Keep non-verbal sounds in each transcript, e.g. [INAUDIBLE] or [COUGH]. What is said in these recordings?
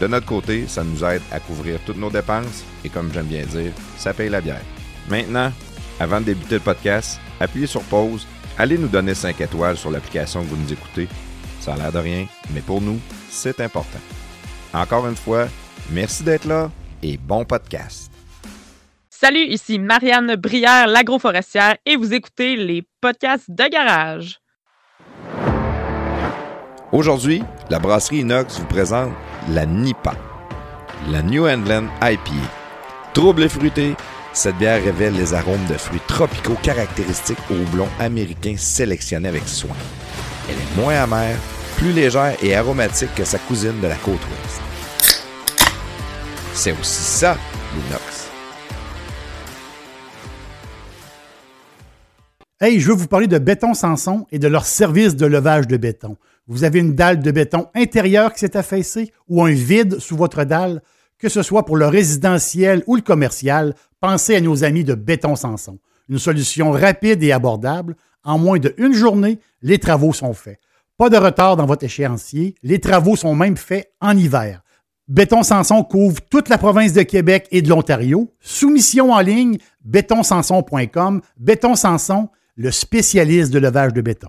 De notre côté, ça nous aide à couvrir toutes nos dépenses et comme j'aime bien dire, ça paye la bière. Maintenant, avant de débuter le podcast, appuyez sur pause, allez nous donner 5 étoiles sur l'application que vous nous écoutez. Ça a l'air de rien, mais pour nous, c'est important. Encore une fois, merci d'être là et bon podcast. Salut, ici Marianne Brière, l'agroforestière, et vous écoutez les podcasts de garage. Aujourd'hui, la brasserie Inox vous présente la NIPA, la New England IPA. Trouble fruité, cette bière révèle les arômes de fruits tropicaux caractéristiques au houblon américain sélectionné avec soin. Elle est moins amère, plus légère et aromatique que sa cousine de la côte ouest. C'est aussi ça, l'inox. Hey, je veux vous parler de Béton Sanson et de leur service de levage de béton. Vous avez une dalle de béton intérieure qui s'est affaissée ou un vide sous votre dalle, que ce soit pour le résidentiel ou le commercial, pensez à nos amis de Béton Sanson. Une solution rapide et abordable. En moins d'une journée, les travaux sont faits. Pas de retard dans votre échéancier. Les travaux sont même faits en hiver. Béton Sanson couvre toute la province de Québec et de l'Ontario. Soumission en ligne, bétonsanson.com. Béton Sanson, le spécialiste de levage de béton.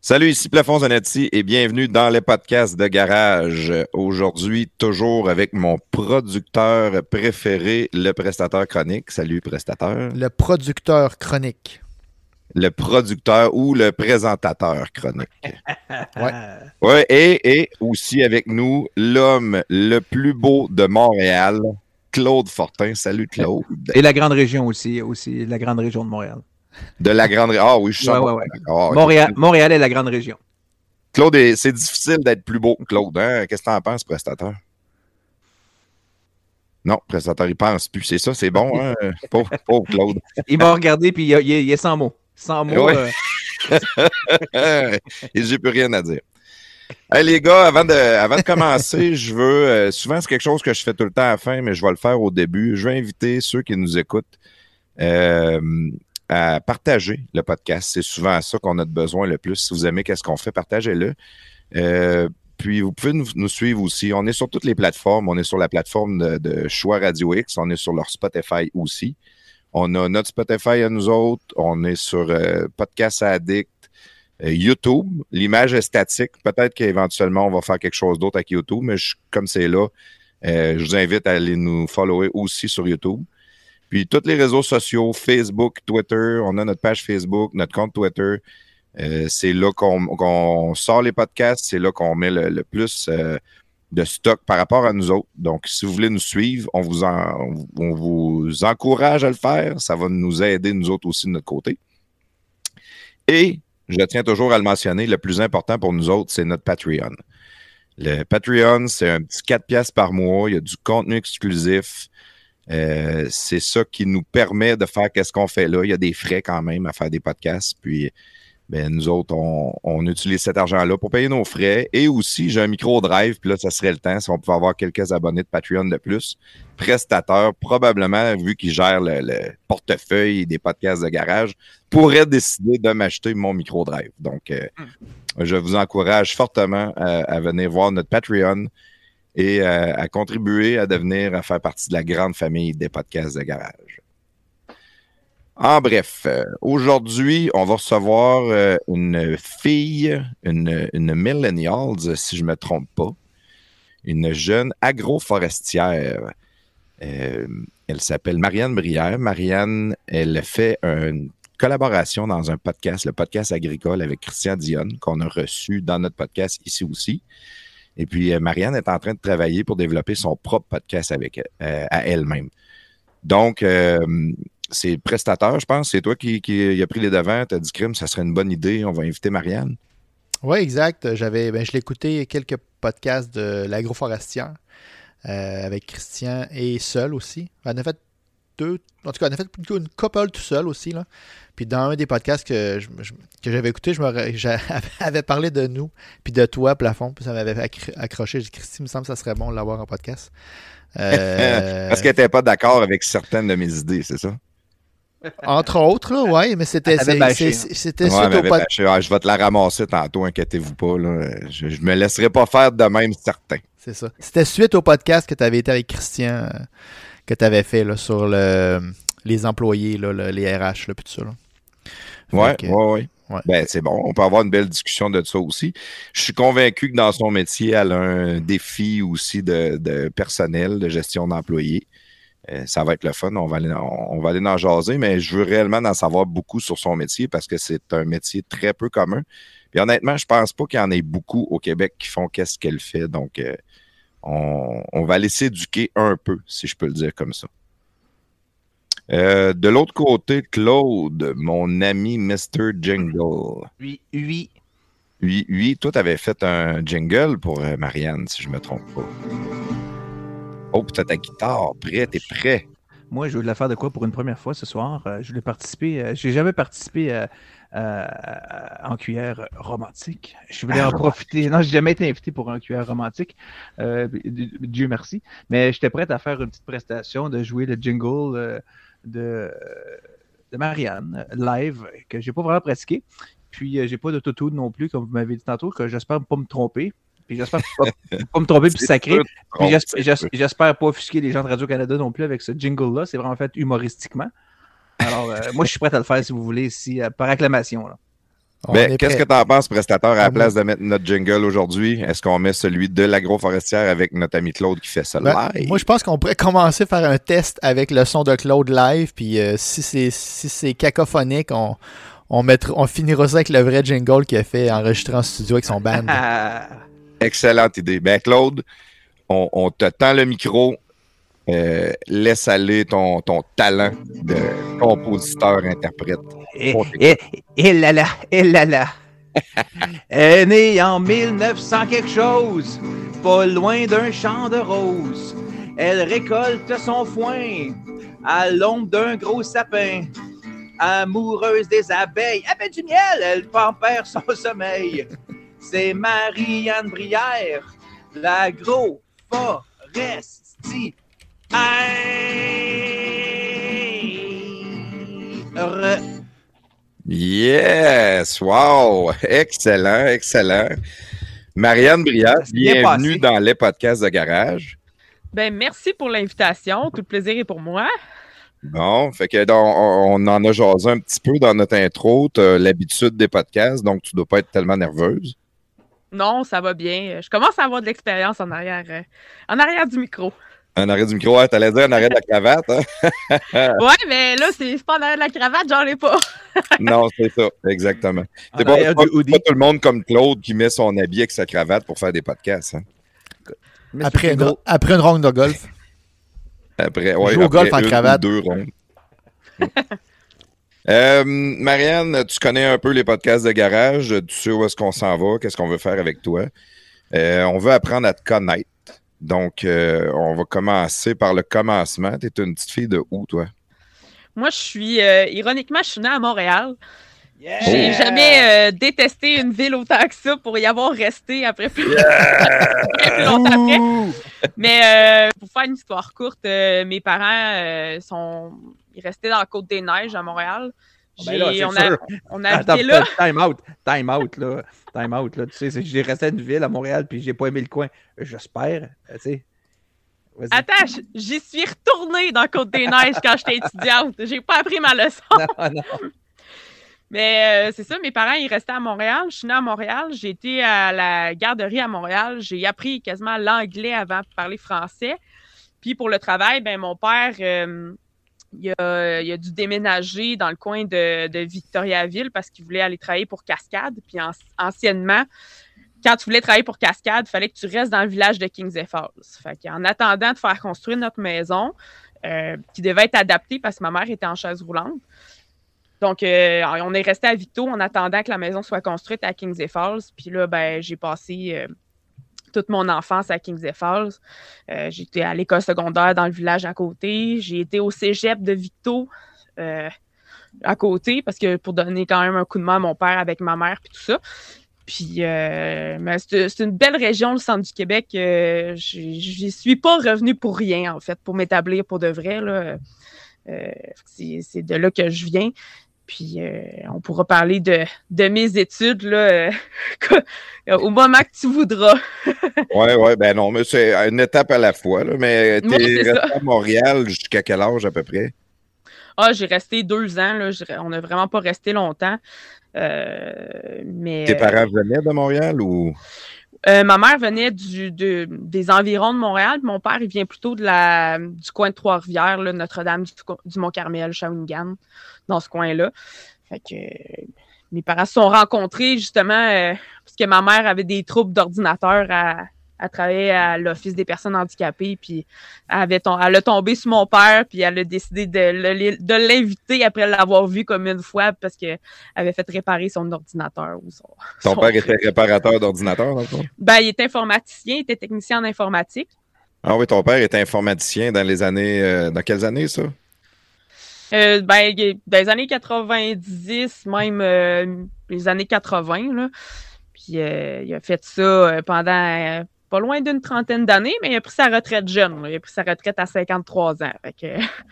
Salut, ici Plafond Zanetti et bienvenue dans les podcasts de garage. Aujourd'hui, toujours avec mon producteur préféré, le prestateur chronique. Salut, prestateur. Le producteur chronique. Le producteur ou le présentateur chronique. [LAUGHS] Ouais. Ouais, et, et aussi avec nous, l'homme le plus beau de Montréal, Claude Fortin. Salut, Claude. Et la grande région aussi, aussi la grande région de Montréal. De la grande. Ah oui, je suis Ouais, sûr. ouais, ouais. D'accord. Montréal, Montréal est la grande région. Claude, est- c'est difficile d'être plus beau que Claude. Hein? Qu'est-ce que t'en penses, prestateur? Non, prestateur, il pense plus. C'est ça, c'est bon, hein? [LAUGHS] Pauvre, pauvre Claude. Il m'a regardé puis il, est- il est sans mots. Sans mots. Euh, [LAUGHS] Et j'ai plus rien à dire. Hey, les gars, avant de, avant de commencer, [LAUGHS] je veux. euh, souvent, c'est quelque chose que je fais tout le temps à la fin, mais je vais le faire au début. Je veux inviter ceux qui nous écoutent euh, à partager le podcast. C'est souvent à ça qu'on a de besoin le plus. Si vous aimez qu'est-ce qu'on fait, partagez-le. Euh, puis vous pouvez nous, suivre aussi. On est sur toutes les plateformes. On est sur la plateforme de, de Choix Radio X. On est sur leur Spotify aussi. On a notre Spotify à nous autres. On est sur Podcast Addict, YouTube. L'image est statique. Peut-être qu'éventuellement, on va faire quelque chose d'autre avec YouTube, mais comme c'est là, euh, je vous invite à aller nous follower aussi sur YouTube. Puis tous les réseaux sociaux, Facebook, Twitter, on a notre page Facebook, notre compte Twitter. Euh, c'est là qu'on sort les podcasts, c'est là qu'on met le, plus euh, de stock par rapport à nous autres. Donc, si vous voulez nous suivre, on vous, on vous encourage à le faire. Ça va nous aider, nous autres aussi, de notre côté. Et je tiens toujours à le mentionner, le plus important pour nous autres, c'est notre Patreon. Le Patreon, c'est un petit 4 piastres par mois. Il y a du contenu exclusif. Euh, c'est ça qui nous permet de faire qu'est-ce qu'on fait là. Il y a des frais quand même à faire des podcasts. Puis, ben, nous autres, on, on utilise cet argent-là pour payer nos frais. Et aussi, j'ai un micro drive. Puis là, ça serait le temps si on pouvait avoir quelques abonnés de Patreon de plus. Prestateur, probablement, vu qu'il gère le, le portefeuille des podcasts de garage, pourrait décider de m'acheter mon micro drive. Donc, euh, je vous encourage fortement à, à venir voir notre Patreon et euh, à contribuer à devenir, à faire partie de la grande famille des podcasts de garage. En bref, euh, aujourd'hui, on va recevoir euh, une fille, une, une millennial, si je ne me trompe pas, une jeune agroforestière. Euh, elle s'appelle Marianne Brière. Marianne, elle fait une collaboration dans un podcast, le podcast agricole avec Christian Dionne, qu'on a reçu dans notre podcast ici aussi. Et puis, Marianne est en train de travailler pour développer son propre podcast avec à elle-même. Donc, c'est prestateur, je pense. C'est toi qui, qui a pris les devants. Tu as dit, Crime, ça serait une bonne idée. On va inviter Marianne. Oui, exact. J'avais, ben, je l'ai écouté quelques podcasts de l'agroforestière avec Christian et seul aussi. On a fait deux, en tout cas, on a fait une couple tout seul aussi. Là. Puis dans un des podcasts que, que j'avais écouté, j'avais [LAUGHS] parlé de nous, puis de toi, plafond, puis ça m'avait accroché. J'ai dit, Christy, il me semble que ça serait bon de l'avoir en podcast. Euh... [LAUGHS] Parce qu'elle n'était pas d'accord avec certaines de mes idées, c'est ça? Entre autres, là, ouais, mais c'était c'était ouais, suite au podcast. Ah, je vais te la ramasser tantôt, inquiétez-vous pas. Là. Je, ne me laisserai pas faire de même certain. C'est ça. C'était suite au podcast que tu avais été avec Christian, euh, que tu avais fait là, sur le, les employés, là, les RH, là, puis tout ça. Là. Oui, oui, oui. Ben, c'est bon. On peut avoir une belle discussion de ça aussi. Je suis convaincu que dans son métier, elle a un défi aussi de, personnel, de gestion d'employés. Euh, ça va être le fun. On va, aller, on, va aller en jaser, mais je veux réellement en savoir beaucoup sur son métier parce que c'est un métier très peu commun. Puis honnêtement, je pense pas qu'il y en ait beaucoup au Québec qui font qu'est-ce qu'elle fait. Donc, euh, on, on va laisser éduquer un peu, si je peux le dire comme ça. Euh, de l'autre côté, Claude, mon ami Mr. Jingle. Oui, oui. Oui, oui. Toi, tu avais fait un jingle pour Marianne, si je ne me trompe pas. Oh, tu as ta guitare. Prêt, t'es prêt. Moi, je voulais faire de quoi pour une première fois ce soir. Euh, je voulais participer. j'ai jamais participé en cuillère romantique. Je voulais en profiter. Non, j'ai jamais été invité pour un cuillère romantique. Dieu merci. Mais j'étais prêt à faire une petite prestation, de jouer le jingle de, de Marianne live que j'ai pas vraiment pratiqué. Puis euh, j'ai pas d'autotune non plus, comme vous m'avez dit tantôt, que j'espère pas me tromper. Puis j'espère pas, pas, me tromper puis sacrer. Puis j'espère pas offusquer les gens de Radio-Canada non plus avec ce jingle-là. C'est vraiment fait humoristiquement. Alors, euh, moi, je suis prêt à le faire si vous voulez, si, euh, par acclamation. Là. Ben, qu'est-ce que tu en penses, prestateur, à la place de mettre notre jingle aujourd'hui? Est-ce qu'on met celui de l'agroforestière avec notre ami Claude qui fait ça ben, live? Moi, je pense qu'on pourrait commencer par un test avec le son de Claude live. Puis euh, si c'est si cacophonique, on, on, on finira ça avec le vrai jingle qu'il a fait enregistrer en studio avec son band. [LAUGHS] Excellente idée. Ben, Claude, on, on te tend le micro. Euh, laisse aller ton, ton talent de compositeur-interprète. Et, et, et, là là, et là là. [LAUGHS] est née en 1900 quelque chose, pas loin d'un champ de roses. Elle récolte son foin à l'ombre d'un gros sapin. Amoureuse des abeilles, avec du miel, elle perd son sommeil. C'est Marie-Anne Brière, l'agro forestière. Yes! Wow! Excellent, excellent. Marianne Briard, bienvenue dans les podcasts de garage. Ben, merci pour l'invitation. Tout le plaisir est pour moi. Bon, fait que on, en a jasé un petit peu dans notre intro. Tu as l'habitude des podcasts, donc tu ne dois pas être tellement nerveuse. Non, ça va bien. Je commence à avoir de l'expérience en arrière, euh, en arrière du micro. Un arrêt du micro, ouais, t'allais dire un arrêt de la cravate. Hein? [LAUGHS] ouais, mais là, c'est pas un arrêt de la cravate, j'en ai pas. [LAUGHS] non, c'est ça, exactement. C'est pas, pas, tout le monde comme Claude qui met son habit avec sa cravate pour faire des podcasts. Hein? Après, une, après une ronde de golf. Après, ouais, Joue au golf en cravate. deux rondes. [LAUGHS] euh, Marianne, tu connais un peu les podcasts de garage. Tu sais où est-ce qu'on s'en va, qu'est-ce qu'on veut faire avec toi? Euh, on veut apprendre à te connaître. Donc, euh, on va commencer par le commencement. Tu es une petite fille de où, toi? Moi, je suis, euh, ironiquement, je suis née à Montréal. J'ai jamais euh, détesté une ville autant que ça pour y avoir resté après plus, longtemps [LAUGHS] après. Mais pour faire une histoire courte, mes parents sont ils restaient dans la Côte des Neiges à Montréal. Ah, ben on, a, on, a, habité là. Time out, time out, là. Time out, là. Tu sais, j'ai resté à une ville à Montréal, puis j'ai pas aimé le coin. J'espère, tu sais. Attends, j'y suis retournée dans Côte-des-Neiges quand j'étais étudiante. J'ai pas appris ma leçon. Non, non. Mais euh, c'est ça, mes parents, ils restaient à Montréal. Je suis née à Montréal. J'ai été à la garderie à Montréal. J'ai appris quasiment l'anglais avant de parler français. Puis pour le travail, ben mon père, euh, il, a, a dû déménager dans le coin de, Victoriaville parce qu'il voulait aller travailler pour Cascade. Puis an- anciennement, quand tu voulais travailler pour Cascade, il fallait que tu restes dans le village de Kings Falls. Fait qu'en attendant de faire construire notre maison, euh, qui devait être adaptée parce que ma mère était en chaise roulante, donc, euh, on est resté à Victo en attendant que la maison soit construite à Kings Falls. Puis là, ben, j'ai passé euh, toute mon enfance à Kings Falls. Euh, été à l'école secondaire dans le village à côté. J'ai été au cégep de Victo euh, à côté parce que pour donner quand même un coup de main à mon père avec ma mère puis tout ça. Puis, euh, c'est une belle région, le centre du Québec. J'y suis pas revenue pour rien, en fait, pour m'établir pour de vrai. C'est de là que je viens. Puis euh, on pourra parler de, de mes études là, euh, [LAUGHS] au moment que tu voudras. [LAUGHS] Ouais, ouais, ben non, mais c'est une étape à la fois. Là, mais Ouais, c'est resté à Montréal jusqu'à quel âge à peu près? Ah, j'ai resté deux ans. Là, on n'a vraiment pas resté longtemps. Euh, mais Tes parents venaient de Montréal ou? Euh, ma mère venait des environs de Montréal. Mon père, il vient plutôt du coin de Trois-Rivières, Notre-Dame du, du Mont-Carmel, Shawinigan, dans ce coin-là. Fait que euh, mes parents se sont rencontrés justement euh, parce que ma mère avait des troubles d'ordinateur à, à travailler à l'Office des personnes handicapées. Puis elle, avait elle a tombé sur mon père, puis elle a décidé de, de l'inviter après l'avoir vu comme une fois parce qu'elle avait fait réparer son ordinateur. Ou son, [LAUGHS] Ton son- père était réparateur d'ordinateur, dans le fond? ben, il est informaticien, il était technicien en informatique. Ah oui, ton père était informaticien dans les années. euh, dans quelles années, ça? Euh, ben, dans les années 90, même euh, les années 80, là. Puis euh, il a fait ça pendant pas loin d'une trentaine d'années, mais il a pris sa retraite jeune. là. Il a pris sa retraite à 53 ans. Que,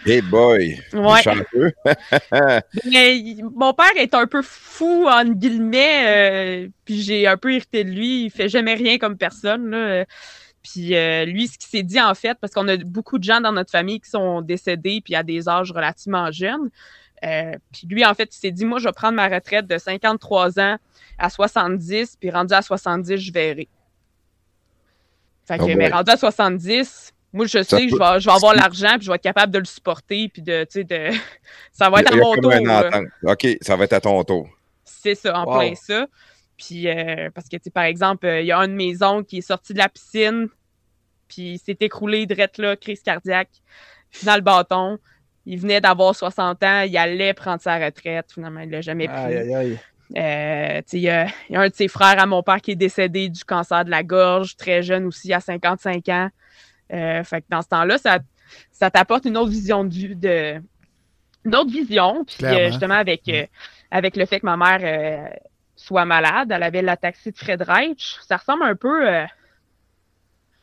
[LAUGHS] Hey boy! Ouais. [LAUGHS] Mais mon père est un peu fou, en guillemets, euh, puis j'ai un peu irrité de lui. Il fait jamais rien comme personne. Là. Puis euh, lui, ce qu'il s'est dit, en fait, parce qu'on a beaucoup de gens dans notre famille qui sont décédés puis à des âges relativement jeunes. euh, puis lui, en fait, il s'est dit, moi, je vais prendre ma retraite de 53 ans à 70, puis rendu à 70, je verrai. Fait que, Oh mais rendu à 70, moi, je sais que je vais, je vais avoir l'argent, puis je vais être capable de le supporter, puis de, tu sais, de... [LAUGHS] ça va être à mon tour. une. OK, ça va être à ton tour. C'est ça, en Wow. plein ça. Puis, euh, parce que, tu sais, par exemple, euh, il y a un de mes oncles qui est sorti de la piscine, puis il s'est écroulé direct là, crise cardiaque, dans le bâton. Il venait d'avoir 60 ans, il allait prendre sa retraite. Finalement, il l'a jamais pris. Aïe, aïe, aïe. Euh, il y, a, il y a un de ses frères à mon père qui est décédé du cancer de la gorge, très jeune aussi, à 55 ans. Euh, fait que dans ce temps-là, ça, ça t'apporte une autre vision de. Une autre vision. Puis euh, justement, avec, euh, avec le fait que ma mère soit malade, elle avait la taxie de Fred Reich. Ça ressemble un peu,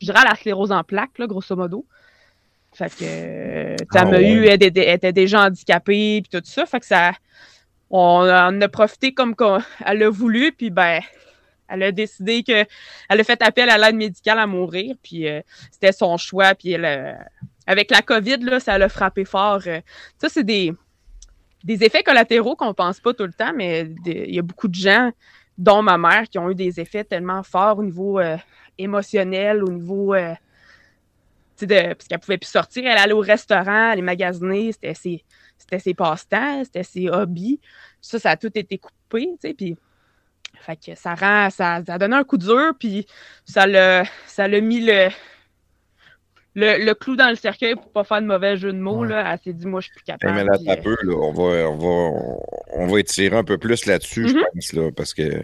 je dirais, à la sclérose en plaques, là, grosso modo. Fait que, sais, Ah elle m'a ouais. eu, elle, était- elle était déjà handicapée, puis tout ça. Fait que ça, on en a profité comme [LAUGHS] elle a voulu, puis ben, elle a décidé que elle a fait appel à l'aide médicale à mourir, puis euh, c'était son choix, puis elle, euh, avec la COVID là, ça l'a frappé fort. euh. ça c'est des des effets collatéraux qu'on pense pas tout le temps, mais il y a beaucoup de gens, dont ma mère, qui ont eu des effets tellement forts au niveau émotionnel, au niveau de, parce qu'elle pouvait plus sortir, elle allait au restaurant, aller magasiner, c'était c'était ses passe-temps, c'était ses hobbies. Ça, ça a tout été coupé, tu sais, puis fait que ça rend, ça, ça a donné un coup dur, puis ça l'a, ça l'a mis le, le, le clou dans le cercueil pour pas faire de mauvais jeu de mots, Ouais. là. Elle s'est dit, moi, je suis plus capable. mais là, puis, t'as euh, peu, là, on va, on va, on va étirer un peu plus là-dessus, je Mhm. pense, là, parce que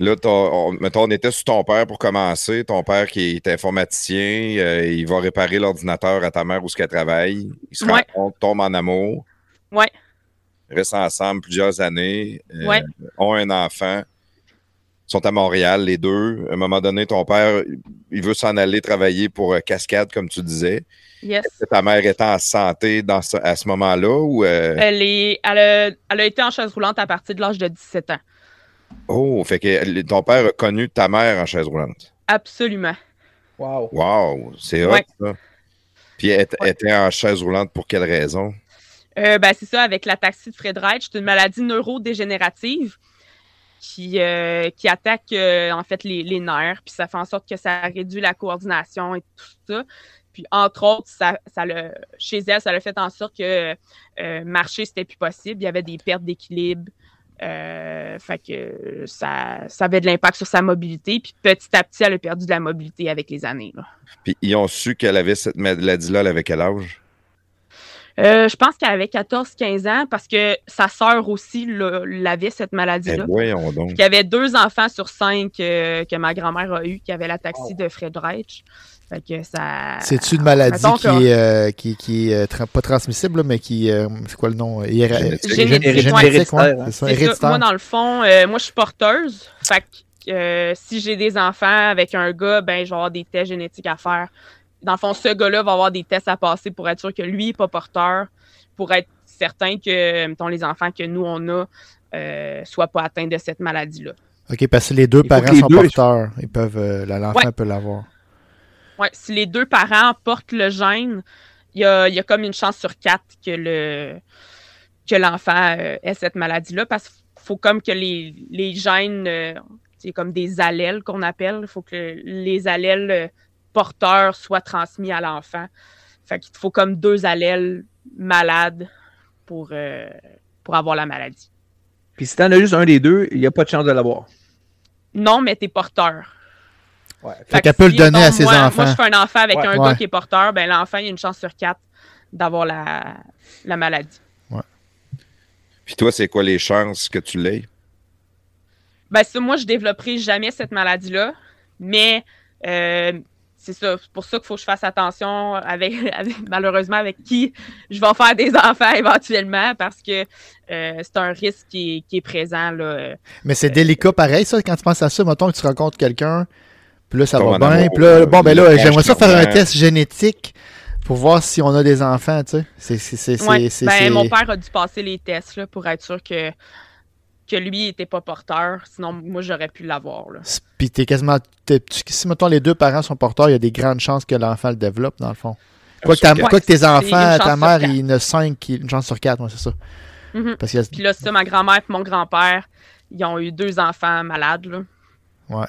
là, on, mettons, on était sur ton père pour commencer. Ton père qui est informaticien, euh, il va réparer l'ordinateur à ta mère où ce qu'elle travaille. Ils se Ouais. rencontrent, tombent en amour. Ouais. Restent ensemble plusieurs années. euh, Ouais. Ont un enfant. Sont à Montréal, les deux. À un moment donné, ton père, il veut s'en aller travailler pour euh, Cascade, comme tu disais. Yes. Est-ce que ta mère était en santé dans ce- à ce moment-là ou. euh, Elle, est, elle, a, elle a été en chaise roulante à partir de l'âge de 17 ans. Oh, fait que ton père a connu ta mère en chaise roulante. Absolument. Wow. Wow, c'est hot, Ouais. ça. Puis elle était en chaise roulante pour quelle raison? Euh, ben, c'est ça, avec l'ataxie de Friedreich, c'est une maladie neurodégénérative qui, euh, qui attaque euh, en fait les, les nerfs, puis ça fait en sorte que ça réduit la coordination et tout ça. Puis entre autres, ça, ça le, chez elle, ça a fait en sorte que euh, marcher, c'était plus possible. Il y avait des pertes d'équilibre. Euh, fait que ça, ça avait de l'impact sur sa mobilité. Puis petit à petit, elle a perdu de la mobilité avec les années. là. Puis ils ont su qu'elle avait cette maladie-là, elle avait quel âge? Euh, je pense qu'elle avait 14-15 ans parce que sa sœur aussi l'avait, cette maladie-là. voyons donc. Il y avait deux enfants sur cinq euh, que ma grand-mère a eu qui avaient la taxi de. Fait que ça. C'est-tu une maladie qui est, euh, qui, qui est tra- pas transmissible, là, mais qui. euh, c'est quoi le nom? Génétique. Ouais. hein. ça, ça. Moi, dans le fond, euh, moi, je suis porteuse. Fait que euh, si j'ai des enfants avec un gars, ben, je vais avoir des tests génétiques à faire. Dans le fond, ce gars-là va avoir des tests à passer pour être sûr que lui n'est pas porteur, pour être certain que, mettons, les enfants que nous, on a, euh, soient pas atteints de cette maladie-là. Ok, parce que les deux parents les sont deux- porteurs. Ils peuvent, euh, l'enfant Ouais. peut l'avoir. Ouais, si les deux parents portent le gène, il y a, il y a comme une chance sur quatre que le que l'enfant euh, ait cette maladie-là, parce qu'il faut comme que les, les gènes, euh, c'est comme des allèles qu'on appelle, il faut que les allèles porteurs soient transmis à l'enfant. Fait qu'il te faut comme deux allèles malades pour, euh, pour avoir la maladie. Puis si t'en as juste un des deux, il n'y a pas de chance de l'avoir. Non, mais t'es porteur. Ouais. Fait qu'elle peut le donner à ses moi, enfants. Moi, je fais un enfant avec Ouais. un Ouais. gars qui est porteur, ben l'enfant, il a une chance sur quatre d'avoir la, la maladie. Puis toi, c'est quoi les chances que tu l'aies? Ben ça, moi, je développerai jamais cette maladie-là, mais euh, c'est ça. C'est pour ça qu'il faut que je fasse attention avec, [LAUGHS] avec- malheureusement avec qui je vais faire des enfants éventuellement parce que euh, c'est un risque qui est, qui est présent. Là. euh. Mais c'est délicat pareil, ça, quand tu penses à ça. Mettons que tu rencontres quelqu'un, puis là, ça va en bien. amour, Puis là, bon, ben là, j'aimerais ça faire un test génétique pour voir si on a des enfants, tu sais. C'est- c'est- c'est- Ouais. c'est- Ben, c'est- mon père a dû passer les tests là, pour être sûr que, que lui n'était pas porteur. Sinon, moi, j'aurais pu l'avoir. là. Puis t'es quasiment. si, mettons, les deux parents sont porteurs, il y a des grandes chances que l'enfant le développe, dans le fond. Quoi que, ta- Ouais, quoi que tes enfants, ta mère, il y en a cinq, qui- une chance sur quatre, ouais, c'est ça. Parce qu'il y a- Puis là, c'est ça, ma grand-mère et mon grand-père, ils ont eu deux enfants malades. Là. Ouais.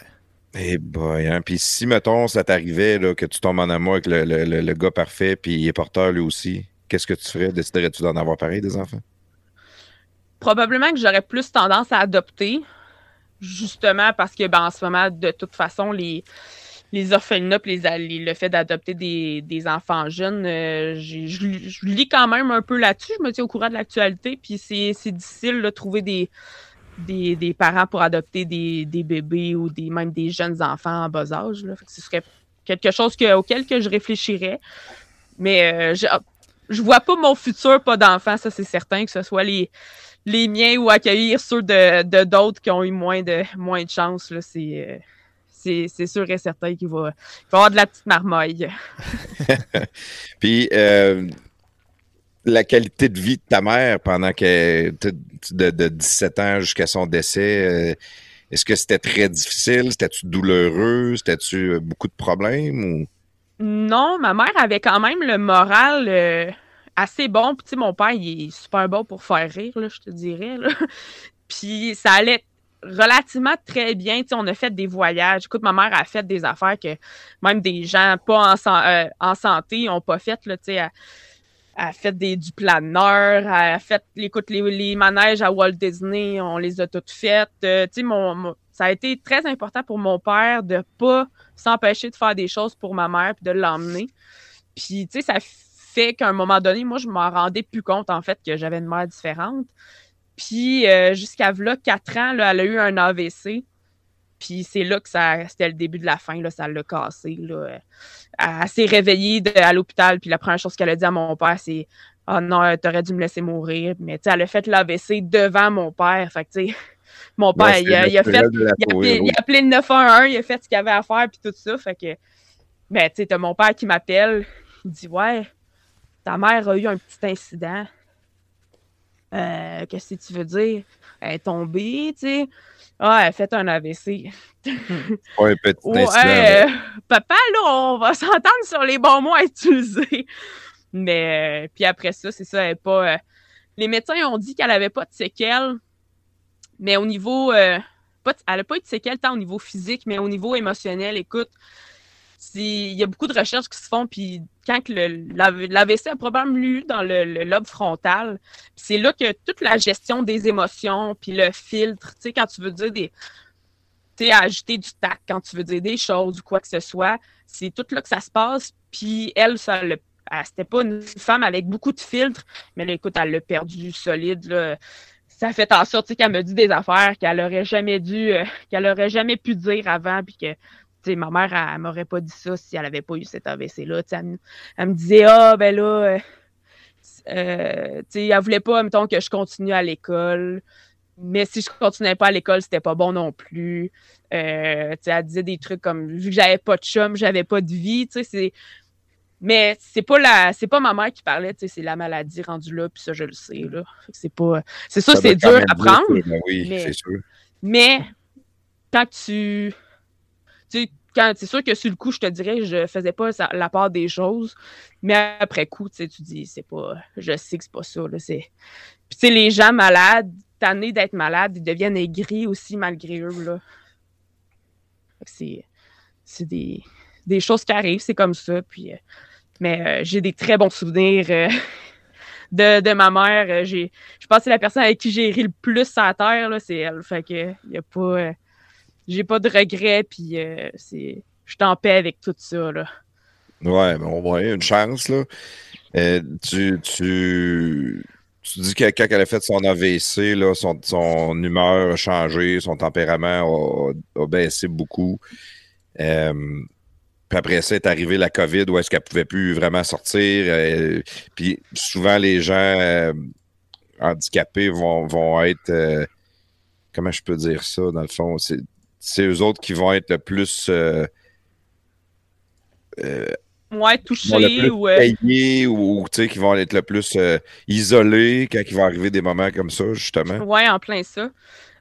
Eh boy, hein. Puis si, mettons, ça t'arrivait là, que tu tombes en amour avec le, le- le- le gars parfait, puis il est porteur lui aussi, qu'est-ce que tu ferais? Déciderais-tu d'en avoir pareil des enfants? Probablement que j'aurais plus tendance à adopter, justement parce que ben, en ce moment, de toute façon, les, les orphelinats les, les- le fait d'adopter des, des enfants jeunes, euh, je, lis- quand même un peu là-dessus. Je me tiens au courant de l'actualité, puis c'est difficile de trouver des, des, des parents pour adopter des, des bébés ou des, même des jeunes enfants en bas âge. Là. Fait que ce serait quelque chose que, auquel que je réfléchirais. Mais euh, je, je vois pas mon futur pas d'enfants, ça c'est certain, que ce soit les, les miens ou accueillir ceux de de d'autres qui ont eu moins de moins de chance. là, C'est euh, c'est sûr et certain qu'il va, avoir de la petite marmaille. [LAUGHS] Puis euh, la qualité de vie de ta mère pendant que de, de, de 17 ans jusqu'à son décès, euh, est-ce que c'était très difficile? C'était-tu douloureux? C'était-tu beaucoup de problèmes? Ou... Non, ma mère avait quand même le moral euh, assez bon. Puis, mon père, il est super bon pour faire rire, là, je te dirais. [LAUGHS] Puis, ça allait relativement très bien. Tu on a fait des voyages. Écoute, ma mère a fait des affaires que même des gens pas en, euh, en santé n'ont pas fait. Là, tu sais, elle, a fait des, du planeur, elle a fait, écoute, les, les manèges à Walt Disney, on les a toutes faites. Euh, tu sais, mon, mon- ça a été très important pour mon père de pas s'empêcher de faire des choses pour ma mère puis de l'emmener. Puis, tu sais, ça fait qu'à un moment donné, moi, je m'en rendais plus compte, en fait, que j'avais une mère différente. Puis, euh, jusqu'à là, 4 ans, là, elle a eu un AVC. Puis, c'est là que ça, c'était le début de la fin, là, ça l'a cassé. Là. Elle, elle s'est réveillée de- à l'hôpital, puis la première chose qu'elle a dit à mon père, c'est Ah non, t'aurais dû me laisser mourir. Mais, tu sais, elle a fait l'AVC devant mon père. Fait que, tu sais, [LAUGHS] mon père, Ouais, il, a, c'est il a fait il a, appelé, oui. il a appelé le 911, il a fait ce qu'il avait à faire, puis tout ça. Fait que, ben, tu sais, t'as mon père qui m'appelle. Il dit Ouais, ta mère a eu un petit incident. Euh, Qu'est-ce que tu veux dire? Elle est tombée, tu sais. Ah, elle a fait un AVC. [LAUGHS] Ouais, petit incident, euh, papa, là, on va [LAUGHS] s'entendre sur les bons mots à utiliser. Mais, euh, puis après ça, c'est ça, elle est pas. les médecins ont dit qu'elle avait pas de séquelles, mais au niveau. pas de- elle n'a pas eu de séquelles tant au niveau physique, mais au niveau émotionnel, écoute, il y a beaucoup de recherches qui se font, puis quand l'AVC a probablement eu dans le, lobe frontal, c'est là que toute la gestion des émotions, puis le filtre, tu sais, quand tu veux dire des, tu sais, ajouter du tact quand tu veux dire des choses ou quoi que ce soit. C'est tout là que ça se passe. Puis elle, ça C'était pas une femme avec beaucoup de filtres, mais là, écoute, elle l'a perdu solide. Ça fait en sorte qu'elle me dit des affaires qu'elle aurait jamais dû, euh, qu'elle aurait jamais pu dire avant, puis que sais, ma mère, elle, elle m'aurait pas dit ça si elle avait pas eu cet AVC-là. Elle, me- elle me disait, ah, ben là, euh, euh, tu sais, elle voulait pas, mettons, que je continue à l'école. Mais si je continuais pas à l'école, c'était pas bon non plus. Euh, tu sais, elle disait des trucs comme vu que j'avais pas de chum, j'avais pas de vie, tu sais, c'est mais c'est pas la c'est pas ma mère qui parlait, c'est la maladie rendue là, puis ça je le sais là. C'est pas c'est Ça c'est dur à prendre, que- ben oui, mais- c'est sûr. mais quand tu tu quand c'est sûr que sur le coup, je te dirais, je faisais pas la part des choses, mais après coup, tu dis, c'est pas, je sais que c'est pas ça, c'est. Les gens malades, tannés d'être malades, ils deviennent aigris aussi malgré eux, là. C'est, des, des choses qui arrivent, c'est comme ça, puis. euh, mais euh, j'ai des très bons souvenirs euh, [LAUGHS] de, ma mère. Je pense que c'est la personne avec qui j'ai ri le plus à terre, c'est elle. Fait que, y a pas. J'ai pas de regrets, puis euh, c'est, je suis en paix avec tout ça, là. Ouais, mais au moins, une chance, là. Euh, tu, tu, tu dis que quand elle a fait son AVC, là, son, son humeur a changé, son tempérament a, baissé beaucoup. Euh, puis après ça est arrivé la COVID où est-ce qu'elle pouvait plus vraiment sortir. puis souvent, les gens handicapés vont, vont être. comment je peux dire ça, dans le fond? C'est, eux autres qui vont être le plus. euh, euh, Ouais, qui vont le touché plus ou. payés ou tu sais, qui vont être le plus euh, isolés quand il va arriver des moments comme ça, justement. Ouais, en plein ça.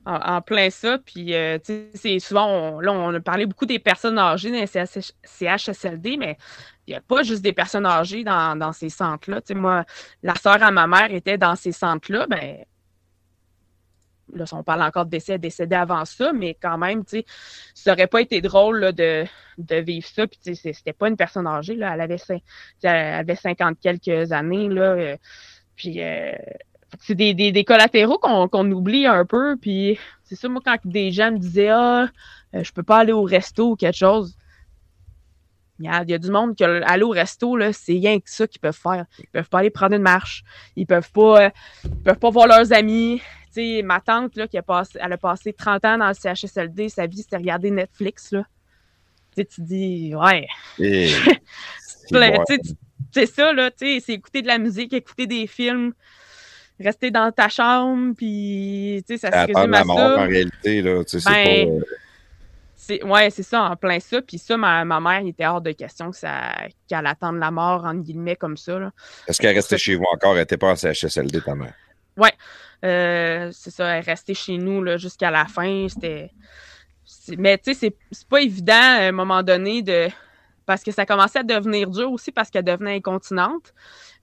En, en plein ça. Puis, euh, tu sais, c'est souvent, on, là, on a parlé beaucoup des personnes âgées dans les CH CHSLD, mais il n'y a pas juste des personnes âgées dans, dans ces centres-là. Tu sais, moi, la sœur à ma mère était dans ces centres-là, ben, là, on parle encore de décès, décédée avant ça, mais quand même, tu sais, ça aurait pas été drôle là, de, de vivre ça. Puis, tu sais, c'était pas une personne âgée, là, elle avait, elle avait 50 quelques années, là. euh, puis, euh, c'est des, des, collatéraux qu'on qu'on oublie un peu. Puis c'est ça, moi, quand des gens me disaient Ah, euh, je peux pas aller au resto ou quelque chose. Il y a, il y a du monde qui aller au resto, c'est rien que ça qu'ils peuvent faire. Ils peuvent pas aller prendre une marche. Ils peuvent pas, euh, ils peuvent pas voir leurs amis. Tu sais, ma tante, là, qui a passé, elle a passé 30 ans dans le CHSLD, sa vie, c'était regarder Netflix, là. Tu sais, tu dis, ouais, [LAUGHS] c'est ça, là, c'est écouter de la musique, écouter des films, rester dans ta chambre, puis, ça se résume à la mort en ça. réalité, là, c'est Ben, pas... C'est, ouais, c'est ça, en plein ça. Puis ça, ma, ma mère, il était hors de question que ça, qu'elle attende la mort, entre guillemets, comme ça, là. Est-ce qu'elle restait chez vous encore? Elle n'était pas en CHSLD, ta mère? Euh, c'est ça, elle est restée chez nous là, jusqu'à la fin. C'était. Mais tu sais, c'est- c'est pas évident à un moment donné de. Parce que ça commençait à devenir dur aussi parce qu'elle devenait incontinente.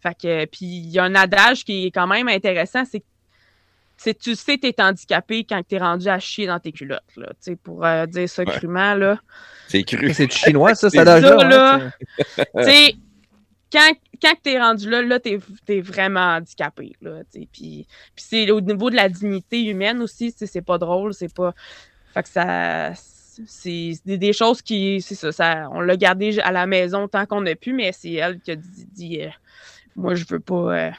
Fait que. Puis il y a un adage qui est quand même intéressant, c'est que c'est tu sais t'es handicapé quand t'es rendu à chier dans tes culottes, là. Tu sais, pour euh, dire ça Ouais. crûment, là. C'est cru. C'est du chinois, ça, [LAUGHS] C'est ça ça, là. là. [LAUGHS] tu sais, quand, quand t'es rendu là, là, t'es es vraiment handicapé, là, tu sais. Puis, puis c'est au niveau de la dignité humaine aussi, tu sais, c'est pas drôle, c'est pas... Fait que ça... C'est des, des choses qui... C'est ça, ça, on l'a gardé à la maison tant qu'on a pu, mais c'est elle qui a dit, dit, euh, moi, je veux pas... euh,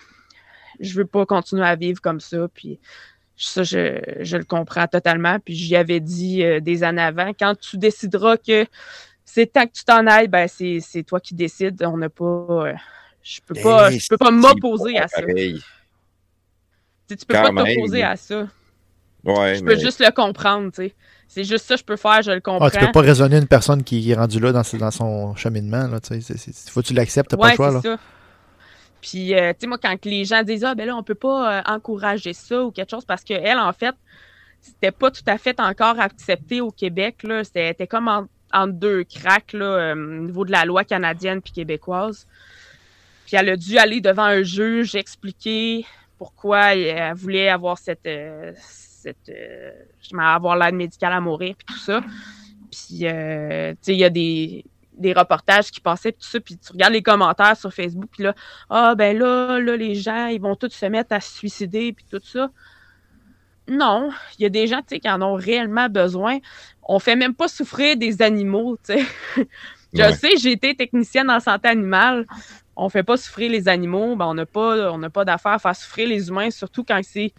je veux pas continuer à vivre comme ça, puis... Ça, je, je le comprends totalement. Puis j'y avais dit euh, des années avant, quand tu décideras que c'est temps que tu t'en ailles, ben c'est c'est toi qui décides. On n'a pas. euh, je peux pas, Hey, je peux pas m'opposer à ça. pareil. Tu sais, tu peux Quand pas même. t'opposer à ça. Ouais, Je mais peux juste le comprendre, tu sais. C'est juste ça que je peux faire, je le comprends. Ah, tu peux pas raisonner une personne qui est rendue là dans, dans son cheminement. Là, tu sais, c'est- c'est- faut que tu l'acceptes, t'as pas ouais, le choix. c'est Là. ça. Puis, euh, tu sais, moi, quand les gens disent, ah, ben là, on peut pas euh, encourager ça ou quelque chose, parce qu'elle, en fait, c'était pas tout à fait encore accepté au Québec, là. C'était comme en, deux cracks, là, euh, au niveau de la loi canadienne puis québécoise. Puis elle a dû aller devant un juge expliquer pourquoi elle voulait avoir cette, cette avoir l'aide médicale à mourir puis tout ça. Puis tu sais, il y a des, des reportages qui passaient puis tout ça, puis tu regardes les commentaires sur Facebook puis là, ah ben là, là les gens ils vont tous se mettre à se suicider puis tout ça. Non, il y a des gens tu sais qui en ont réellement besoin. On fait même pas souffrir des animaux, tu sais. [LAUGHS] Je Ouais. sais, j'ai été technicienne en santé animale. On fait pas souffrir les animaux, ben on n'a pas, on n'a pas d'affaire à faire souffrir les humains, surtout quand c'est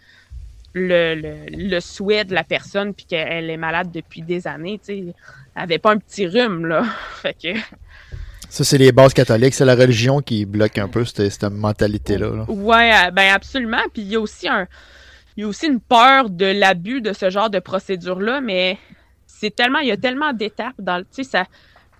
le, le, le souhait de la personne puis qu'elle est malade depuis des années. Tu sais, elle avait pas un petit rhume là. [LAUGHS] fait que Ça, c'est les bases catholiques. C'est la religion qui bloque un peu cette, cette mentalité-là. là. Ouais, euh, ben absolument. Puis il y a aussi un, il y a aussi une peur de l'abus de ce genre de procédure-là, mais c'est tellement, il y a tellement d'étapes dans le, tu sais, ça,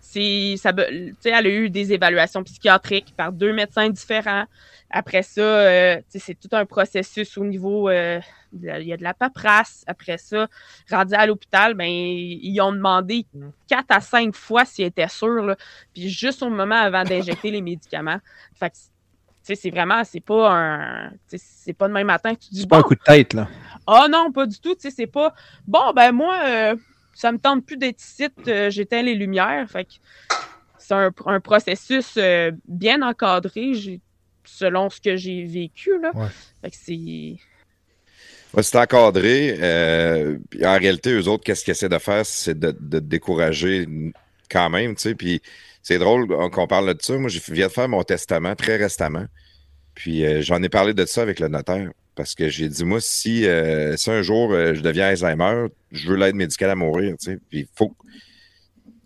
c'est, ça, be- tu sais, elle a eu des évaluations psychiatriques par deux médecins différents. Après ça, euh, tu sais, c'est tout un processus au niveau, euh, il y a de la paperasse. Après ça, rendu à l'hôpital, ben ils ont demandé quatre à cinq fois s'ils étaient sûrs, là. puis juste au moment avant d'injecter les médicaments. Fait que tu sais, c'est vraiment, c'est pas un. C'est pas demain matin que tu dis C'est pas un coup de tête, là. Ah non, pas du tout. Tu sais, c'est pas. Bon, ben moi, euh, ça me tente plus d'être ici, euh, j'éteins les lumières. Fait que c'est un, un processus euh, bien encadré, selon ce que j'ai vécu, là. Ouais. Fait que c'est. C'est encadré. euh, en réalité, eux autres, qu'est-ce qu'ils essaient de faire, c'est de, te décourager quand même, tu sais. Puis c'est drôle qu'on parle de ça. Moi, je viens de faire mon testament très récemment. Puis euh, j'en ai parlé de ça avec le notaire. Parce que j'ai dit, moi, si, euh, si un jour euh, je deviens Alzheimer, je veux l'aide médicale à mourir, tu sais. Puis faut.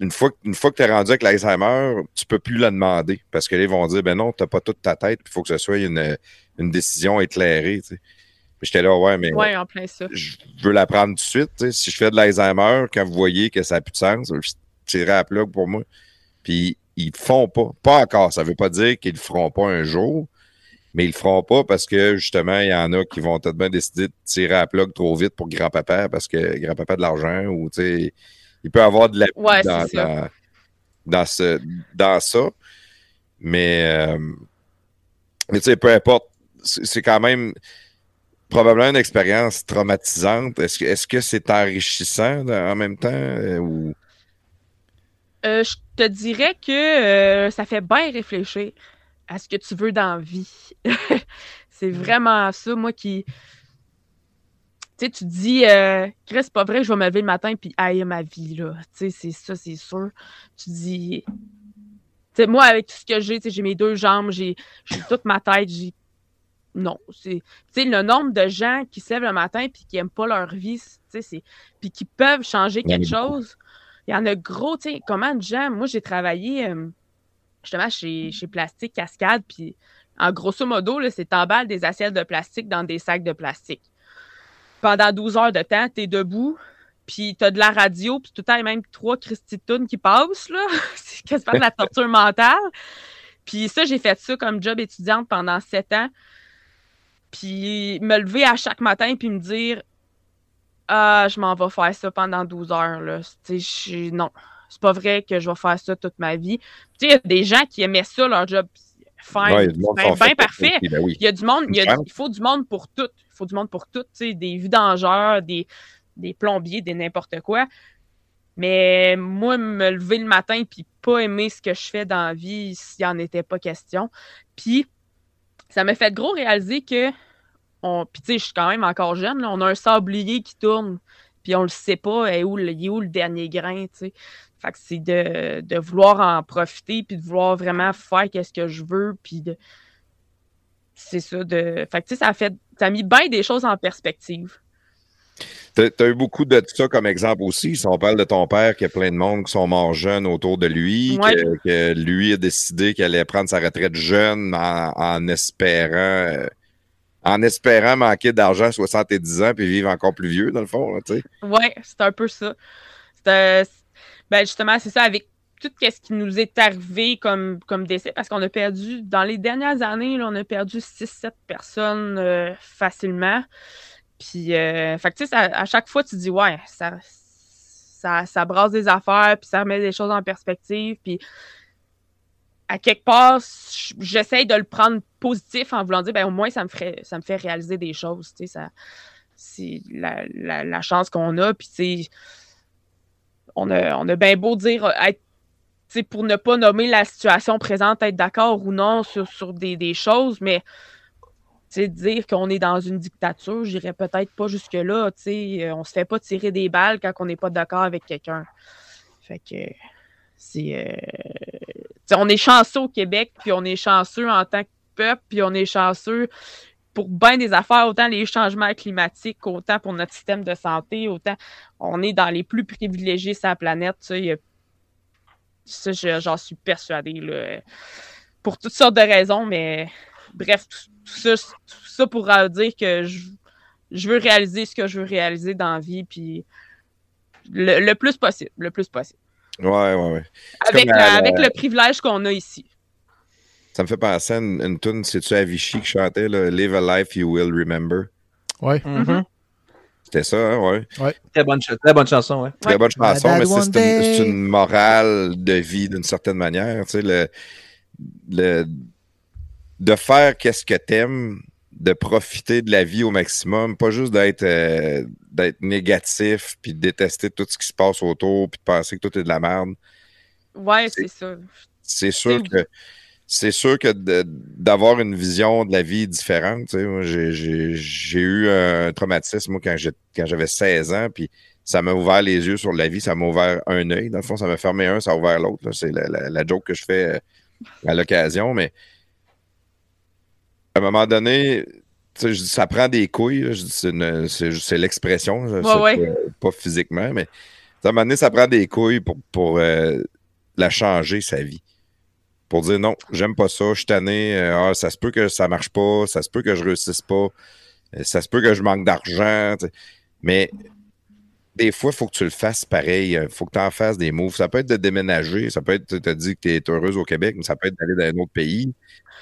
Une fois, fois que tu es rendu avec l'Alzheimer, tu peux plus la demander. Parce que là, ils vont dire, ben non, tu pas toute ta tête, il faut que ce soit une, une décision éclairée. J'étais là, ouais, mais Ouais, en plein ça. je veux la prendre tout de suite. Si je fais de l'Alzheimer, quand vous voyez que ça n'a plus de sens, je tirerai à la plug pour moi. Puis ils le font pas. Pas encore. Ça veut pas dire qu'ils le feront pas un jour, mais ils le feront pas parce que justement, il y en a qui vont peut-être bien décider de tirer à la plug trop vite pour grand-papa parce que grand-papa a de l'argent ou tu sais, il peut avoir de la Ouais, dans, dans, dans ce, dans ça. Mais, euh, mais tu sais, peu importe, c'est c'est quand même probablement une expérience traumatisante. Est-ce que est-ce que c'est enrichissant en même temps euh, ou? Euh, je te dirais que euh, ça fait bien réfléchir à ce que tu veux dans la vie. [LAUGHS] c'est vraiment ça, moi, qui. Tu sais, tu te dis, euh, Chris, c'est pas vrai je vais me lever le matin puis haïr ma vie, là. Tu sais, c'est ça, c'est sûr. Tu dis. Tu sais, moi, avec tout ce que j'ai, tu sais, j'ai mes deux jambes, j'ai j'ai toute ma tête, j'ai. Non, c'est. Tu le nombre de gens qui se lèvent le matin puis qui aiment pas leur vie, tu. Puis qui peuvent changer quelque chose. Il y en a gros, tu sais, comment de gens. Moi, j'ai travaillé euh, justement chez, chez Plastique Cascade, puis en grosso modo, c'est t'emballes des assiettes de plastique dans des sacs de plastique. Pendant 12 heures de temps, t'es debout, puis t'as de la radio, puis tout le temps, il y a même trois Christy Tunes qui passent, là. [LAUGHS] c'est quasiment de la torture mentale. Puis ça, j'ai fait ça comme job étudiante pendant sept ans. Puis me lever à chaque matin, puis me dire ah, je m'en vais faire ça pendant 12 heures. Là. Tu sais, je- non, c'est pas vrai que je vais faire ça toute ma vie. Tu sais, il y a des gens qui aimaient ça, leur job. Ouais, ben, ben pour parfait. aussi, ben oui. Il y a du monde, il, y a- Une chance. il faut du monde pour tout. Il faut du monde pour tout. Tu sais, des vidangeurs, des, des plombiers, des n'importe quoi. Mais moi, me lever le matin puis pas aimer ce que je fais dans la vie, s'il n'y en était pas question. Puis, ça m'a fait gros réaliser que on, puis tu sais, je suis quand même encore jeune, là, on a un sablier qui tourne, puis on le sait pas, est où, il est où le dernier grain, tu sais. Fait que c'est de, de vouloir en profiter, puis de vouloir vraiment faire qu'est-ce que je veux, puis de... C'est ça, de... Fait que tu sais, ça a fait... Ça a mis bien des choses en perspective. T'as as eu beaucoup de ça comme exemple aussi. Si on parle de ton père, qu'il y a plein de monde qui sont morts jeunes autour de lui, Ouais. que, que lui a décidé qu'il allait prendre sa retraite jeune en, en espérant euh, en espérant manquer d'argent à 70 ans puis vivre encore plus vieux, dans le fond, tu. Ouais, c'est un peu ça. Euh, ben justement, c'est ça, avec tout ce qui nous est arrivé comme, comme décès, parce qu'on a perdu, dans les dernières années, là, on a perdu 6-7 personnes euh, facilement. Puis, euh, fait que, à chaque fois, tu dis, ouais, ça, ça, ça, brasse des affaires, puis ça remet des choses en perspective. Puis, à quelque part, j'essaye de le prendre positif en voulant dire, ben, au moins, ça me, ferait, ça me fait réaliser des choses. Tu sais, c'est la, chance qu'on a. Puis, tu on a, on a bien beau dire, être pour ne pas nommer la situation présente, être d'accord ou non sur, sur des, des, choses, mais dire qu'on est dans une dictature, j'irais peut-être pas jusque-là. Euh, on se fait pas tirer des balles quand on n'est pas d'accord avec quelqu'un. Fait que c'est. Euh, on est chanceux au Québec, puis on est chanceux en tant que peuple, puis on est chanceux pour bien des affaires, autant les changements climatiques, autant pour notre système de santé, autant on est dans les plus privilégiés sur la planète. Ça j'en suis persuadée. Là, pour toutes sortes de raisons, mais bref, tout, ça, tout ça pour dire que je, je, veux réaliser ce que je veux réaliser dans la vie, puis le, le plus possible, le plus possible. Ouais, ouais, ouais. Avec, avec le privilège qu'on a ici. Ça me fait penser à une, une tune, c'est-tu Avicii qui chantait là, Live a life you will remember? Ouais. Mm-hmm. C'était ça, hein, ouais. ouais. Très, bonne, très bonne chanson, ouais. Très bonne chanson, mais c'est une, une, morale de vie d'une certaine manière. Tu sais, le, le, de faire qu'est-ce que t'aimes, de profiter de la vie au maximum, pas juste d'être euh, d'être négatif, puis de détester tout ce qui se passe autour, puis de penser que tout est de la merde. Ouais, c'est ça. C'est sûr que c'est sûr que d'avoir une vision de la vie différente, tu sais, j'ai eu un traumatisme moi, quand j'avais 16 ans, puis ça m'a ouvert les yeux sur la vie, ça m'a ouvert un œil. Dans le fond, ça m'a fermé un, ça a ouvert l'autre. C'est la, la, joke que je fais euh, à l'occasion, mais à un moment donné, ça prend des couilles. C'est l'expression, pas, physiquement, mais à un moment donné, ça prend des couilles pour, pour euh, la changer, sa vie. Pour dire non, j'aime pas ça, je suis tanné, euh, ah, ça se peut que ça marche pas, ça se peut que je réussisse pas, euh, ça se peut que je manque d'argent. Mais des fois, il faut que tu le fasses pareil. Il faut que tu en fasses des moves. Ça peut être de déménager, ça peut être, tu te dis que tu es heureuse au Québec, mais ça peut être d'aller dans un autre pays.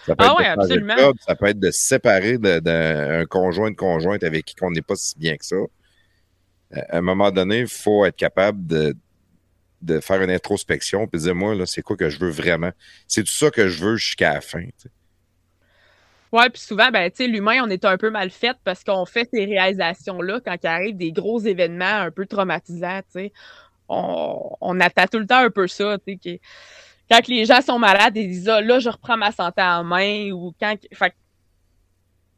Ça peut, ah être oui, absolument. ça peut être de se séparer d'un conjoint de conjointe avec qui on n'est pas si bien que ça. À un moment donné, il faut être capable de, de faire une introspection et dire moi, là, c'est quoi que je veux vraiment? C'est tout ça que je veux jusqu'à la fin. Oui, puis souvent, ben, l'humain, on est un peu mal fait parce qu'on fait ces réalisations-là quand il arrive des gros événements un peu traumatisants. On, on attend tout le temps un peu ça, quand les gens sont malades, ils disent ah, là, je reprends ma santé en main ou quand. Fait,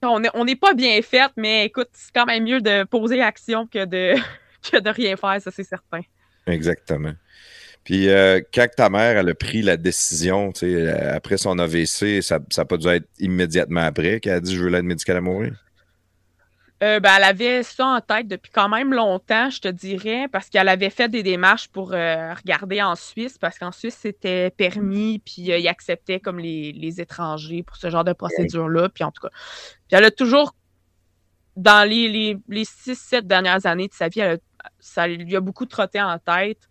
on n'est on pas bien fait, mais écoute, c'est quand même mieux de poser action que de, [LAUGHS] que de rien faire, ça c'est certain. Exactement. Puis euh, quand ta mère elle a pris la décision, euh, après son AVC, ça n'a pas dû être immédiatement après qu'elle a dit je veux l'aide médicale à mourir? Euh, ben, elle avait ça en tête depuis quand même longtemps, je te dirais, parce qu'elle avait fait des démarches pour euh, regarder en Suisse, parce qu'en Suisse, c'était permis, puis euh, ils acceptaient comme les, étrangers pour ce genre de procédure-là. Puis en tout cas, puis elle a toujours, dans les, les, les six, sept dernières années de sa vie, ça lui a beaucoup trotté en tête.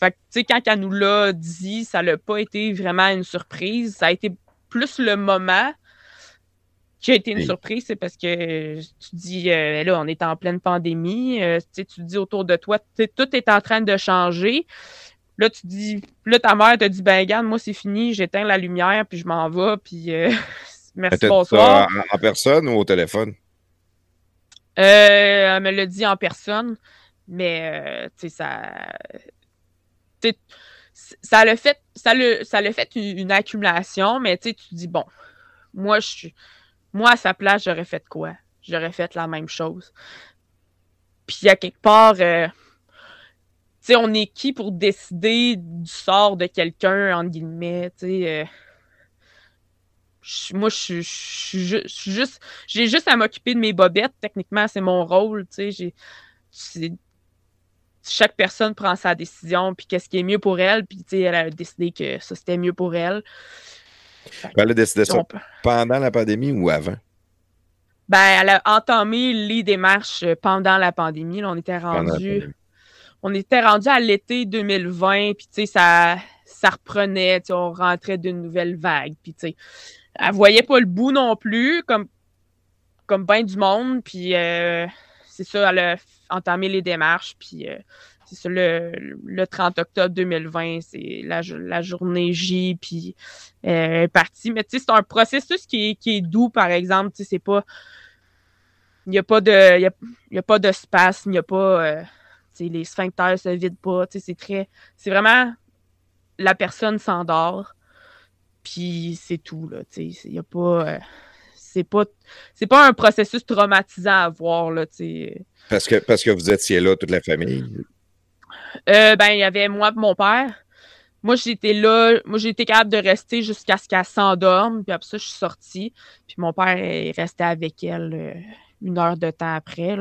Fait que, tu sais, quand elle nous l'a dit, ça n'a pas été vraiment une surprise. Ça a été plus le moment qui a été une surprise, c'est parce que tu dis, euh, là, on est en pleine pandémie, euh, tu dis autour de toi, tout est en train de changer. Là, tu dis, là, ta mère te dit, ben, regarde, moi, c'est fini, j'éteins la lumière, puis je m'en vais, puis euh, [LAUGHS] merci, bonsoir. En, personne ou au téléphone? elle me l'a dit en personne, mais, tu sais, ça. Ça l'a fait, ça ça fait une, une accumulation, mais tu tu dis, bon, moi, je suis moi, à sa place, j'aurais fait quoi? J'aurais fait la même chose. Puis, à quelque part, euh, tu sais, on est qui pour décider du sort de quelqu'un, entre guillemets, tu. Euh, moi, je suis juste. J'ai juste à m'occuper de mes bobettes. Techniquement, c'est mon rôle. Tu sais, chaque personne prend sa décision, puis qu'est-ce qui est mieux pour elle. Puis, elle a décidé que ça, c'était mieux pour elle. Elle a décidé ça pendant la pandémie ou avant? Ben, elle a entamé les démarches pendant la pandémie. on était rendu. on était rendu à l'été 2020, puis tu sais, ça, ça reprenait, on rentrait d'une nouvelle vague, puis tu sais, elle voyait pas le bout non plus, comme, comme bien du monde, puis euh, c'est ça, elle a entamé les démarches, puis euh, c'est le, le 30 octobre 2020, c'est la, la journée J, puis euh, est partie. Mais tu sais, c'est un processus qui est, qui est doux, par exemple, tu sais, c'est pas... Il n'y a pas de... Il a, a pas de spasme, il n'y a pas... Euh, tu sais, les sphincters se vident pas, tu sais, c'est très... C'est vraiment... La personne s'endort, puis c'est tout, là, tu sais, il n'y a pas... Euh, c'est pas... C'est pas un processus traumatisant à voir, là. Parce que, parce que vous étiez là, toute la famille. Euh, ben, il y avait moi et mon père. Moi, j'étais là. Moi, été capable de rester jusqu'à ce qu'elle s'endorme. Puis après ça, je suis sortie. Puis mon père est resté avec elle euh, une heure de temps après.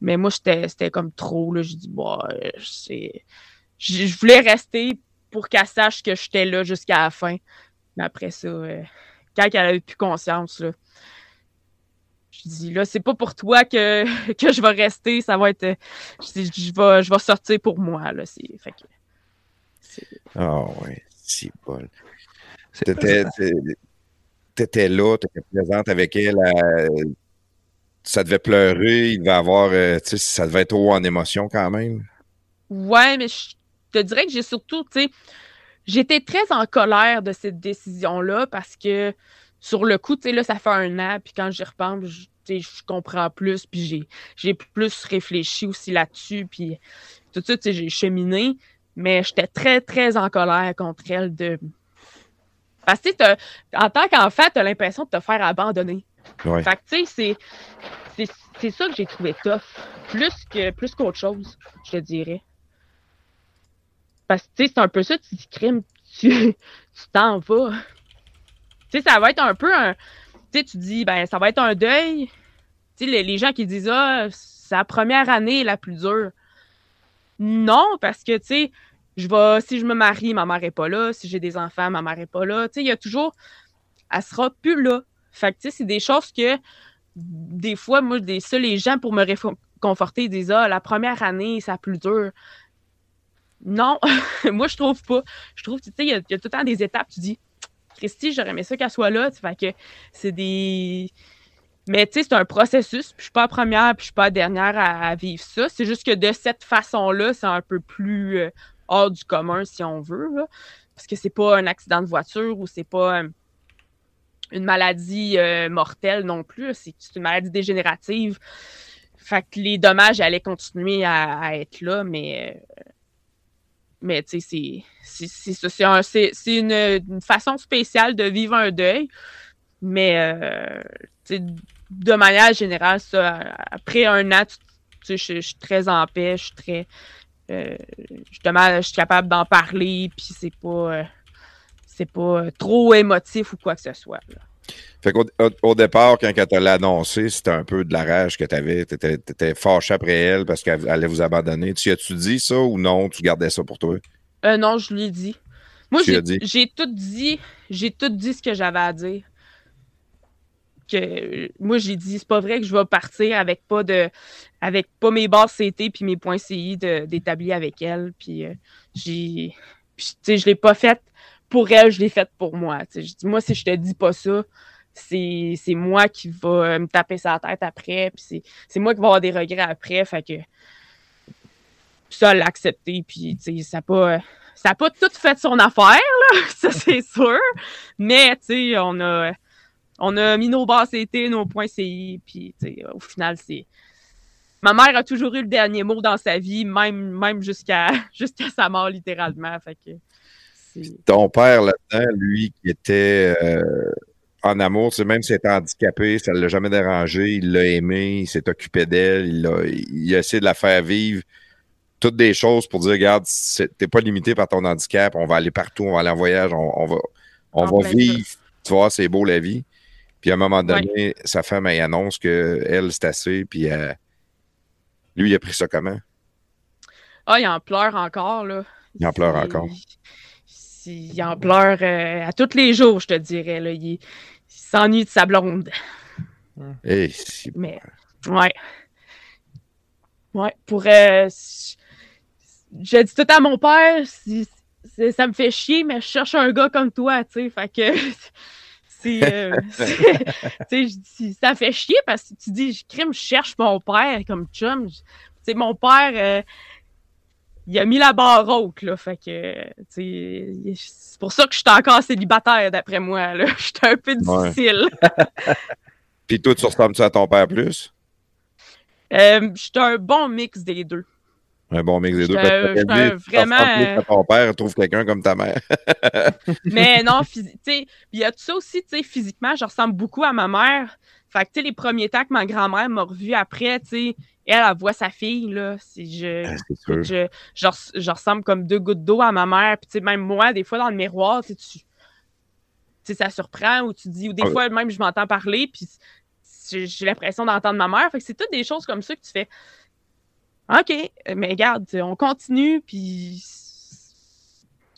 Mais moi, c'était comme trop. Là. Je dis, bon. Je, voulais rester pour qu'elle sache que j'étais là jusqu'à la fin. Mais après ça, euh, quand elle avait plus conscience, je dis là, c'est pas pour toi que, [LAUGHS] que je vais rester, ça va être. Je, dis, je, vais, je vais sortir pour moi. Là, c'est, fait que, c'est- Ah ouais, si bol. C'est T'étais, t'é- t'étais là, t'étais présente avec elle. euh, ça devait pleurer, il devait avoir, euh, tu sais, ça devait être haut en émotion quand même. Ouais, mais je te dirais que j'ai surtout, tu sais, j'étais très en colère de cette décision-là parce que sur le coup, tu sais, là, ça fait un an, puis quand j'y repense, je, comprends plus, puis j'ai, plus réfléchi aussi là-dessus, puis tout ça, tu sais, j'ai cheminé, mais j'étais très, très en colère contre elle de... Parce que, en tant qu'enfant, t'as l'impression de te faire abandonner. Ouais. Fait que, tu sais, c'est, ça que j'ai trouvé tough. Plus, que, plus qu'autre chose, je te dirais. Parce que, tu sais, c'est un peu ça, tu dis crime, tu [LAUGHS] tu t'en vas. Tu sais, ça va être un peu un. Tu dis, ben, ça va être un deuil. Tu les, gens qui disent, ah, c'est la première année la plus dure. Non, parce que, tu sais, je si je me marie, ma mère est pas là. Si j'ai des enfants, ma mère est pas là. Il y a toujours. Elle sera plus là. Fait tu sais, c'est des choses que, des fois, moi, les gens, pour me réconforter, disent, ah, la première année, c'est la plus dure. Non, [LAUGHS] moi, je trouve pas. Je trouve, tu sais, il y, a- il y a tout le temps des étapes. Tu dis, Christy, j'aurais aimé ça qu'elle soit là. c'est des. Mais tu sais, c'est un processus. Puis je suis pas première, puis je suis pas dernière à, vivre ça. C'est juste que de cette façon-là, c'est un peu plus euh, hors du commun, si on veut. Parce que c'est pas un accident de voiture ou c'est pas euh, une maladie euh, mortelle non plus. C'est c'est une maladie dégénérative. Fait que les dommages allaient continuer à, à être là, mais. Mais c'est- une, façon spéciale de vivre un deuil. Mais euh, de manière générale, après un an, je, suis très en paix, je suis très. euh, je suis capable d'en parler, puis c'est pas. euh, pas trop émotif ou quoi que ce soit. Fait qu'au au, départ, quand elle te l'a annoncé, c'était un peu de la rage que tu avais. Tu étais, fâché après elle parce qu'elle allait vous abandonner. Tu as-tu dit ça ou non? Tu gardais ça pour toi? Euh, non, je lui ai dit. Moi, j'ai tout dit. J'ai tout dit ce que j'avais à dire. Que moi, j'ai dit, c'est pas vrai que je vais partir avec pas de avec pas mes bases CT puis mes points CI d'établis avec elle. Puis euh, j'ai. puis, tu sais, je l'ai pas faite pour elle, je l'ai faite pour moi. Je dis, moi, si je te dis pas ça, c'est moi qui va euh, me taper sa tête après. Puis c'est- moi qui vais avoir des regrets après. Fait que ça, elle l'a accepté. Puis, ça n'a pas, ça pas tout fait son affaire, là, [LAUGHS] ça c'est sûr. Mais, on a, on a mis nos bases CT, nos points CI, puis, au final, c'est. Ma mère a toujours eu le dernier mot dans sa vie, même, même jusqu'à [LAUGHS] sa mort, littéralement. Ton père, là-dedans, lui, qui était euh, en amour, tu sais, même s'il était handicapé, ça ne l'a jamais dérangé. Il l'a aimé, il s'est occupé d'elle, il, a- il a essayé de la faire vivre. Toutes des choses pour dire, regarde, t'es pas limité par ton handicap, on va aller partout, on va aller en voyage, on, on va, on En va vivre. Tu vois, c'est beau la vie. Puis à un moment donné, sa femme, elle annonce que elle c'est assez, puis euh, lui, il a pris ça comment? Ah, il en pleure encore, là. Il en pleure encore. Il en pleure euh, à tous les jours, je te dirais. Là. Il, il s'ennuie de sa blonde. Si- Mais, ouais. Ouais, pour. euh, j'ai dit tout à mon père, si, ça me fait chier, mais je cherche un gars comme toi, tu sais. Fait que [LAUGHS] c'est. Euh, [LAUGHS] [LAUGHS] ça fait chier parce que tu dis, crime, je cherche mon père comme chum. Tu sais, mon père, euh, il a mis la barre haute, là. Fait que, c'est pour ça que je suis encore célibataire, d'après moi, là. [LAUGHS] J'étais un peu difficile. [LAUGHS] Puis toi, tu ressembles-tu à ton père plus? Euh, J'étais un bon mix des deux. Un bon mix des deux. Parce que vraiment. À ton père trouve quelqu'un comme ta mère. [LAUGHS] mais non, tu sais, il y a tout ça aussi, tu sais, physiquement, je ressemble beaucoup à ma mère. Fait que, tu sais, les premiers temps que ma grand-mère m'a revu après, tu sais, elle, elle voit sa fille, là. Je, ah, je, je, ressemble comme deux gouttes d'eau à ma mère. Puis, tu sais, même moi, des fois, dans le miroir, tu sais, ça surprend ou tu dis, ou des ah fois, même, je m'entends parler, puis j'ai l'impression d'entendre ma mère. Fait que c'est toutes des choses comme ça que tu fais. OK, mais regarde, on continue, puis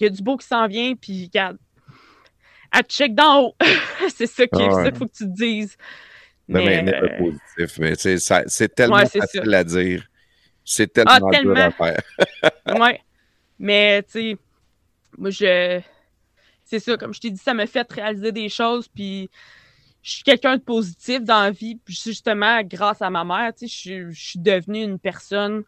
il y a du beau qui s'en vient, puis regarde, à check d'en haut. [LAUGHS] c'est ça qu'il faut que tu te dises. Mais, mais euh... positif, mais c'est tellement facile à dire. C'est tellement, ah, dur à faire. [LAUGHS] ouais. Mais, tu sais, moi, je. C'est ça, comme je t'ai dit, ça m'a fait réaliser des choses, puis je suis quelqu'un de positif dans la vie. Puis justement, grâce à ma mère, je, je suis devenue une personne.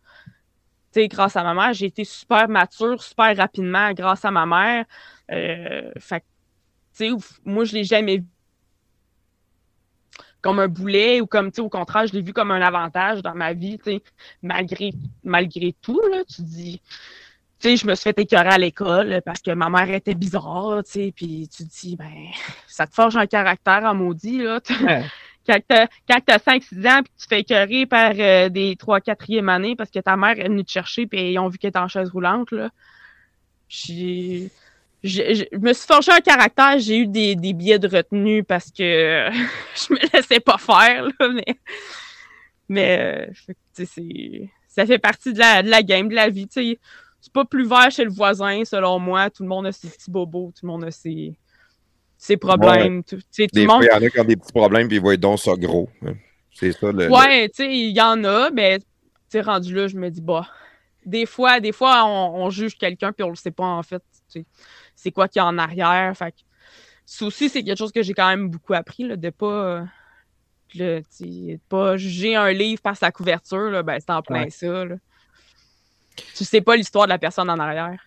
grâce à ma mère, j'ai été super mature, super rapidement grâce à ma mère. Euh, fait moi, je l'ai jamais vu comme un boulet ou comme, au contraire, je l'ai vu comme un avantage dans ma vie, malgré, malgré tout, là, tu dis, tu sais, je me suis fait écœurer à l'école parce que ma mère était bizarre, tu sais, puis tu te dis, ben, [LAUGHS] ça te forge un caractère en maudit, là. [LAUGHS] quand t'as 5-6 ans, puis tu te fais écœurer par euh, des 3-4e années parce que ta mère est venue te chercher, puis ils ont vu qu'elle était en chaise roulante, là. J'ai... Je, me suis forgé un caractère, j'ai eu des, des billets de retenue parce que [LAUGHS] je me laissais pas faire, là, mais... Mais, euh, ça fait partie de la, de la game, de la vie, tu sais c'est pas plus vert chez le voisin, selon moi. Tout le monde a ses petits bobos, tout le monde a ses, ses problèmes. Tout, des fois, il y en a qui ont des petits problèmes, puis ils voient donc ça gros. C'est ça le. Ouais, tu sais, il y en a, mais tu rendu là, je me dis, bah. Des fois, des fois, on, juge quelqu'un, puis on le sait pas, en fait. C'est quoi qu'il y a en arrière. Fait ça aussi, c'est quelque chose que j'ai quand même beaucoup appris, là, de pas. Le, pas juger un livre par sa couverture, là, ben, c'est en plein ça. Là. Tu sais pas l'histoire de la personne en arrière.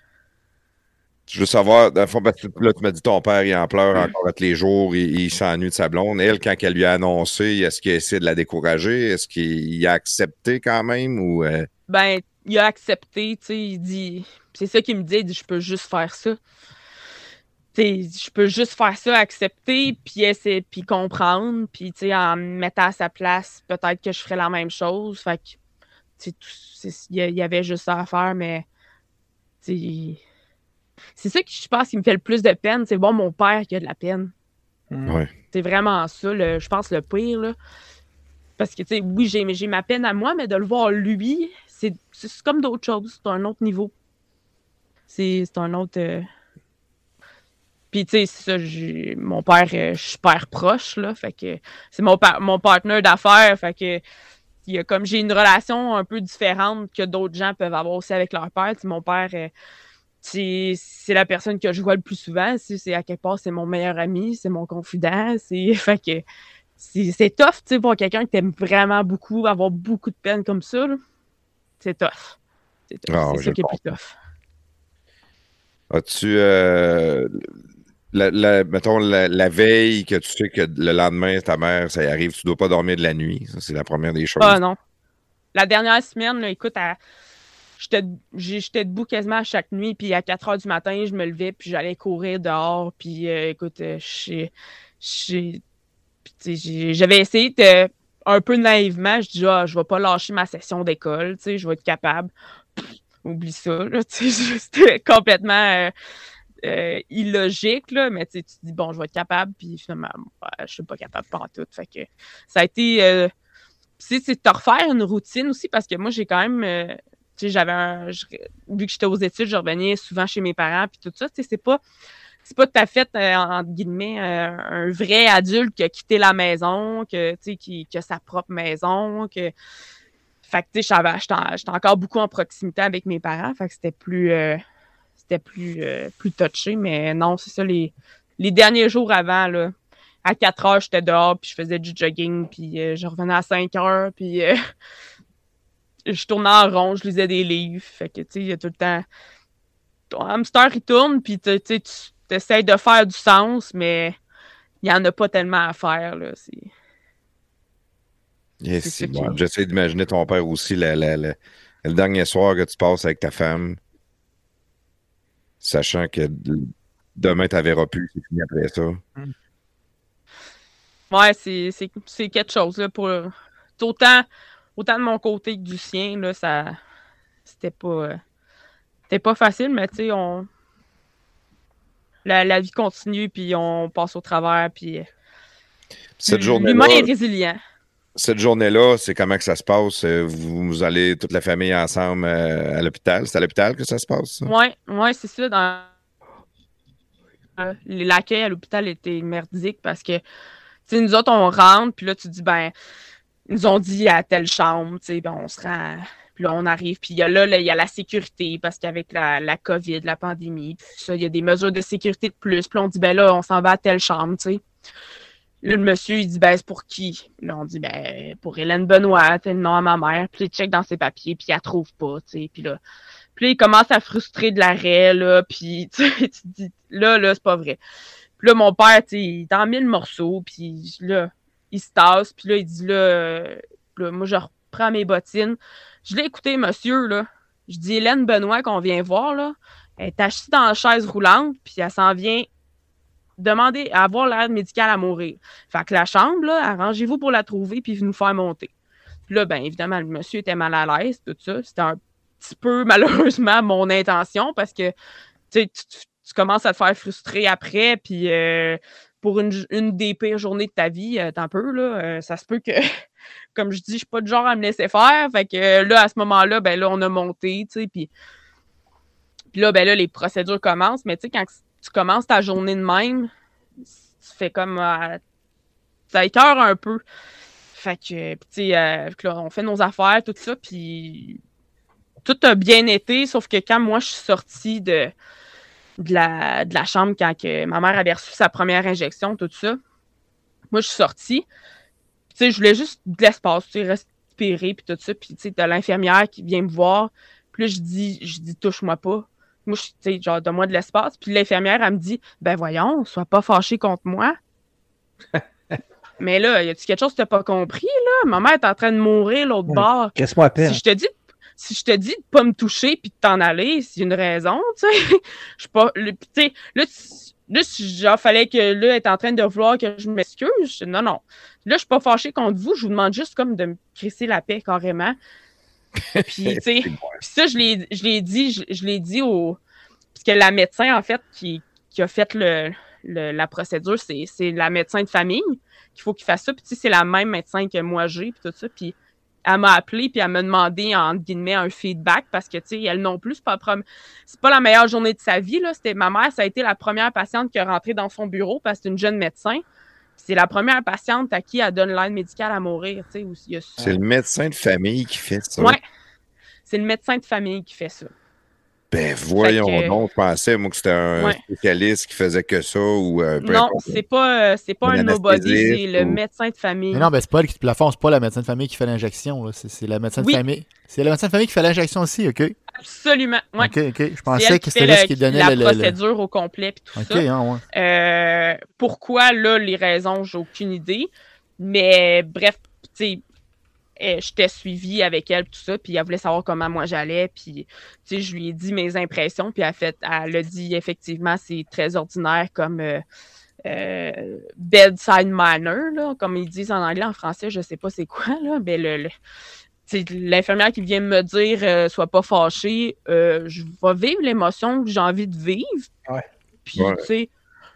Je veux savoir, dans fond, parce que là, tu m'as dit ton père, il en pleure encore tous les jours, il, il s'ennuie de sa blonde. Elle, quand elle lui a annoncé, est-ce qu'il a essayé de la décourager? Est-ce qu'il a accepté quand même ou. Euh? Ben, il a accepté, tu sais, il dit. C'est ça qu'il me dit, il dit, je peux juste faire ça. Je peux juste faire ça, accepter, puis essayer, puis comprendre, puis en me mettant à sa place, peut-être que je ferais la même chose. Fait que il y, avait juste ça à faire, mais c'est ça que je pense qui me fait le plus de peine. C'est bon, mon père qui a de la peine. Hmm. C'est vraiment ça, je pense, le pire. Là. Parce que, tu sais, oui, j'ai ma peine à moi, mais de le voir lui, c'est comme d'autres choses. C'est un autre niveau. C'est un autre. Euh, puis, tu sais, ça, mon père, euh, je suis super proche, là. Fait que c'est mon, mon partenaire d'affaires. Fait que il y a comme j'ai une relation un peu différente que d'autres gens peuvent avoir aussi avec leur père. mon père, euh, c'est la personne que je vois le plus souvent. C'est à quelque part, c'est mon meilleur ami, c'est mon confident. C'est [LAUGHS] fait que c'est tough, pour quelqu'un qui t'aime vraiment beaucoup, avoir beaucoup de peine comme ça. C'est tough. C'est ah, ça qui est plus tough. As-tu euh, la, mettons, la, veille que tu sais que le lendemain, ta mère, ça y arrive, tu dois pas dormir de la nuit. Ça, c'est la première des choses. Ah non. La dernière semaine, là, écoute, j'étais debout quasiment à chaque nuit, puis à 4 heures du matin, je me levais, puis j'allais courir dehors, puis euh, écoute, euh, j'avais essayé un peu naïvement, je dis, ah, je vais pas lâcher ma session d'école, je vais être capable. oublie ça, [LAUGHS] c'était complètement... Euh, euh, illogique, là, mais tu te dis, bon, je vais être capable, puis finalement, je suis pas capable pas tout. Fait que ça a été. Euh, c'est de refaire une routine aussi, parce que moi, j'ai quand même. Euh, j'avais vu que j'étais aux études, je revenais souvent chez mes parents, puis tout ça. C'est pas. C'est pas tout à fait, entre guillemets, un vrai adulte qui a quitté la maison, que, qui, qui a sa propre maison, que Fait que, j'étais en- encore beaucoup en proximité avec mes parents. Fait que c'était plus, c'était plus, euh, plus touché. Mais non, c'est ça, les, les derniers jours avant, là, à 4 heures, j'étais dehors, puis je faisais du jogging, puis euh, je revenais à 5 heures, puis euh, [LAUGHS] je tournais en rond, je lisais des livres. Fait que, tu sais, il y a tout le temps... Ton hamster, il tourne, puis tu sais, tu essaies de faire du sens, mais il n'y en a pas tellement à faire, là. C'est... Yes, J'essaie d'imaginer ton père aussi, le dernier soir que tu passes avec ta femme, sachant que demain, tu verras plus, c'est fini après ça. Ouais, c'est, c'est, c'est quelque chose, là, pour... Autant, autant de mon côté que du sien, là, ça... C'était pas... euh, C'était pas facile, mais tu sais, on... La, la vie continue, puis on passe au travers, puis... euh, Cette L'humain journée-là, est résilient. Cette journée-là, c'est comment que ça se passe? Euh, Vous, allez toute la famille ensemble euh, à l'hôpital? C'est à l'hôpital que ça se passe? ça? Ouais, c'est ça. Dans... L'accueil à l'hôpital était merdique parce que, tu nous autres, on rentre, puis là, tu dis, ben, ils nous ont dit à telle chambre, tu sais, ben, on se rend. Puis là, on arrive, puis là, là, il y a la sécurité parce qu'avec la, la COVID, la pandémie, ça, il y a des mesures de sécurité de plus. Puis on dit, ben là, on s'en va à telle chambre, tu sais. Le monsieur, il dit, ben, c'est pour qui? Là, on dit, ben, pour Hélène Benoît, tel nom à ma mère. Puis il check dans ses papiers, puis il la trouve pas, tu. Puis là, puis il commence à frustrer de l'arrêt, là, puis [LAUGHS] tu dis, là, là, c'est pas vrai. Puis là, mon père, tu il est en mille morceaux, puis là, il se tasse, puis là, il dit, là, euh, là, moi, je reprends mes bottines. Je l'ai écouté, monsieur, là. Je dis, Hélène Benoît, qu'on vient voir, là, elle est assise dans la chaise roulante, puis elle s'en vient demander à avoir l'aide médicale à mourir. Fait que la chambre, arrangez-vous pour la trouver, puis nous faire monter. Puis là, ben évidemment, le monsieur était mal à l'aise, tout ça. C'était un petit peu, [LAUGHS] malheureusement, mon intention, parce que, tu tu, commences à te faire frustrer après, puis euh, pour une, des pires journées de ta vie, euh, t'en peu, là, euh, ça se peut que, [LAUGHS] comme je dis, je suis pas du genre à me laisser faire, fait que là, à ce moment-là, ben là, on a monté, tu sais, puis puis là, ben là, les procédures commencent, mais tu sais, quand tu commences ta journée de même, tu fais comme. euh, ça écœure un peu. Fait que, tu sais, euh, on fait nos affaires, tout ça, puis tout a bien été, sauf que quand moi, je suis sortie de, de, la, de la chambre, quand que ma mère avait reçu sa première injection, tout ça, moi, je suis sortie. Tu sais, je voulais juste de l'espace, tu sais, respirer, puis tout ça, puis tu sais, t'as l'infirmière qui vient me voir, puis là, je dis, je dis, touche-moi pas. Moi, je sais, genre, donne-moi de l'espace. Puis l'infirmière, elle me dit, ben voyons, sois pas fâché contre moi. [LAUGHS] Mais là, y a-tu quelque chose que t'as pas compris, là? Ma mère est en train de mourir l'autre Ouais. bord. À peine. Si je te dis, si je te dis de pas me toucher puis de t'en aller, c'est une raison, tu sais. [LAUGHS] Je suis pas, le- là, tu- là, si genre, fallait que là, elle est en train de vouloir que je m'excuse. Non, non. Là, je suis pas fâchée contre vous. Je vous demande juste comme de me crisser la paix carrément. [LAUGHS] Puis, tu sais, ça, je l'ai, dit, je, je l'ai dit au. Parce que la médecin, en fait, qui, qui a fait le, le- la procédure, c'est, c'est la médecin de famille qu'il faut qu'il fasse ça. Puis, tu sais, c'est la même médecin que moi j'ai, puis tout ça. Puis, elle m'a appelé, puis elle m'a demandé, entre guillemets, un feedback, parce que, tu sais, elle non plus, c'est pas, la prom- c'est pas la meilleure journée de sa vie, là. C'était ma mère, ça a été la première patiente qui est rentrée dans son bureau, parce que c'est une jeune médecin. C'est la première patiente à qui elle donne l'aide médicale à mourir, tu sais. C'est le médecin de famille qui fait ça. Ouais. C'est le médecin de famille qui fait ça. Ben voyons que- donc, je pensais moi que c'était un Ouais. spécialiste qui faisait que ça ou euh, Non, c'est pas, euh, c'est pas Un un nobody, c'est anesthésiste le médecin de famille. Mais non, ben c'est pas elle qui te plafond, c'est pas la médecin de famille qui fait l'injection. C'est c'est la médecin Oui. de famille. C'est la médecin de famille qui fait l'injection aussi, ok? Absolument. Ouais. Ok, ok. Je pensais que c'était ce qui donnait la le- procédure au complet puis tout ça. hein, ouais. Euh, pourquoi, là, les raisons, j'ai aucune idée. Mais bref, tu sais, euh, j'étais suivie avec elle, tout ça, puis elle voulait savoir comment moi j'allais, puis, tu sais, je lui ai dit mes impressions, puis elle, a fait, elle a dit, effectivement, c'est très ordinaire comme euh, euh, bedside manner, là, comme ils disent en anglais, en français, je sais pas c'est quoi, là, mais le... l'infirmière qui vient me dire euh, sois pas fâché, euh, je vais vivre l'émotion que j'ai envie de vivre. Ouais. Puis, Ouais. tu sais,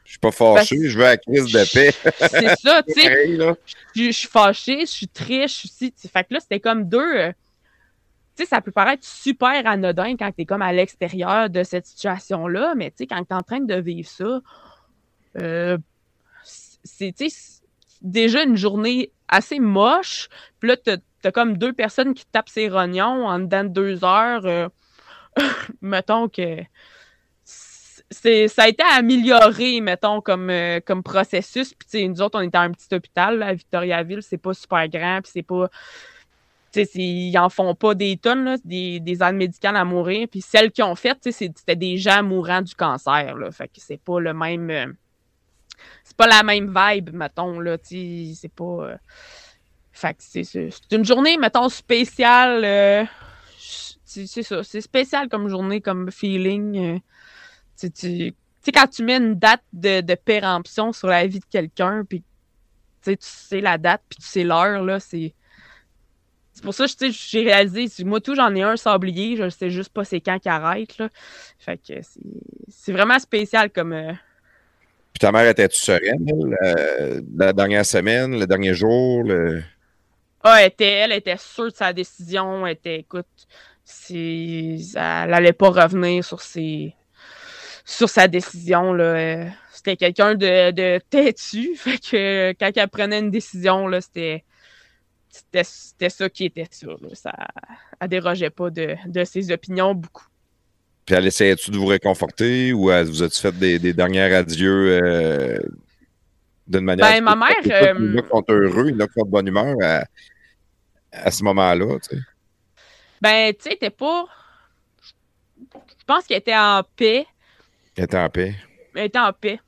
Je suis pas fâché, je veux la crise de paix. [LAUGHS] c'est ça, tu sais je, suis fâchée, je suis triste, je suis tu. Fait que là, c'était comme deux. euh, tu sais, ça peut paraître super anodin quand tu es comme à l'extérieur de cette situation-là, mais tu sais, quand tu es en train de vivre ça, euh, c'est tu déjà une journée assez moche. Puis là, t'as t'as comme deux personnes qui tapent ses rognons en dedans de deux heures. euh, [LAUGHS] mettons que c'est, ça a été amélioré, mettons, comme, euh, comme processus. Puis, nous autres, on était à un petit hôpital là, à Victoriaville. C'est pas super grand. Puis, c'est pas. Ils en font pas des tonnes, là, des, des aides médicales à mourir. Puis, celles qu'ils ont c'est- c'était des gens mourant du cancer. Là, fait que c'est pas le même. euh, c'est pas la même vibe, mettons, là. C'est pas. Fait que c'est, une journée, mettons, spéciale. euh, c'est ça. C'est spécial comme journée, comme feeling. euh, tu, tu, sais, quand tu mets une date de, de péremption sur la vie de quelqu'un, puis tu sais, la date, puis tu sais l'heure, là, c'est. C'est pour ça que j'ai réalisé, moi tout, j'en ai un sablier, je sais juste pas c'est quand qui arrête. Là. Fait que c'est vraiment spécial comme. euh, Puis ta mère était-tu sereine, la dernière semaine, le dernier jour? Ah, elle était, elle était sûre de sa décision. Elle était, écoute, elle allait pas revenir sur ses, sur sa décision, là. Euh, C'était quelqu'un de, de têtu. [LAUGHS] Fait que quand elle prenait une décision, là, c'était, c'était, c'était ça qui était ça, là. Ça, dérogeait pas de, de ses opinions beaucoup. Puis elle essayait-tu de vous réconforter ou elle vous a-tu fait des, derniers adieux euh, d'une manière. Ben, ma mère, Il y en a qui sont heureux, il y en a qui sont de bonne humeur à, à ce moment-là. Tu sais. Ben, tu sais, t'es pas. Je pense qu'elle était en paix. Elle était en paix. Elle était en paix.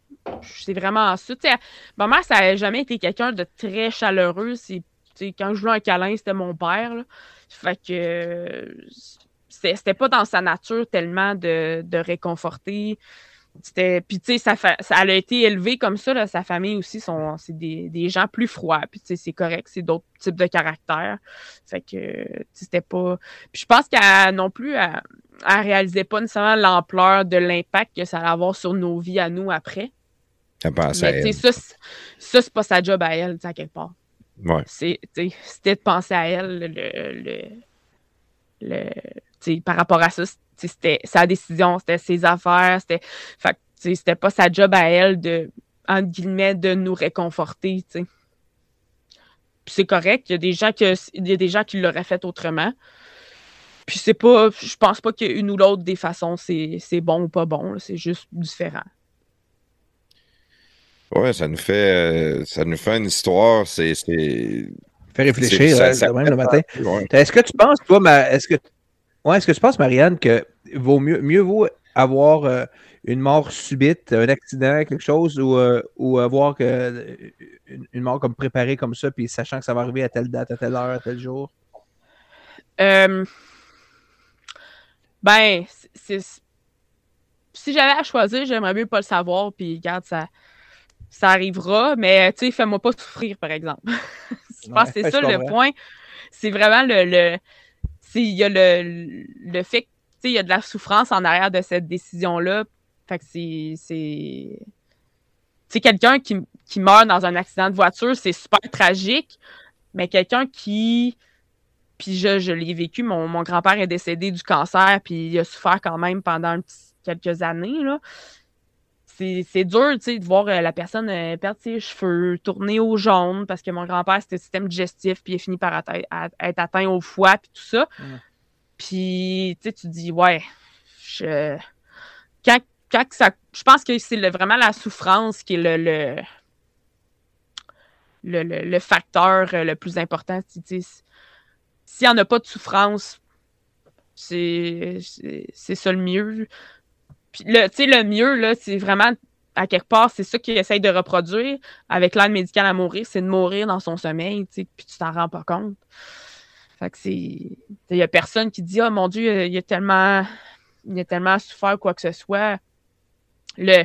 C'est vraiment ça. Tu sais, ma mère, ça n'a jamais été quelqu'un de très chaleureux. C'est, quand je voulais un câlin, c'était mon père. là. Fait que euh, c'était c'était pas dans sa nature tellement de, de réconforter. C'était, puis tu sais, ça, fa- ça elle a été élevée comme ça. Là, sa famille aussi, sont, c'est des, des gens plus froids. Puis tu sais, c'est correct, c'est d'autres types de caractères. Fait que c'était pas. Puis je pense qu'elle non plus, elle, elle réalisait pas nécessairement l'ampleur de l'impact que ça allait avoir sur nos vies à nous après. Elle Mais elle. ça, c'est- ça, c'est pas sa job à elle, à quelque part. Ouais. C'est, C'était de penser à elle, le, le, le- tu sais, par rapport à ça, c'était sa décision, c'était ses affaires, c'était, fait c'était pas sa job à elle de, entre guillemets, de nous réconforter, tu sais. Puis c'est correct, il y a des gens que, il y a des gens qui l'auraient fait autrement. Puis c'est pas, je pense pas qu'une ou l'autre des façons, c'est, c'est bon ou pas bon, c'est juste différent. Ouais, ça nous fait euh, ça nous fait une histoire. C'est. c'est- Fait réfléchir ça- hein, ça- de même le matin. Ouais. Est-ce que tu penses, toi, ma- est-ce que, ouais, est-ce que tu penses, Marianne, que vaut mieux, mieux vaut avoir euh, une mort subite, un accident, quelque chose, ou, euh, ou avoir euh, une, une mort comme préparée comme ça, puis sachant que ça va arriver à telle date, à telle heure, à tel jour? Ben, c'est, si j'avais à choisir, j'aimerais mieux pas le savoir, puis regarde, ça, ça arrivera, mais tu sais, fais-moi pas souffrir, par exemple. [LAUGHS] je pense que c'est ça le point. C'est vraiment le. le il y a le, le fait que, tu sais, il y a de la souffrance en arrière de cette décision-là. Fait que c'est. c'est quelqu'un qui, qui meurt dans un accident de voiture, c'est super tragique, mais quelqu'un qui puis je, je l'ai vécu, mon, mon grand-père est décédé du cancer, puis il a souffert quand même pendant quelques années. Là. C'est, dur, tu sais, de voir euh, la personne euh, perdre ses cheveux, tourner au jaune, parce que mon grand-père, c'était le système digestif, puis il a fini par atte- à- être atteint au foie, puis tout ça. Mm. Puis, tu sais, tu te dis, ouais, je... Quand, quand ça... Je pense que c'est vraiment la souffrance qui est le... le... Le, le- le facteur euh, le plus important. S'il n'y en a pas de souffrance, c'est ça le mieux. Le, le mieux, c'est vraiment, à quelque part, c'est ça qu'il essaye de reproduire avec l'aide médicale à mourir, c'est de mourir dans son sommeil, puis tu t'en rends pas compte. Fait que c'est... Il y a personne qui dit « Ah, mon Dieu, il a tellement... Il a tellement souffert quoi que ce soit. » Le,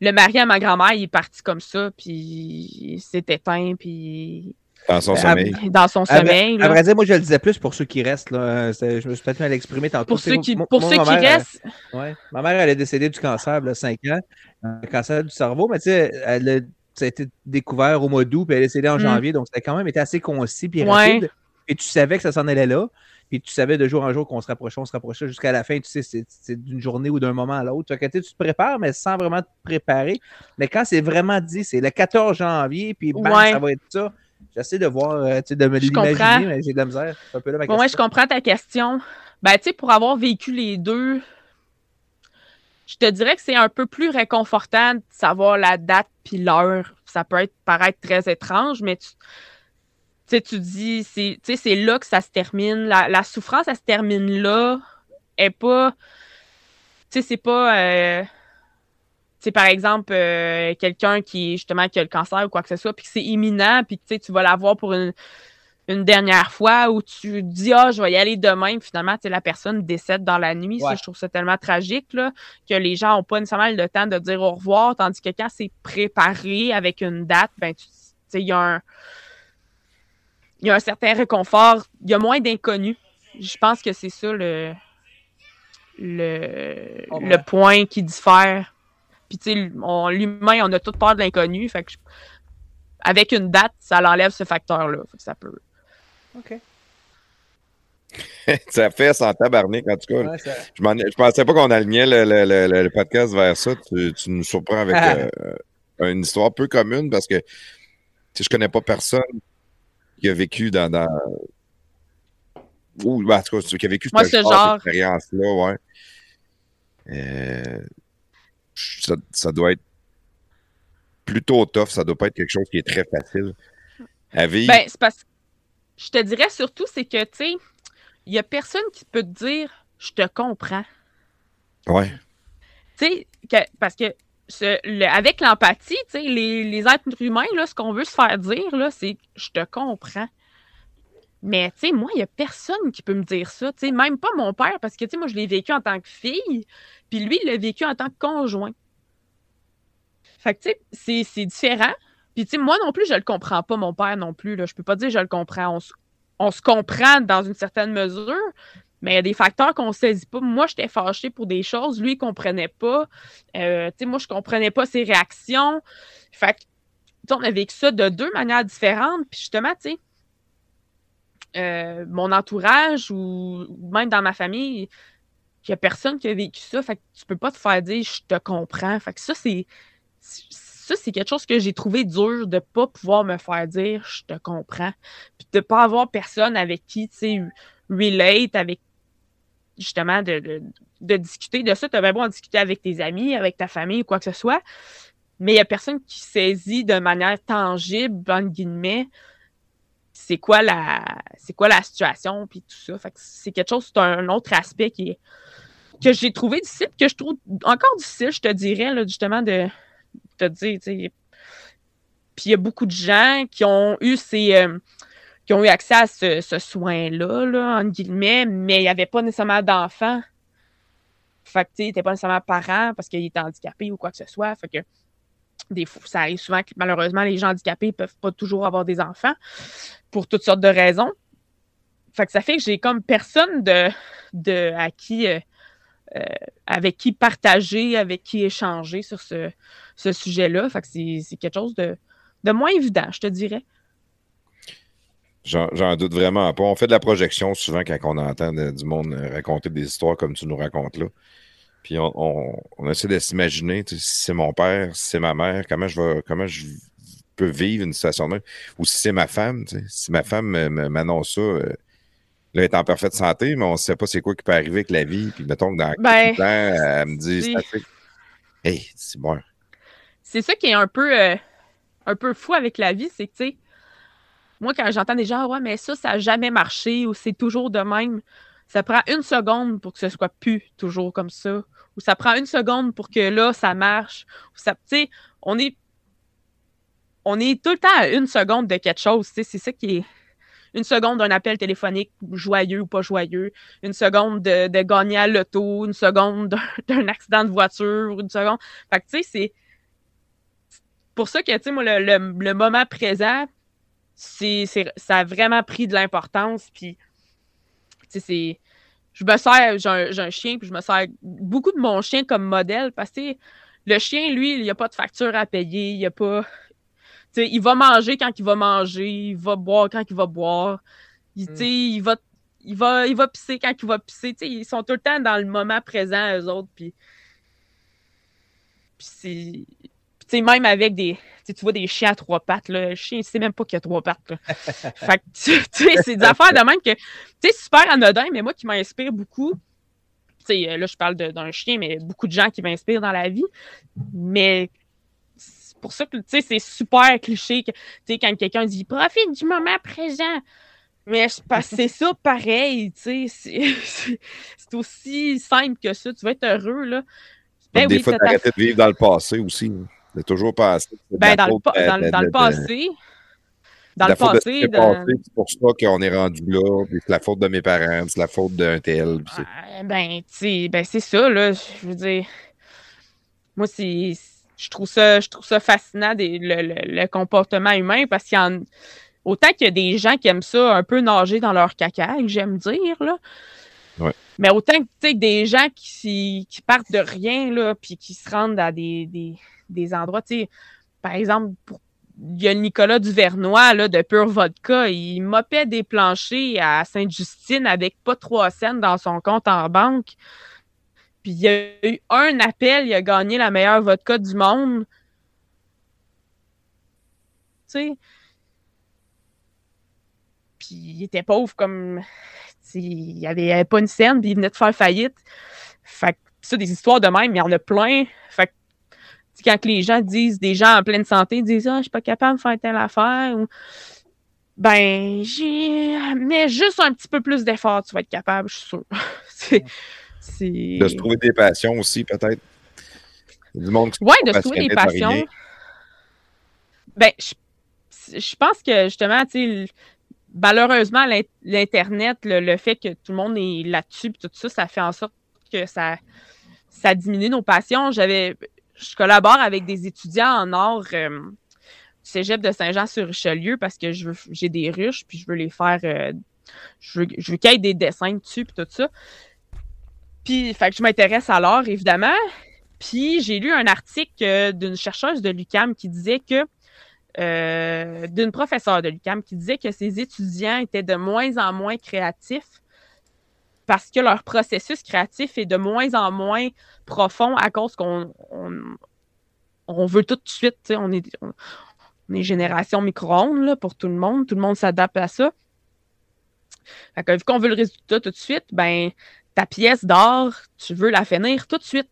le mari à ma grand-mère, il est parti comme ça, puis il s'est éteint, puis Dans son Ben, sommeil. dans son À vrai- sommeil. À là. vrai dire, moi, je le disais plus pour ceux qui restent. Là. C'est- Je me suis peut-être mal exprimé tantôt. Pour ceux qui, moi- pour moi, ceux ma qui mère, euh, restent, Ouais. Ma mère, elle est décédée du cancer, il 5 ans, un cancer du cerveau, mais tu sais, elle a, ça a été découvert au mois d'août, puis elle est décédée en Mm. janvier, donc c'était quand même été assez concis puis Ouais. rapide. Et tu savais que ça s'en allait là, puis tu savais de jour en jour qu'on se rapprochait, on se rapprochait jusqu'à la fin, tu sais, c'est d'une journée ou d'un moment à l'autre. Tu sais, tu te prépares, mais sans vraiment te préparer. Mais quand c'est vraiment dit, c'est le 14 janvier, puis bam, Ouais. ça va être ça, J'essaie de voir, euh, tu sais, de me l'imaginer, mais j'ai de la misère. C'est un peu là ma Bon, ouais, je question. comprends ta question. Ben, tu sais, pour avoir vécu les deux, je te dirais que c'est un peu plus réconfortant de savoir la date puis l'heure. Ça peut être, paraître très étrange, mais tu, sais, tu dis, c'est là que ça se termine. La, la souffrance, elle se termine là. Et pas. Tu sais, c'est pas. euh, sais, par exemple, euh, quelqu'un qui, justement, qui a le cancer ou quoi que ce soit, puis que c'est imminent, puis que tu vas l'avoir pour une, une dernière fois où tu dis ah je vais y aller demain puis finalement tu la personne décède dans la nuit. Ça je trouve ça tellement tragique là, que les gens n'ont pas nécessairement le temps de dire au revoir tandis que quand c'est préparé avec une date ben tu tu sais il y a un il y a un certain réconfort. Il y a moins d'inconnus. Je pense que c'est ça le le, Oh, ouais. le point qui diffère puis tu sais l'humain on a toute peur de l'inconnu fait que je- avec une date ça l'enlève ce facteur là ça peut Ok. [LAUGHS] ça fait sans tabarnak, en tout cas. Ouais, ça- Je, je pensais pas qu'on alignait le, le- le- le podcast vers ça. Tu, tu nous surprends avec Ah. euh, une histoire peu commune parce que tu sais, je connais pas personne qui a vécu dans. dans... Ou, ben, en tout cas, qui a vécu Moi, ce ce genre genre. d'expérience-là, ouais. Euh, ça, ça doit être plutôt tough. Ça doit pas être quelque chose qui est très facile à vivre. Ben, c'est parce je te dirais surtout, c'est que, tu sais, il y a personne qui peut te dire je te comprends. ouais. Tu sais, que- parce que ce- le- avec l'empathie, tu sais, les, les êtres humains, là, ce qu'on veut se faire dire, là, c'est je te comprends. Mais, tu sais, moi, il n'y a personne qui peut me dire ça. Tu sais, même pas mon père, parce que, tu sais, moi, je l'ai vécu en tant que fille, puis lui, il l'a vécu en tant que conjoint. Fait que, tu sais, c'est- différent. Puis, tu sais, moi non plus, je le comprends pas, mon père non plus. Là. Je peux pas dire je le comprends. On, se- comprend dans une certaine mesure, mais il y a des facteurs qu'on saisit pas. Moi, j'étais fâchée pour des choses. Lui, il comprenait pas. Euh, tu sais, moi, je comprenais pas ses réactions. Fait que, on a vécu ça de deux manières différentes. Puis, justement, tu sais, euh, mon entourage ou même dans ma famille, il y a personne qui a vécu ça. Fait que tu peux pas te faire dire je te comprends. Fait que ça, c'est quelque chose que j'ai trouvé dur de pas pouvoir me faire dire je te comprends. Puis de pas avoir personne avec qui, tu sais, relate, avec justement de, de, de discuter de ça. Tu as bien beau en discuter avec tes amis, avec ta famille ou quoi que ce soit. Mais il n'y a personne qui saisit de manière tangible, entre guillemets, c'est quoi la c'est quoi la situation puis tout ça. Fait que c'est quelque chose, c'est un autre aspect qui est que j'ai trouvé difficile, que je trouve encore difficile, je te dirais, là, justement, de te dire. Puis il y a beaucoup de gens qui ont eu ces. euh, qui ont eu accès à ce, soin-là, là, entre guillemets, mais il n'y avait pas nécessairement d'enfants. Fait que, tu pas nécessairement parent parce qu'il était handicapé ou quoi que ce soit. Fait que, des fois, ça arrive souvent que malheureusement, les gens handicapés ne peuvent pas toujours avoir des enfants pour toutes sortes de raisons. Fait que ça fait que j'ai comme personne de, de à qui, euh, euh, avec qui partager, avec qui échanger sur ce, ce sujet-là. Fait que c'est quelque chose de, de moins évident, je te dirais. J'en doute vraiment pas. On fait de la projection souvent quand on entend du monde raconter des histoires comme tu nous racontes là. Puis on, on- on essaie de s'imaginer, tu sais, si c'est mon père, si c'est ma mère, comment je vais, comment je peux vivre une situation de même? Ou si c'est ma femme, tu sais, si ma femme me- me- m'annonce ça, euh, là, elle est en parfaite santé, mais on ne sait pas c'est quoi qui peut arriver avec la vie. Puis mettons que dans Ben, temps, elle me dit. Hey, c'est bon. c'est ça qui est un peu, euh, un peu fou avec la vie, c'est que, tu sais, moi, quand j'entends des gens, Ah ouais, mais ça, ça n'a jamais marché ou c'est toujours de même, ça prend une seconde pour que ce soit plus toujours comme ça. Ou ça prend une seconde pour que là, ça marche. Tu sais, on est, on est tout le temps à une seconde de quelque chose, c'est ça qui est. Une seconde d'un appel téléphonique joyeux ou pas joyeux, une seconde de, de gagner à l'auto, une seconde d'un- [LAUGHS] accident de voiture, une seconde. Fait que, tu sais, c'est pour ça que, tu sais, moi, le, le- moment présent, c'est, ça a vraiment pris de l'importance. Puis, c'est. Je me sers, j'ai un, chien, puis je me sers beaucoup de mon chien comme modèle parce que le chien, lui, il n'y a pas de facture à payer, il n'y a pas. Tu sais, il va manger quand il va manger, il va boire quand il va boire, il, sais, il va. Il va, il va pisser quand il va pisser. Ils sont tout le temps dans le moment présent, eux autres. Puis, puis sais, même avec des. Tu vois des chiens à trois pattes, là. Le chien, il sait même pas qu'il y a trois pattes, là. [LAUGHS] fait que, tu sais, c'est des affaires de même que. Tu sais, super anodin, mais moi qui m'inspire beaucoup. Tu sais, là, je parle d'un chien, mais beaucoup de gens qui m'inspirent dans la vie. Mais c'est pour ça que, tu sais, c'est super cliché que, tu sais, quand quelqu'un dit profite du moment présent. Mais c'est ça pareil, tu sais. [LAUGHS] c'est- aussi simple que ça. Tu vas être heureux, là. Ben des oui, fois, d'arrêter de vivre dans le passé aussi. C'est toujours passé. Ben, dans, le, pa- dans, dans passé. Dans la le faute passé, dans- C'est pour ça qu'on est rendu là. C'est la faute de mes parents, c'est la faute d'un tel. Ah, ben, ben, c'est ça, là. Je veux dire, moi, c'est. Je trouve ça, je trouve ça fascinant, des- le, le- le comportement humain, parce qu'il y en. Autant qu'il y a des gens qui aiment ça un peu nager dans leur caca, que j'aime dire, là. Mais autant que, des gens qui, qui partent de rien, là, puis qui se rendent à des, des, des endroits, par exemple, il y a Nicolas Duvernois là, de Pure Vodka. Il mopait des planchers à Sainte-Justine avec pas trois cents dans son compte en banque. Puis il y a eu un appel, il a gagné la meilleure vodka du monde. Tu sais? Puis il était pauvre comme. Il avait, il avait pas une scène, puis il venait de faire faillite. Fait que ça, des histoires de même, il y en a plein. Fait que quand les gens disent, des gens en pleine santé disent Ah, je suis pas capable de faire telle affaire ou ben j'ai mais juste un petit peu plus d'effort, tu vas être capable, je suis sûre. [LAUGHS] c'est c'est De se trouver des passions aussi, peut-être. Du monde qui Ouais, de se trouver des passions. Ben, je, je pense que justement, tu sais, malheureusement, l'in- l'Internet, le, fait que tout le monde est là-dessus, tout ça, ça fait en sorte que ça, ça diminue nos passions. J'avais, je collabore avec des étudiants en art euh, du cégep de Saint-Jean-sur-Richelieu parce que j'ai des ruches, puis je veux les faire, euh, je veux, qu'il y ait des dessins dessus, puis tout ça. Puis, je m'intéresse à l'art, évidemment. Puis j'ai lu un article euh, d'une chercheuse de l'UCAM qui disait que euh, d'une professeure de l'UCAM qui disait que ses étudiants étaient de moins en moins créatifs parce que leur processus créatif est de moins en moins profond à cause qu'on on, veut tout de suite. On est, on, est génération micro-ondes pour tout le monde. Tout le monde s'adapte à ça. Fait que, vu qu'on veut le résultat tout de suite, ben ta pièce d'art, tu veux la finir tout de suite.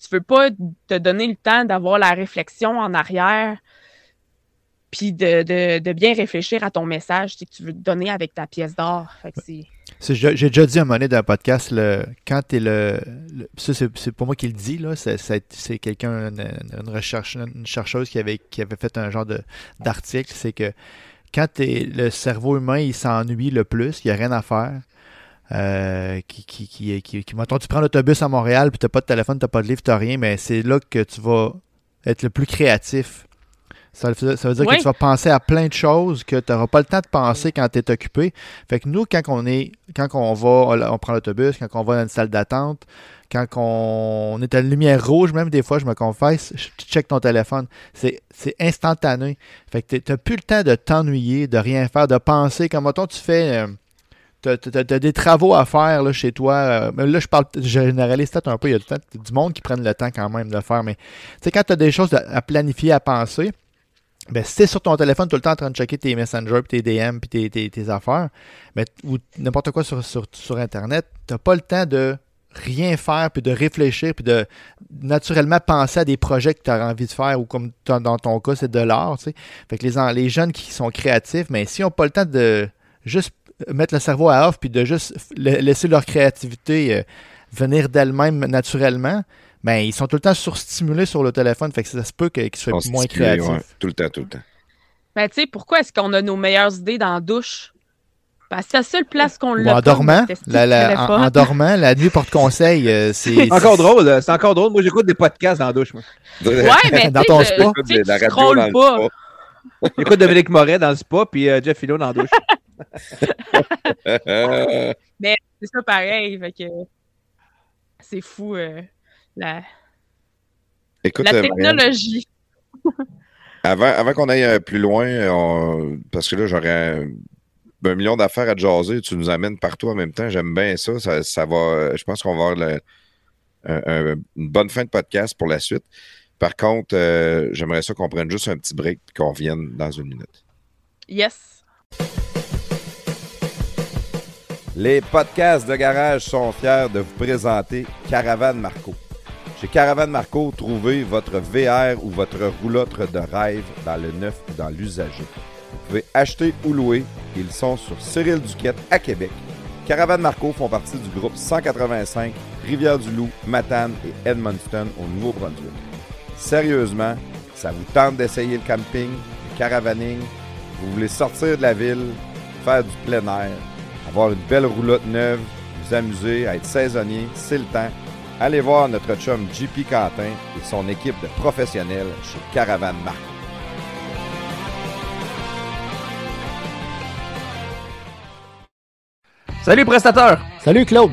Tu veux pas te donner le temps d'avoir la réflexion en arrière, puis de, de- de bien réfléchir à ton message que tu veux te donner avec ta pièce C'est- J'ai déjà dit à un moment donné dans un podcast, le, quand tu es le, le- Ça, c'est pas moi qui le dis, là. C'est quelqu'un, une, une recherche, une chercheuse qui avait, qui avait fait un genre d'article. C'est que quand t'es- le cerveau humain, il s'ennuie le plus, il n'y a rien à faire. euh, qui, qui, qui, qui, qui- mettons, tu prends l'autobus à Montréal, puis t'as pas de téléphone, t'as pas de livre, t'as rien, mais c'est là que tu vas être le plus créatif. Ça, veut- ça veut dire Oui. que tu vas penser à plein de choses que tu n'auras pas le temps de penser quand tu es occupé. Fait que nous, quand on est, quand on va, on prend l'autobus, quand on va dans une salle d'attente, quand on est à la lumière rouge, même des fois, je me confesse, je- tu check ton téléphone. C'est instantané. Fait que tu n'as plus le temps de t'ennuyer, de rien faire, de penser. Comme mettons, tu fais. euh, t'as- t'as des travaux à faire là, chez toi. euh, là, je parle, je généralise peut-être un peu. Il y a du, temps- du monde qui prennent le temps quand même de le faire. Mais tu sais, quand tu as des choses à, à planifier, à penser, ben, si t'es sur ton téléphone tout le temps en train de checker tes messengers, puis tes DM, puis tes, tes- affaires, ben, ou n'importe quoi sur, sur, sur Internet, t'as pas le temps de rien faire, puis de réfléchir, puis de naturellement penser à des projets que tu as envie de faire, ou comme dans ton cas, c'est de l'art. tu sais. Fait que les, les jeunes qui sont créatifs, mais si n'ont pas le temps de juste mettre le cerveau à off, puis de juste la- laisser leur créativité euh, venir d'elle-même naturellement, ben, ils sont tout le temps surstimulés sur le téléphone. Fait que ça se peut qu'ils soient moins créatifs. ouais, Tout le temps, tout le temps. Ben, tu sais, pourquoi est-ce qu'on a nos meilleures idées dans la douche? Parce que c'est la seule place qu'on l'a. en dormant, la- la- en, dormant, la nuit porte conseil. euh, c'est Encore drôle, euh, c'est encore drôle. Moi, j'écoute des podcasts dans la douche. Moi. Ouais, mais Dans ton spa. je- tu scrolles pas. J'écoute Dominique Moret dans le spa, puis euh, Jeff Philo dans la douche. [LAUGHS] Euh, C'est ça pareil. Fait que c'est fou. euh, la Écoute, la euh, Marianne, technologie. [LAUGHS] avant, avant qu'on aille euh, plus loin, on- parce que là, j'aurais un, un million d'affaires à jaser. Tu nous amènes partout en même temps. J'aime bien ça. Ça, ça va. Je pense qu'on va avoir le- un- un- une bonne fin de podcast pour la suite. Par contre, euh, j'aimerais ça qu'on prenne juste un petit break et qu'on revienne dans une minute. Yes. Les podcasts de garage sont fiers de vous présenter Caravane Marco. Chez Caravane Marco, trouvez votre VR ou votre roulotte de rêve dans le neuf ou dans l'usager. Vous pouvez acheter ou louer. Ils sont sur Cyril Duquette à Québec. Caravane Marco font partie du groupe 185 Rivière-du-Loup, Matane et Edmundston au Nouveau-Brunswick. Sérieusement, ça vous tente d'essayer le camping, le caravaning, vous voulez sortir de la ville, faire du plein air, avoir une belle roulotte neuve, vous amuser, à être saisonnier, c'est le temps. Allez voir notre chum JP Quentin et son équipe de professionnels chez Caravane Marco. Salut, prestateur! Salut Claude!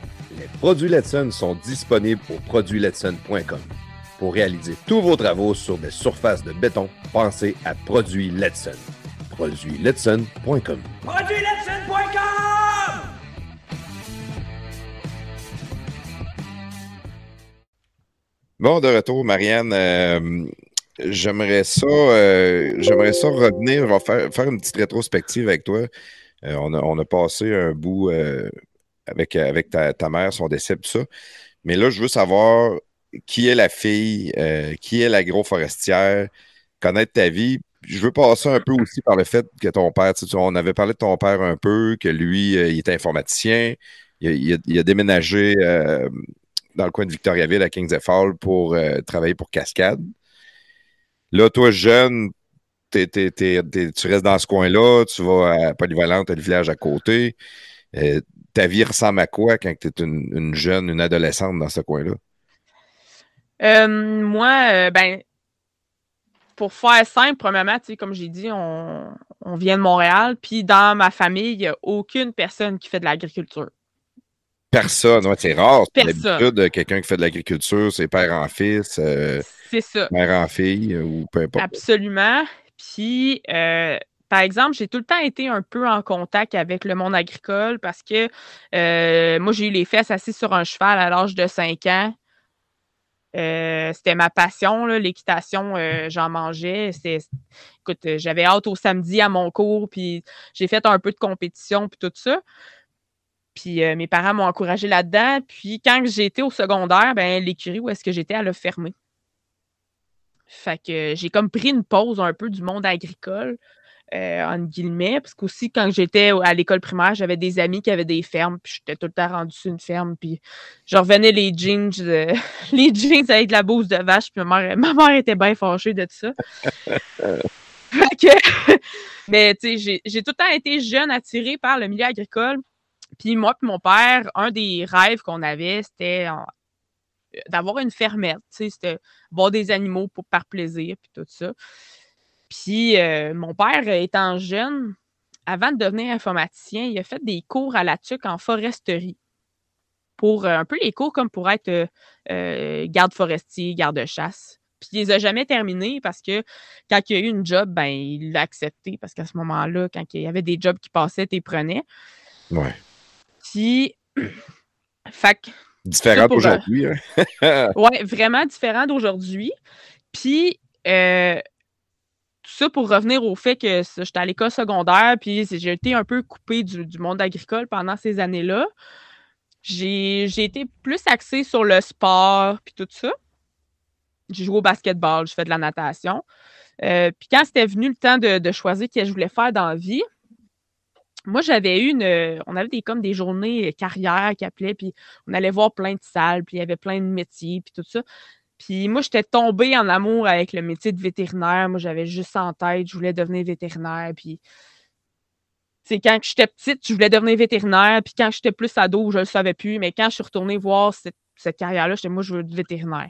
Les produits Letson sont disponibles au produitsletson.com. Pour réaliser tous vos travaux sur des surfaces de béton, pensez à Produits Letson. Produitsletson.com. Bon, de retour, Marianne. Euh, j'aimerais ça, euh, ça revenir. Faire, faire une petite rétrospective avec toi. Euh, on, a, on a passé un bout euh, avec, avec ta, ta mère, son décès, tout ça. Mais là, je veux savoir qui est la fille, euh, qui est l'agroforestière, connaître ta vie. Je veux passer un peu aussi par le fait que ton père, tu sais, on avait parlé de ton père un peu, que lui, euh, il était informaticien. Il a, déménagé euh, dans le coin de Victoriaville à Kings Fall pour euh, travailler pour Cascade. Là, toi, jeune, tu restes dans ce coin-là, tu vas à Polyvalente, le village à côté. Euh, ta vie ressemble à quoi quand tu es une, une jeune, une adolescente dans ce coin-là? Euh, moi, euh, ben, pour faire simple, premièrement, tu sais, comme j'ai dit, on, on vient de Montréal, puis dans ma famille, il n'y a aucune personne qui fait de l'agriculture. Personne, ouais, c'est rare. Euh, quelqu'un qui fait de l'agriculture, c'est père en fils, euh, C'est ça. mère en fille, euh, ou peu importe. Absolument. Puis, par exemple, j'ai tout le temps été un peu en contact avec le monde agricole parce que euh, moi, j'ai eu les fesses assises sur un cheval à l'âge de 5 ans. Euh, c'était ma passion, l'équitation, euh, j'en mangeais. Écoute, j'avais hâte au samedi à mon cours, puis j'ai fait un peu de compétition, puis tout ça. Puis mes parents m'ont encouragé là-dedans. Puis quand j'étais au secondaire, ben, l'écurie où est-ce que j'étais, elle a fermé. Fait que j'ai comme pris une pause un peu du monde agricole, euh, entre guillemets, parce qu'aussi quand j'étais à l'école primaire, j'avais des amis qui avaient des fermes, puis j'étais tout le temps rendue sur une ferme, puis je revenais les jeans, euh, [LAUGHS] les jeans avec de la bouse de vache, puis ma mère, ma mère était bien fâchée de ça. [LAUGHS] Que, [LAUGHS] mais tu sais, j'ai- tout le temps été jeune, attirée par le milieu agricole. Puis moi puis mon père, un des rêves qu'on avait, c'était d'avoir une fermette, tu sais, c'était voir des animaux pour, par plaisir, puis tout ça. Puis euh, mon père, euh, étant jeune, avant de devenir informaticien, il a fait des cours à la TUC en foresterie. Pour euh, un peu les cours comme pour être euh, garde forestier, garde-chasse. Puis il les a jamais terminés parce que quand il y a eu une job, ben il l'a accepté parce qu'à ce moment-là, quand il y avait des jobs qui passaient, tu les prenais. Ouais. Puis, [CLEARS THROAT] fait Différent d'aujourd'hui. hein? [LAUGHS] Ouais, vraiment différent d'aujourd'hui. Puis, euh, tout ça pour revenir au fait que j'étais à l'école secondaire, puis j'ai été un peu coupée du, monde agricole pendant ces années-là. J'ai été plus axée sur le sport, puis tout ça. J'ai joué au basketball, j'ai fait de la natation. Euh, puis quand c'était venu le temps de, choisir ce que je voulais faire dans la vie, moi, j'avais eu une. On avait des, comme des journées carrière qui appelaient, puis on allait voir plein de salles, puis il y avait plein de métiers, puis tout ça. Puis moi, j'étais tombée en amour avec le métier de vétérinaire. Moi, j'avais juste en tête, je voulais devenir vétérinaire. Puis, c'est quand j'étais petite, je voulais devenir vétérinaire. Puis quand j'étais plus ado, je ne le savais plus. Mais quand je suis retournée voir cette, cette carrière-là, j'étais moi, je veux être vétérinaire.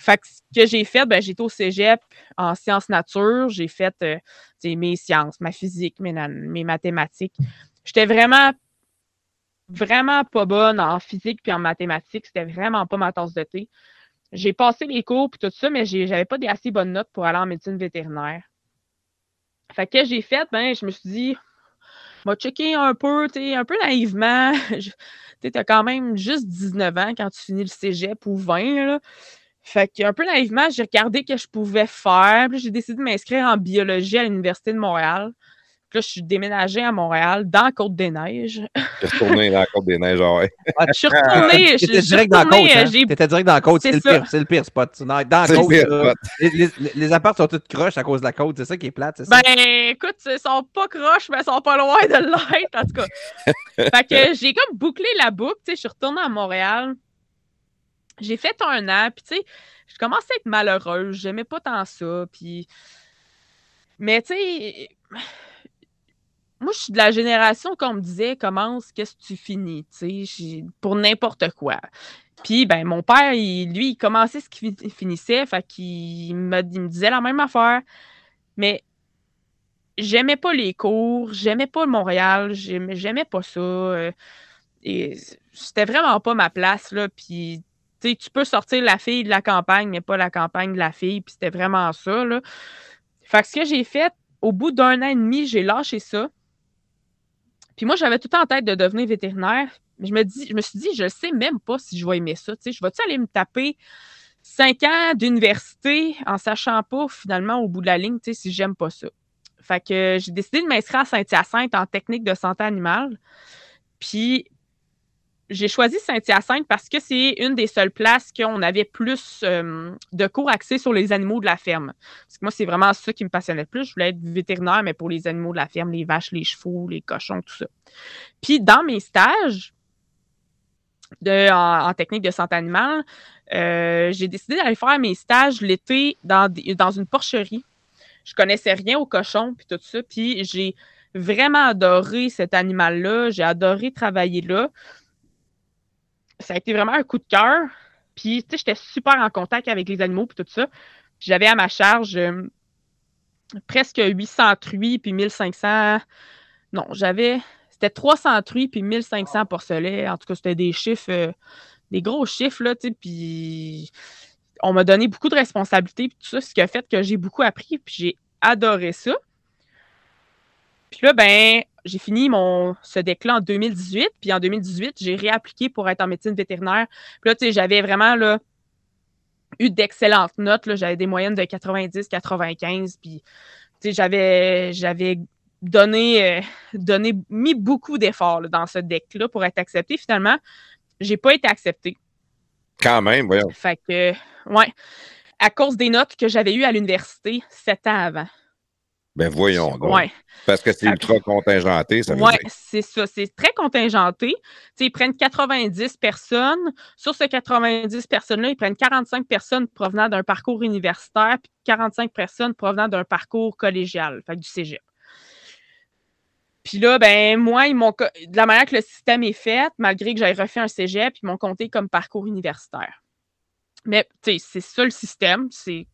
Fait que ce que j'ai fait, ben, j'étais au cégep en sciences nature. J'ai fait euh, mes sciences, ma physique, mes, mes mathématiques. J'étais vraiment, vraiment pas bonne en physique puis en mathématiques. C'était vraiment pas ma tasse de thé. J'ai passé les cours puis tout ça, mais j'avais pas des assez bonnes notes pour aller en médecine vétérinaire. Fait que j'ai fait, ben, je me suis dit, m'a checké un peu, un peu naïvement. [LAUGHS] tu as quand même juste 19 ans quand tu finis le cégep ou 20, là. Fait que un peu naïvement, j'ai regardé ce que je pouvais faire. Puis j'ai décidé de m'inscrire en biologie à l'Université de Montréal. Puis là, je suis déménagée à Montréal, dans la Côte-des-Neiges. Tu es retourné dans la Côte-des-Neiges, ouais. [LAUGHS] Ah, je suis retournée. [LAUGHS] T'étais direct dans la côte. Hein? T'étais direct dans la côte. C'est le pire, c'est le pire spot. Dans la côte. Pire, les, les, les apparts sont tous croches à cause de la côte. C'est ça qui est plate, c'est ça? Ben, écoute, ils sont pas croches, mais ils sont pas loin de l'être, en tout cas. [LAUGHS] fait que j'ai comme bouclé la boucle. Tu sais, je suis retournée à Montréal. J'ai fait un an, puis tu sais, je commençais à être malheureuse. J'aimais pas tant ça, puis... Mais tu sais moi, je suis de la génération qu'on me disait commence, qu'est-ce que tu finis, tu sais, pour n'importe quoi. Puis, ben, mon père, lui, il commençait ce qu'il finissait, fait qu'il me, me disait la même affaire. Mais j'aimais pas les cours, j'aimais pas Montréal, j'aimais pas ça. Euh, et c'était vraiment pas ma place, là. Puis, tu sais, tu peux sortir la fille de la campagne, mais pas la campagne de la fille. Puis, c'était vraiment ça, là. Fait que ce que j'ai fait, au bout d'un an et demi, j'ai lâché ça. Puis moi, j'avais tout en tête de devenir vétérinaire. Je me, dis, je me suis dit, je ne sais même pas si je vais aimer ça. Je vais-tu aller me taper cinq ans d'université en sachant pas finalement au bout de la ligne si j'aime pas ça? Fait que j'ai décidé de m'inscrire à Saint-Hyacinthe en technique de santé animale. Puis j'ai choisi Saint-Hyacinthe parce que c'est une des seules places qu'on avait plus euh, de cours axés sur les animaux de la ferme. Parce que moi, c'est vraiment ça qui me passionnait le plus. Je voulais être vétérinaire, mais pour les animaux de la ferme, les vaches, les chevaux, les cochons, tout ça. Puis dans mes stages en, technique de santé animale, euh, j'ai décidé d'aller faire mes stages l'été dans, dans une porcherie. Je connaissais rien aux cochons, puis tout ça. Puis j'ai vraiment adoré cet animal-là. J'ai adoré travailler là ça a été vraiment un coup de cœur. Puis, tu sais, j'étais super en contact avec les animaux et tout ça. J'avais à ma charge euh, presque 800 truies puis 1500. Non, j'avais. C'était 300 truies puis 1500 porcelets. En tout cas, c'était des chiffres, euh, des gros chiffres, là, tu sais. Puis, on m'a donné beaucoup de responsabilités puis tout ça, ce qui a fait que j'ai beaucoup appris puis j'ai adoré ça. Puis là, ben, j'ai fini mon ce deck-là en 2018, puis en 2018, j'ai réappliqué pour être en médecine vétérinaire. Puis là, tu sais, j'avais vraiment là, eu d'excellentes notes. J'avais des moyennes de 90, 95, puis tu sais, j'avais, j'avais donné, euh, donné, mis beaucoup d'efforts dans ce deck-là pour être accepté. Finalement, j'ai pas été accepté. Quand même, voyons. Fait que, ouais, à cause des notes que j'avais eues à l'université sept ans avant. Ben voyons donc. Parce que c'est ultra contingenté, ça veut Oui, c'est ça. C'est très contingenté. ils prennent 90 personnes. Sur ces 90 personnes-là, ils prennent 45 personnes provenant d'un parcours universitaire puis 45 personnes provenant d'un parcours collégial, fait du cégep. Puis là, ben moi, ils m'ont de la manière que le système est fait, malgré que j'aie refait un cégep, ils m'ont compté comme parcours universitaire. Mais tu sais, c'est ça le système. C'est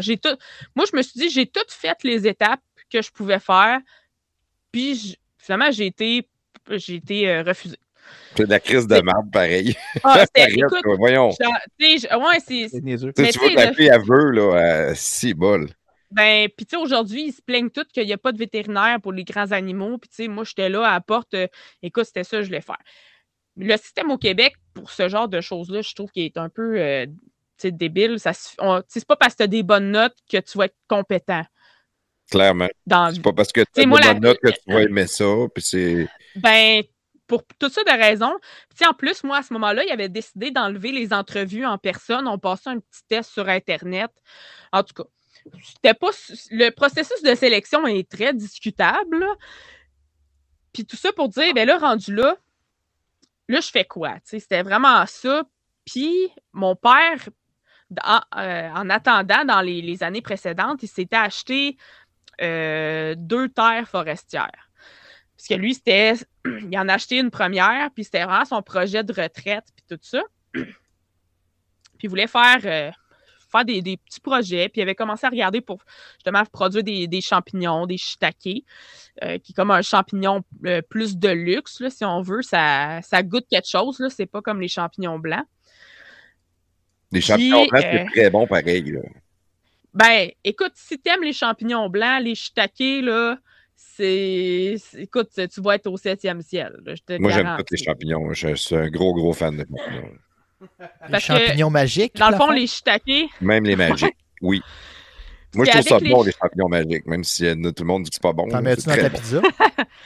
j'ai tout. Moi, je me suis dit, j'ai toutes fait les étapes que je pouvais faire. Puis finalement, j'ai été, j'ai été euh, refusée. C'est de la crise de merde, pareil. Ah, [LAUGHS] écoute, voyons. ouais, c'est. Tu vois, ta fille, elle veut, là, six bol. Ben, puis tu sais, aujourd'hui, ils se plaignent tous qu'il n'y a pas de vétérinaire pour les grands animaux. Puis tu sais, moi, j'étais là à la porte. Euh, écoute, c'était ça, je voulais faire. Le système au Québec, pour ce genre de choses-là, je trouve qu'il est un peu euh, débile. C'est pas parce que tu as des bonnes notes que tu vas être compétent. Clairement. C'est pas parce que tu as des bonnes notes que tu vas aimer ça. C'est... Ben, pour tout ça de raisons. Puis en plus, moi, à ce moment-là, il avait décidé d'enlever les entrevues en personne. On passait un petit test sur Internet. En tout cas, c'était pas. Le processus de sélection est très discutable. Puis tout ça pour dire, ben là, rendu là, là, je fais quoi? C'était vraiment ça. Puis mon père, euh, en, attendant, dans les, années précédentes, il s'était acheté euh, deux terres forestières. Parce que lui, c'était. [CLEARS THROAT] Il en a acheté une première, puis c'était vraiment son projet de retraite, puis tout ça. [CLEARS THROAT] Puis il voulait faire, euh, faire des, petits projets. Puis il avait commencé à regarder pour justement produire des, champignons, des shiitake, qui est comme un champignon plus de luxe, là, si on veut. Ça, ça goûte quelque chose. Là. C'est pas comme les champignons blancs. Les champignons blancs, c'est euh, très bon pareil. Là. Ben, écoute, si t'aimes les champignons blancs, les shiitake, là, c'est. Écoute, tu vas être au septième ciel. là, je te Moi, j'aime tous les champignons. Je suis un gros, gros fan de champignons. Les Parce que, champignons magiques. Dans le fond, les shiitake, Même les magiques. Oui. Moi, je trouve ça bon, les- champignons magiques, même si euh, tout le monde dit que c'est pas bon. T'en mets-tu dans ta pizza?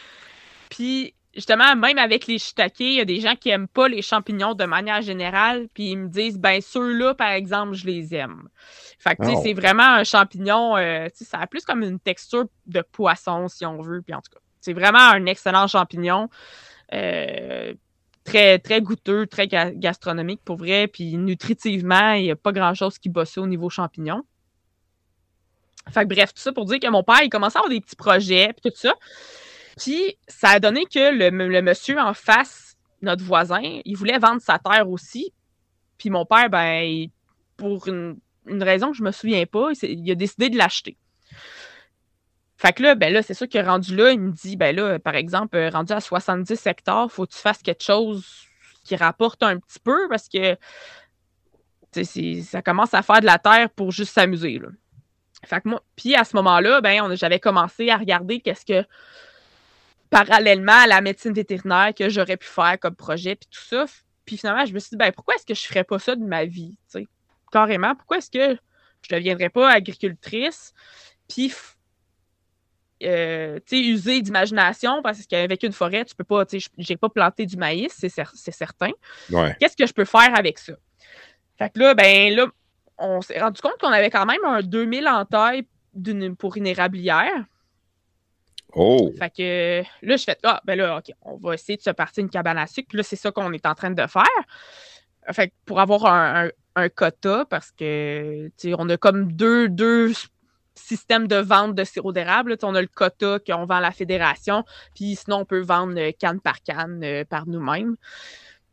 [LAUGHS] Puis, justement, même avec les shiitake, il y a des gens qui aiment pas les champignons de manière générale, puis ils me disent, ben, ceux-là, par exemple, je les aime. Fait que, tu sais, Oh. c'est vraiment un champignon, euh, tu sais, ça a plus comme une texture de poisson, si on veut, puis en tout cas, c'est vraiment un excellent champignon. Euh, très, très goûteux, très ga- gastronomique pour vrai, puis nutritivement, il n'y a pas grand-chose qui bosse au niveau champignon. Fait que bref, tout ça pour dire que mon père, il commençait à avoir des petits projets, puis tout ça. Puis ça a donné que le, monsieur en face, notre voisin, il voulait vendre sa terre aussi. Puis mon père, ben, pour une, raison que je me souviens pas, il, a décidé de l'acheter. Fait que là, ben là, c'est sûr que rendu là, il me dit, ben là, par exemple, euh, rendu à 70 hectares, faut que tu fasses quelque chose qui rapporte un petit peu parce que ça commence à faire de la terre pour juste s'amuser. Fait que moi, puis à ce moment-là, ben, j'avais commencé à regarder qu'est-ce que, parallèlement à la médecine vétérinaire, que j'aurais pu faire comme projet, puis tout ça. Puis finalement, je me suis dit, ben, pourquoi est-ce que je ferais pas ça de ma vie, tu sais? Carrément, pourquoi est-ce que je deviendrais pas agricultrice, puis, euh, tu sais, user d'imagination, parce qu'avec une forêt, tu peux pas, tu sais, j'ai pas planté du maïs, c'est cer- c'est certain Ouais. qu'est-ce que je peux faire avec ça? Fait que là, ben là, on s'est rendu compte qu'on avait quand même un 2000 en taille d'une- pour une érablière. Oh! Fait que là, je fais, ah, ben là, OK, on va essayer de se partir une cabane à sucre. Puis là, c'est ça qu'on est en train de faire. Fait que pour avoir un, quota, parce que, tu sais, on a comme deux, deux systèmes de vente de sirop d'érable. On a le quota qu'on vend à la fédération, puis sinon, on peut vendre euh, canne par canne euh, par nous-mêmes.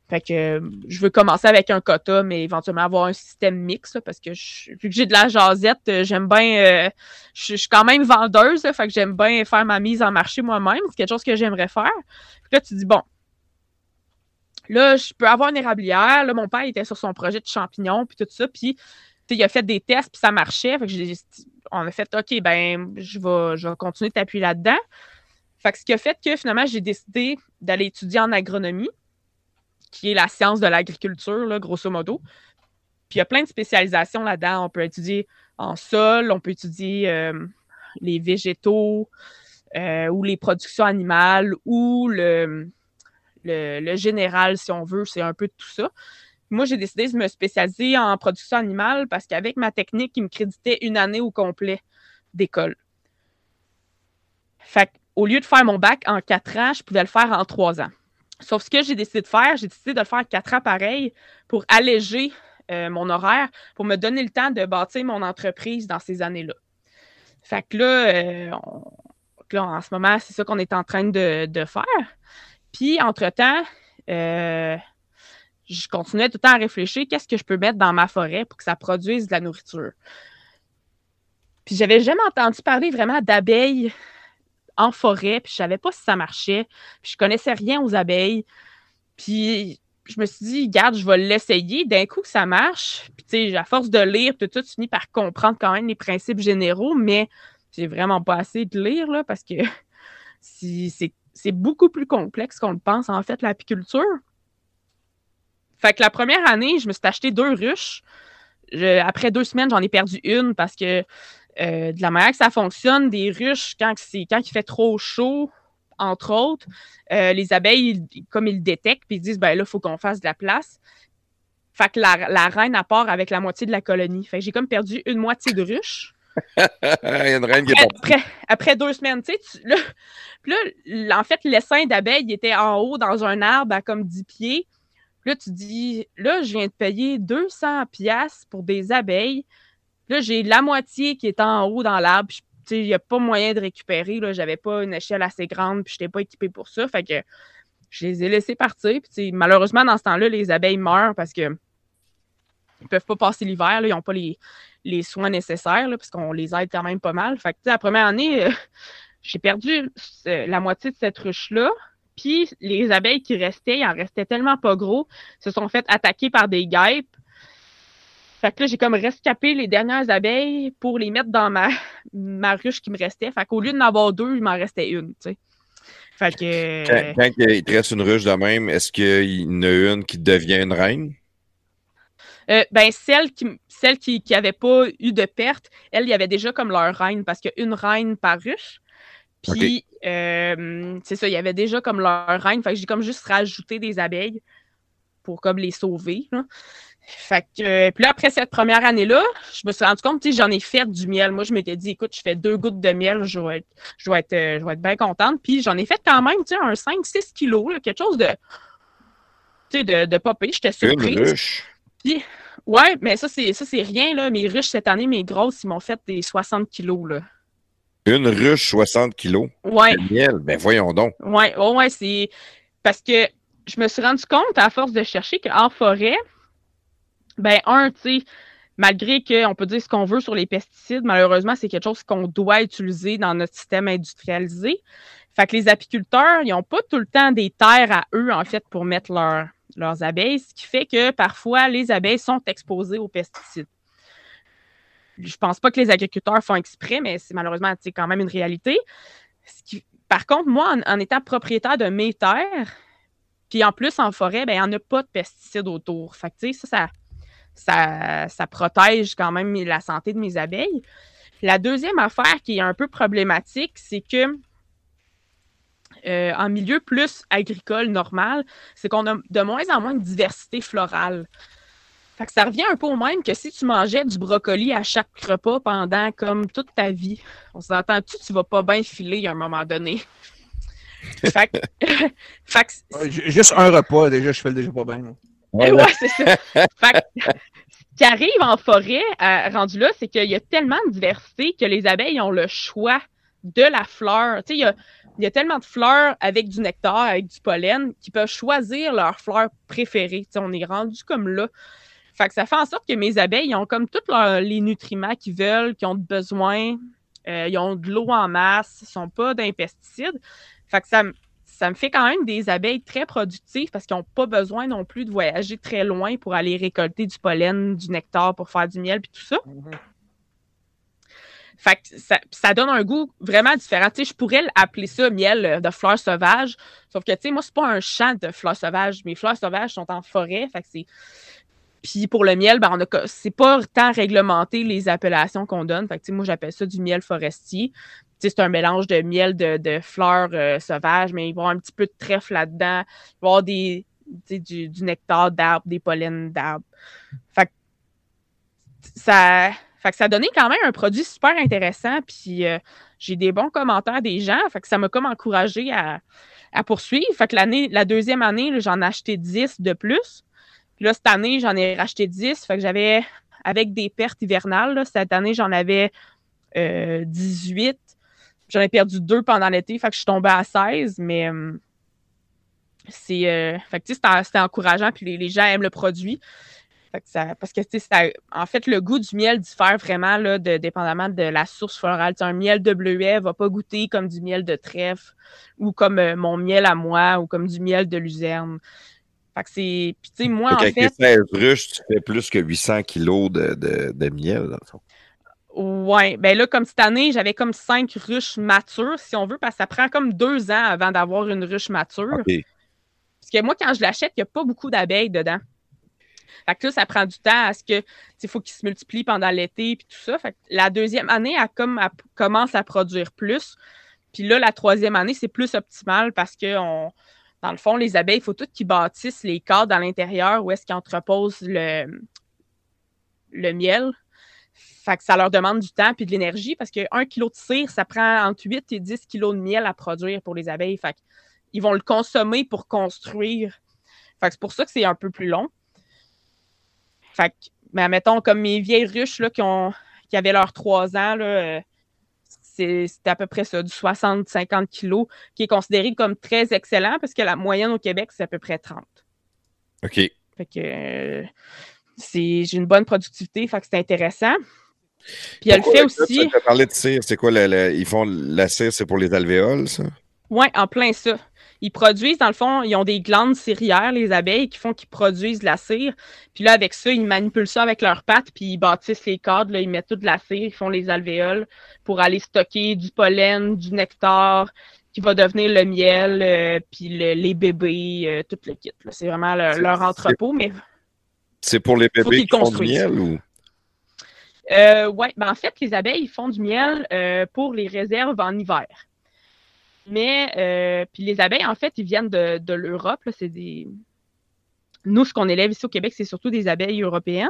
Fait que euh, je veux commencer avec un quota, mais éventuellement avoir un système mix, parce que je- vu que j'ai de la jasette, euh, j'aime bien. euh, je, suis quand même vendeuse, là, fait que j'aime bien faire ma mise en marché moi-même. C'est quelque chose que j'aimerais faire. Puis là, tu dis, bon, là, je peux avoir une érablière. Là, mon père était sur son projet de champignons, puis tout ça. Puis, il a fait des tests, puis ça marchait. Fait que j'ai- on a fait, OK, ben, je vais, je vais continuer de t'appuyer là-dedans. Fait que ce qui a fait que finalement, j'ai décidé d'aller étudier en agronomie, qui est la science de l'agriculture, grosso modo. Puis il y a plein de spécialisations là-dedans. On peut étudier en sol, on peut étudier euh, les végétaux euh, ou les productions animales ou le, général, si on veut. C'est un peu tout ça. Moi, j'ai décidé de me spécialiser en production animale parce qu'avec ma technique, il me créditait une année au complet d'école. Fait au lieu de faire mon bac en quatre ans, je pouvais le faire en trois ans. Sauf ce que j'ai décidé de faire, j'ai décidé de le faire quatre ans pareil pour alléger euh, mon horaire, pour me donner le temps de bâtir mon entreprise dans ces années-là. Fait que là, euh, là, en ce moment, c'est ça qu'on est en train de, de faire. Puis, entre-temps, euh, je continuais tout le temps à réfléchir qu'est-ce que je peux mettre dans ma forêt pour que ça produise de la nourriture? Puis, j'avais jamais entendu parler vraiment d'abeilles en forêt, puis je savais pas si ça marchait, puis je connaissais rien aux abeilles. Puis je me suis dit, garde, je vais l'essayer. D'un coup ça marche, puis tu sais, à force de lire, tout ça, tu finis par comprendre quand même les principes généraux, mais j'ai vraiment pas assez de lire, là, parce que [LAUGHS] si- c'est beaucoup plus complexe qu'on le pense, en fait, l'apiculture. Fait que la première année, je me suis acheté deux ruches. Après deux semaines, j'en ai perdu une parce que euh, de la manière que ça fonctionne, des ruches, quand, quand il fait trop chaud, entre autres, euh, les abeilles, ils- comme ils le détectent, puis ils disent, ben là, il faut qu'on fasse de la place. Fait que la, la reine, elle part avec la moitié de la colonie. Fait que j'ai comme perdu une moitié de ruche. [LAUGHS] Il y a une reine qui est Après, après, après deux semaines, tu sais, là, [LAUGHS] là, en fait, l'essaim d'abeilles il était en haut dans un arbre à comme 10 pieds. Là, tu dis, là, je viens de payer 200 pièces pour des abeilles. Là, j'ai la moitié qui est en haut dans l'arbre. il n'y a pas moyen de récupérer. Là, j'avais pas une échelle assez grande, puis je n'étais pas équipée pour ça. Fait que je les ai laissés partir. Malheureusement, dans ce temps-là, les abeilles meurent parce que ils peuvent pas passer l'hiver, ils n'ont pas les, soins nécessaires, là, parce qu'on les aide quand même pas mal. Fait que, la première année, euh, j'ai perdu la moitié de cette ruche-là. Puis les abeilles qui restaient, il en restait tellement pas gros, se sont fait attaquer par des guêpes. Fait que là, j'ai comme rescapé les dernières abeilles pour les mettre dans ma, [LAUGHS] ma ruche qui me restait. Fait qu'au lieu d'en avoir deux, il m'en restait une, tu sais. Fait que... Quand, il te reste une ruche de même, est-ce qu'il y en a une qui devient une reine? Euh, ben, celle qui celle qui n'avait pas eu de perte, elle, il y avait déjà comme leur reine parce qu'il y a une reine par ruche. Puis, euh, c'est ça, il y avait déjà comme leur reine. Fait que j'ai comme juste rajouté des abeilles pour comme les sauver. Fait que, euh, puis là, après cette première année-là, je me suis rendu compte, tu sais, j'en ai fait du miel. Moi, je m'étais dit, écoute, je fais deux gouttes de miel, je vais être, je vais être, euh, je vais être bien contente. Puis j'en ai fait quand même, tu sais, un 5-6 kilos, quelque chose de, tu sais, de, de popé. J'étais surprise. Une ruche. Puis, ouais, mais ça, c'est, ça, c'est rien, là. Mes ruches, cette année, mes grosses, ils m'ont fait des 60 kilos, là. Une ruche, 60 kilos? Ouais. De miel, ben voyons donc. Ouais, oh, ouais, c'est parce que je me suis rendu compte, à force de chercher, qu'en forêt, ben, un, tu sais, malgré qu'on peut dire ce qu'on veut sur les pesticides, malheureusement, c'est quelque chose qu'on doit utiliser dans notre système industrialisé. Fait que les apiculteurs, ils n'ont pas tout le temps des terres à eux, en fait, pour mettre leurs abeilles, ce qui fait que parfois, les abeilles sont exposées aux pesticides. Je pense pas que les agriculteurs font exprès, mais c'est malheureusement quand même une réalité. par contre, moi, en, étant propriétaire de mes terres, puis en plus en forêt, ben, il n'y en a pas de pesticides autour. Fait que, ça, ça, ça, ça protège quand même la santé de mes abeilles. La deuxième affaire qui est un peu problématique, c'est que euh, en milieu plus agricole normal, c'est qu'on a de moins en moins de diversité florale. Fait que ça revient un peu au même que si tu mangeais du brocoli à chaque repas pendant comme toute ta vie. On s'entend-tu, tu vas pas bien filer à un moment donné. fait que, [LAUGHS] Juste un repas, déjà, je fais déjà pas bien. Ouais, c'est ça. [LAUGHS] fait ce qui arrive en forêt, euh, rendu là, c'est qu'il y a tellement de diversité que les abeilles ont le choix de la fleur. Tu sais, il y a, il y a tellement de fleurs avec du nectar, avec du pollen, qu'ils peuvent choisir leur fleur préférée. Tu sais, on est rendu comme là. Fait que ça fait en sorte que mes abeilles ont comme tous les nutriments qu'ils veulent, qu'ils ont besoin. Euh, ils ont de l'eau en masse, ils ne sont pas d'un pesticide. Fait que ça, ça me fait quand même des abeilles très productives parce qu'ils n'ont pas besoin non plus de voyager très loin pour aller récolter du pollen, du nectar pour faire du miel puis tout ça. Mm-hmm. Fait que ça, donne un goût vraiment différent. Tu sais, je pourrais appeler ça miel de fleurs sauvages. Sauf que, tu sais, moi, c'est pas un champ de fleurs sauvages. Mes fleurs sauvages sont en forêt. Fait que c'est puis pour le miel, ben, c'est pas tant réglementé les appellations qu'on donne. Fait que, moi, j'appelle ça du miel forestier. C'est un mélange de miel de, fleurs euh, sauvages, mais il va y avoir un petit peu de trèfle là-dedans. Il va y avoir des, du, nectar d'arbres, des pollens d'arbres. Fait ça, fait que ça donné quand même un produit super intéressant. Puis euh, j'ai des bons commentaires des gens. Fait que ça m'a comme encouragé à, poursuivre. Fait que l'année, la deuxième année, j'en ai acheté 10 de plus. Puis là, cette année, j'en ai racheté 10. Fait que j'avais, avec des pertes hivernales, cette année, j'en avais 18. Euh, j'en ai perdu deux pendant l'été. Fait que je suis tombée à 16. Mais euh, c'est. Euh, fait que c'était encourageant. Puis les, gens aiment le produit. Fait que ça, parce que ça, en fait, le goût du miel diffère vraiment là, de, dépendamment de la source florale. un miel de bleuet va pas goûter comme du miel de trèfle ou comme mon miel à moi ou comme du miel de luzerne. Fait que c'est. Puis, tu sais, moi, en fait. Avec 16 ruches, tu fais plus que 800 kilos de, de, de miel, dans le fond. Ouais. Ben là, comme cette année, j'avais comme 5 ruches matures, si on veut, parce que ça prend comme deux ans avant d'avoir une ruche mature. Parce que moi, quand je l'achète, il n'y a pas beaucoup d'abeilles dedans. Fait que là, ça prend du temps à ce que, il faut qu'ils se multiplient pendant l'été puis tout ça. Fait que la deuxième année, elle, comme, elle commence à produire plus. Puis là, la troisième année, c'est plus optimal parce que on, dans le fond, les abeilles, il faut toutes qu'ils bâtissent les cadres à l'intérieur où est-ce qu'ils entreposent le, le miel. Fait que ça leur demande du temps et de l'énergie parce qu'un kilo de cire, ça prend entre 8 et 10 kilos de miel à produire pour les abeilles. Fait ils vont le consommer pour construire. Fait que c'est pour ça que c'est un peu plus long. Fait que, mais mettons, comme mes vieilles ruches là, qui, ont, qui avaient leurs 3 ans, là, euh, c'est à peu près ça, du 60-50 kilos, qui est considéré comme très excellent parce que la moyenne au Québec, c'est à peu près 30. OK. Fait que, c'est, j'ai une bonne productivité, fait que c'est intéressant. Puis elle fait aussi. Tu as parlé de cire. C'est quoi? le- le- ils font la cire, c'est pour les alvéoles, ça? Oui, en plein ça. Ils produisent, dans le fond, ils ont des glandes cirières, les abeilles, qui font qu'ils produisent de la cire. Puis là, avec ça, ils manipulent ça avec leurs pattes, puis ils bâtissent les cadres, là, ils mettent toute de la cire, ils font les alvéoles pour aller stocker du pollen, du nectar, qui va devenir le miel, euh, puis le- les bébés, euh, tout le kit. C'est vraiment leur entrepôt, mais C'est pour les bébés qui font du miel ou? Euh, ouais, ben en fait, les abeilles ils font du miel euh, pour les réserves en hiver. Mais euh, puis les abeilles, en fait, ils viennent de, de l'Europe. C'est des. Nous, ce qu'on élève ici au Québec, c'est surtout des abeilles européennes.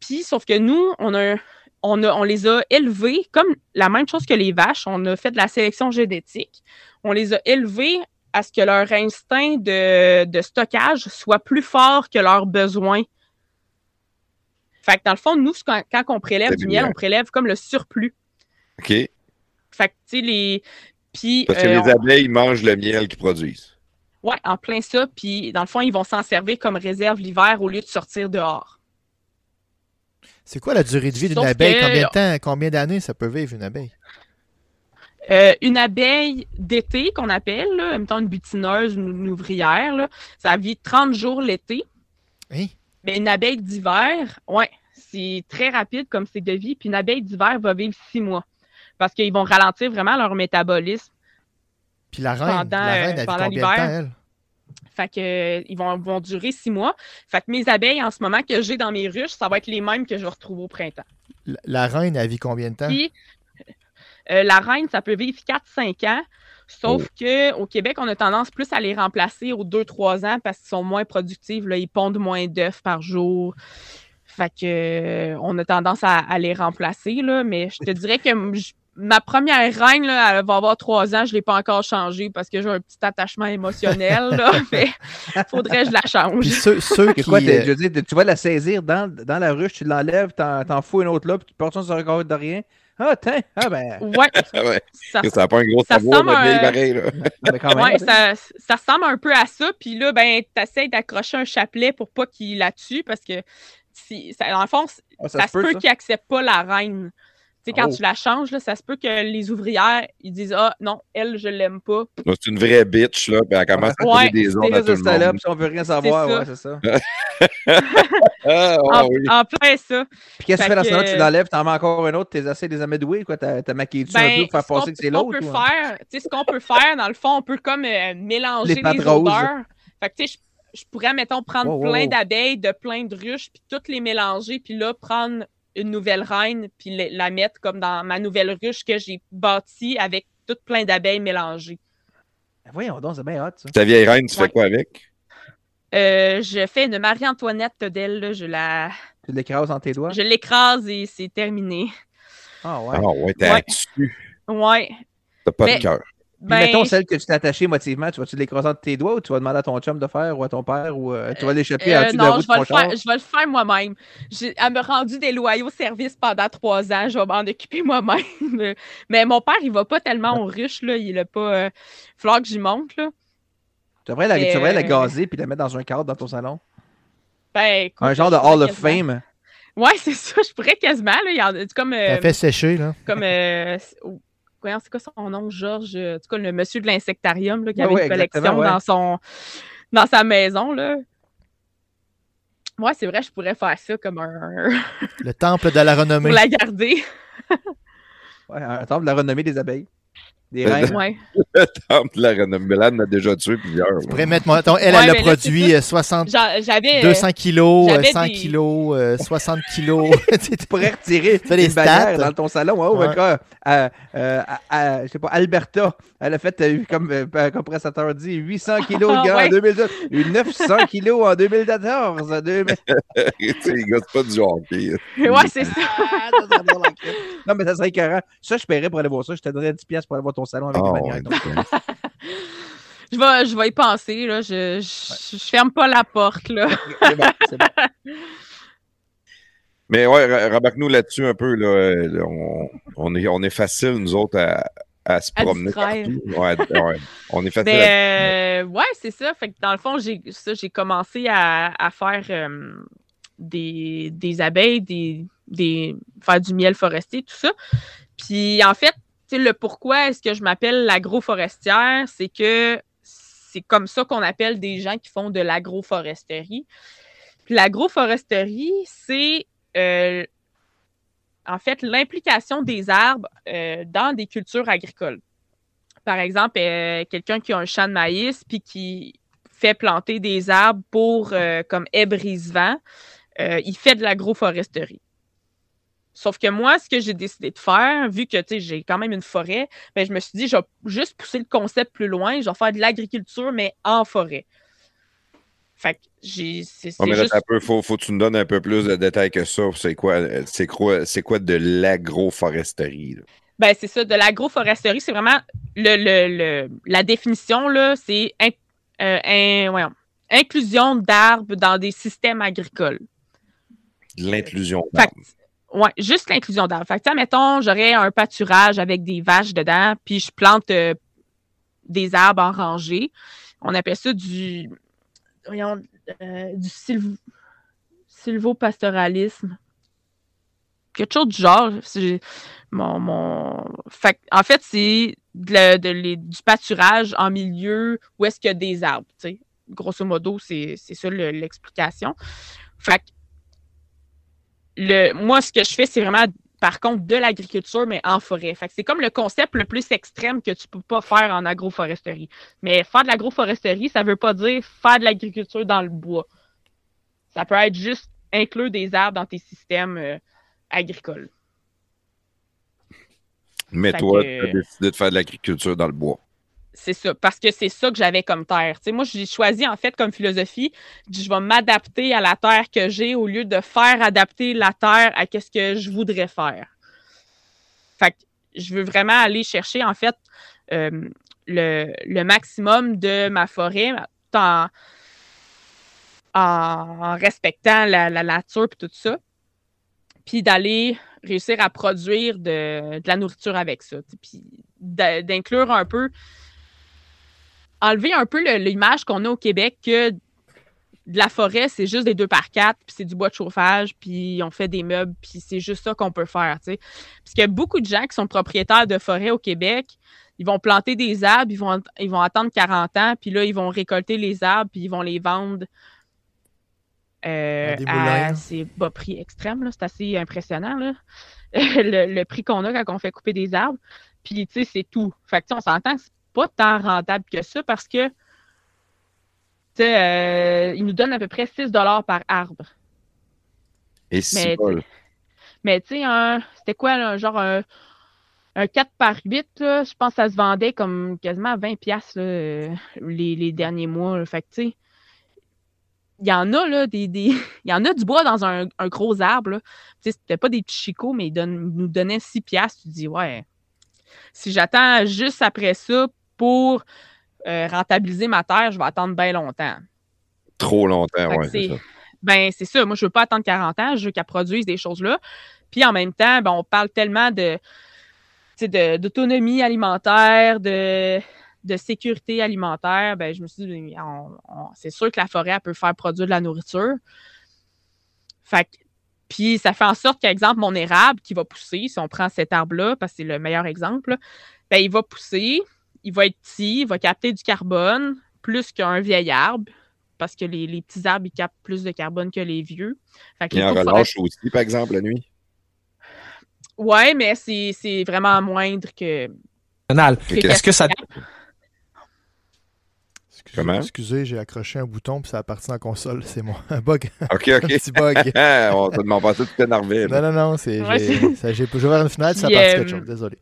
Puis, sauf que nous, on a, on a, on les a élevées comme la même chose que les vaches. On a fait de la sélection génétique. On les a élevées à ce que leur instinct de, de stockage soit plus fort que leurs besoins. Fait que dans le fond, nous, quand, quand on prélève du miel, on prélève comme le surplus. OK. Fait que, tu sais, les. Puis, Parce que euh, les abeilles mangent le miel qu'ils produisent. Ouais, en plein ça. Puis, dans le fond, ils vont s'en servir comme réserve l'hiver au lieu de sortir dehors. C'est quoi la durée de vie d'une abeille? que- Combien de temps, combien d'années ça peut vivre une abeille? Euh, une abeille d'été, qu'on appelle, là, mettons une butineuse, une, une ouvrière, là, ça vit 30 jours l'été. Mais une abeille d'hiver, ouais, c'est très rapide comme c'est de vie. Puis une abeille d'hiver va vivre six mois. Parce qu'ils vont ralentir vraiment leur métabolisme. Puis la reine, Pendant, la reine, euh, elle pendant temps, l'hiver. elle? Fait que euh, ils vont, vont durer six mois. Fait que mes abeilles, en ce moment, que j'ai dans mes ruches, ça va être les mêmes que je retrouve au printemps. La, la reine, elle vit combien de temps? Puis, euh, la reine, ça peut vivre 4-5 ans. Sauf Oh. que au Québec, on a tendance plus à les remplacer aux 2-3 ans parce qu'ils sont moins productifs. Là, ils pondent moins d'œufs par jour. Fait que euh, on a tendance à, à les remplacer. Là, mais je te dirais que ma première reine, là, elle va avoir 3 ans. Je ne l'ai pas encore changée parce que j'ai un petit attachement émotionnel. Là, [LAUGHS] mais faudrait que je la Puis change. ceux, ceux Que qui... quoi, euh, je veux dire, tu vas la saisir dans, dans la ruche, tu l'enlèves, t'en, t'en fous une autre là, puis tu portes ça sur un de rien. Ah, tiens, ah ben, Ouais, [LAUGHS] Ah ouais. ça Ça n'a pas un gros ça savoir, ressemble un- pareil, là. [LAUGHS] quand même. Ouais, ça, ça ressemble un peu à ça. Puis là, ben, t'essayes d'accrocher un chapelet pour pas qu'il la tue parce que, si, ça, dans le fond, Ah, ça, se peut, ça. qu'il accepte pas la reine. Tu sais, quand Oh. tu la changes, là, ça se peut que les ouvrières, ils disent Ah, non, elle, je l'aime pas. Donc, C'est une vraie bitch, là, puis elle commence à Ouais, donner des ordres à tout que le monde. puis on veut rien savoir, ouais, c'est ça. [LAUGHS] Ah, en, oui. en plein ça. Puis qu'est-ce que tu fais dans ce que- temps-là? Tu l'enlèves, t'en mets encore un autre, t'es assez les amadoués, quoi, t'as, maquillé dessus un peu Ben, pour faire passer que c'est ce qu'on l'autre. peut ou- faire, tu sais, ce qu'on peut faire, dans le fond, on peut comme euh, mélanger Les les, odeurs. Fait que, tu sais, je, je pourrais, mettons, prendre Wow, plein wow. d'abeilles de plein de ruches, puis toutes les mélanger, puis là, prendre une nouvelle reine, puis la- la mettre comme dans ma nouvelle ruche que j'ai bâtie avec toutes plein d'abeilles mélangées. Ben Voyons donc, c'est bien hot, ça. Ta vieille reine, tu fais quoi avec? Euh, je fais une Marie-Antoinette d'elle, je la, Tu l'écrases dans tes doigts? je l'écrase et c'est terminé. Ah ouais. Ah ouais, t'es Ouais. dessus. Ouais. T'as pas Mais- de cœur. Puis Ben, mettons celle que tu t'es attachée émotivement, tu vas-tu l'écraser entre tes doigts ou tu vas demander à ton chum de faire ou à ton père ou euh, tu vas l'échapper Euh, de la non, je vais, le faire, je vais le faire moi-même. Elle m'a rendu des loyaux services pendant trois ans. Je vais m'en occuper moi-même. Mais mon père, il va pas tellement aux ruches. Là. Il a pas. Euh... falloir que j'y monte. Là. Tu devrais la, tu devrais la Euh, gazer puis la mettre dans un cadre dans ton salon. Ben, écoute, Un genre de Hall of Fame. Ouais, [LAUGHS] c'est ça. Je pourrais quasiment. Là. Il y en a- c'est comme. euh, Elle fait sécher, là. comme euh, c'est- quoi son nom, Georges? euh, En tout cas, le monsieur de l'insectarium là, qui Ouais, avait ouais, une collection ouais. dans, son, dans sa maison. Là. Ouais, c'est vrai, je pourrais faire ça comme un. Le temple de la renommée. [LAUGHS] pour la garder. Ouais, un temple de la renommée des abeilles. Des Euh, reines. [LAUGHS] Ouais. Le temple de la renommée. Mélane a déjà tué plusieurs. Tu pourrais mettre, mettons, elle, Ouais, elle a là, produit ça. euh, 60, J'a- J'avais. euh, 200 kilos, euh, j'avais 100 des- kilos, euh, 60 [LAUGHS] kilos. Tu [LAUGHS] Tu pourrais retirer Fais des stats? dans ton salon. Oh, Ouais. euh, euh, à- à- je sais pas, Alberta, elle a fait, euh, comme euh, un compressateur dit, 800 kilos Ah, gars, ouais. en 2012, et 900 kilos en 2014. 2000. tu sais, les gars, c'est pas du hockey. Ouais, c'est ça. Non, mais ça serait écœurant. Ça, je paierais pour aller voir ça. Je te donnerais 10$ piastres pour aller voir ton salon avec Ah, une ouais, bannière. donc. [LAUGHS] Je vais, je vais y penser. Là. Je, je, je ferme pas la porte. Là. C'est bon, c'est bon. [LAUGHS] Mais ouais, ra- remarque-nous là-dessus un peu. Là, Euh, on, on est, on est facile, nous autres, à, à se À promener distraire. partout. Ouais, ouais. On est facile à... Ben, euh, ouais, c'est ça. Fait que dans le fond, j'ai ça, j'ai commencé à, à faire euh, des, des abeilles, des, des, faire du miel forestier, tout ça. Puis en fait, le pourquoi est-ce que je m'appelle l'agroforestière, c'est que c'est comme ça qu'on appelle des gens qui font de l'agroforesterie. L'agroforesterie, c'est euh, en fait l'implication des arbres euh, dans des cultures agricoles. Par exemple, euh, quelqu'un qui a un champ de maïs puis qui fait planter des arbres pour comme ébrise-vent, il fait de l'agroforesterie. Sauf que moi, ce que j'ai décidé de faire, vu que j'ai quand même une forêt, ben, je me suis dit, je vais juste pousser le concept plus loin, je vais faire de l'agriculture, mais en forêt. Fait que j'ai. C'est, mais là, peu, faut, faut que tu nous donnes un peu plus de détails que ça. C'est quoi, c'est quoi, c'est quoi de l'agroforesterie? Ben, c'est ça. De l'agroforesterie, c'est vraiment le, le, la définition, là, c'est euh, inclusion d'arbres dans des systèmes agricoles. L'inclusion d'arbres. Juste l'inclusion d'arbres. Fait que, mettons, j'aurais un pâturage avec des vaches dedans, puis je plante euh, des arbres en rangée. On appelle ça du, voyons, euh, du silvopastoralisme. Quelque chose du genre. Mon, mon... Fait, en fait, c'est du pâturage en milieu où est-ce qu'il y a des arbres. Grosso modo, c'est ça l'explication. Fait le, moi, ce que je fais, c'est vraiment, par contre, de l'agriculture, mais en forêt. Fait c'est comme le concept le plus extrême que tu peux pas faire en agroforesterie. Mais faire de l'agroforesterie, ça veut pas dire faire de l'agriculture dans le bois. Ça peut être juste inclure des arbres dans tes systèmes euh, agricoles. Mais toi, tu as décidé de faire de l'agriculture dans le bois. C'est ça, parce que c'est ça que j'avais comme terre. moi, j'ai choisi en fait comme philosophie, je vais m'adapter à la terre que j'ai au lieu de faire adapter la terre à ce que je voudrais faire. Fait que je veux vraiment aller chercher en fait euh, le, maximum de ma forêt en, en respectant la, nature et tout ça. Puis d'aller réussir à produire de, de, la nourriture avec ça. Puis d'inclure un peu enlever un peu l'image qu'on a au Québec que de la forêt, c'est juste des deux par quatre, puis c'est du bois de chauffage, puis on fait des meubles, puis c'est juste ça qu'on peut faire, tu sais. Parce beaucoup de gens qui sont propriétaires de forêts au Québec, ils vont planter des arbres, ils vont, ils vont attendre 40 ans, puis là, ils vont récolter les arbres, puis ils vont les vendre euh, à ces bas prix extrêmes, c'est assez impressionnant, là. [LAUGHS] le, prix qu'on a quand on fait couper des arbres. Puis, tu sais, c'est tout. Fait que, on s'entend que pas tant rentable que ça parce que euh, ils nous donnent à peu près 6 par arbre. Et mais, mais tu sais, c'était quoi, genre un, 4 par 8, je pense que ça se vendait comme quasiment 20 pièces les, derniers mois. Fait que, tu sais, il y en a, là, des, [LAUGHS] il y en a du bois dans un, gros arbre. Tu sais, c'était pas des petits chicots, mais ils, nous donnaient 6 pièces. Tu dis, ouais, si j'attends juste après ça pour euh, rentabiliser ma terre, je vais attendre bien longtemps. Trop longtemps, oui. C'est Ben, c'est ça. Moi, je ne veux pas attendre 40 ans. Je veux qu'elle produise des choses-là. Puis en même temps, ben, on parle tellement de d'autonomie alimentaire, de, de sécurité alimentaire. Ben, je me suis dit, c'est sûr que la forêt peut faire produire de la nourriture. Fait puis ça fait en sorte qu'exemple, mon érable qui va pousser, si on prend cet arbre-là, parce que c'est le meilleur exemple, ben, il va pousser, il va être petit, il va capter du carbone plus qu'un vieil arbre, parce que les, petits arbres, ils captent plus de carbone que les vieux. Fait il en relâche aussi, par exemple, la nuit? Oui, mais c'est vraiment moindre que. Est-ce que ça. Excusez, excusez j'ai accroché un bouton puis ça a parti dans la console. C'est moi. [LAUGHS] Un bug. OK, OK. [LAUGHS] un petit bug. [LAUGHS] On te demande pas tout énervé. Non, non, non. J'ai ouvert une fenêtre, ça a parti quelque chose. Désolé.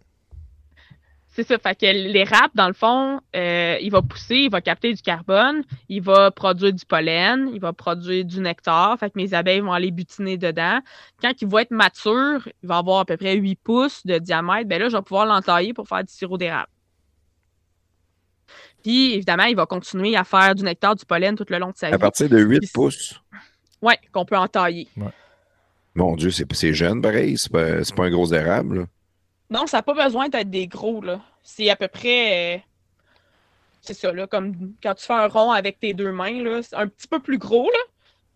C'est ça. Fait que l'érable, dans le fond, euh, il va pousser, il va capter du carbone, il va produire du pollen, il va produire du nectar. Fait que mes abeilles vont aller butiner dedans. Quand il va être mature, il va avoir à peu près 8 pouces de diamètre. Ben là, je vais pouvoir l'entailler pour faire du sirop d'érable. Puis, évidemment, il va continuer à faire du nectar, du pollen tout le long de sa vie. À partir de 8 pouces? Oui, qu'on peut entailler. Mon Dieu, c'est jeune, pareil. C'est pas, pas un gros érable. Là. Non, ça n'a pas besoin d'être des gros, là. C'est à peu près. Euh, c'est ça, là, comme quand tu fais un rond avec tes deux mains, là. C'est un petit peu plus gros, là.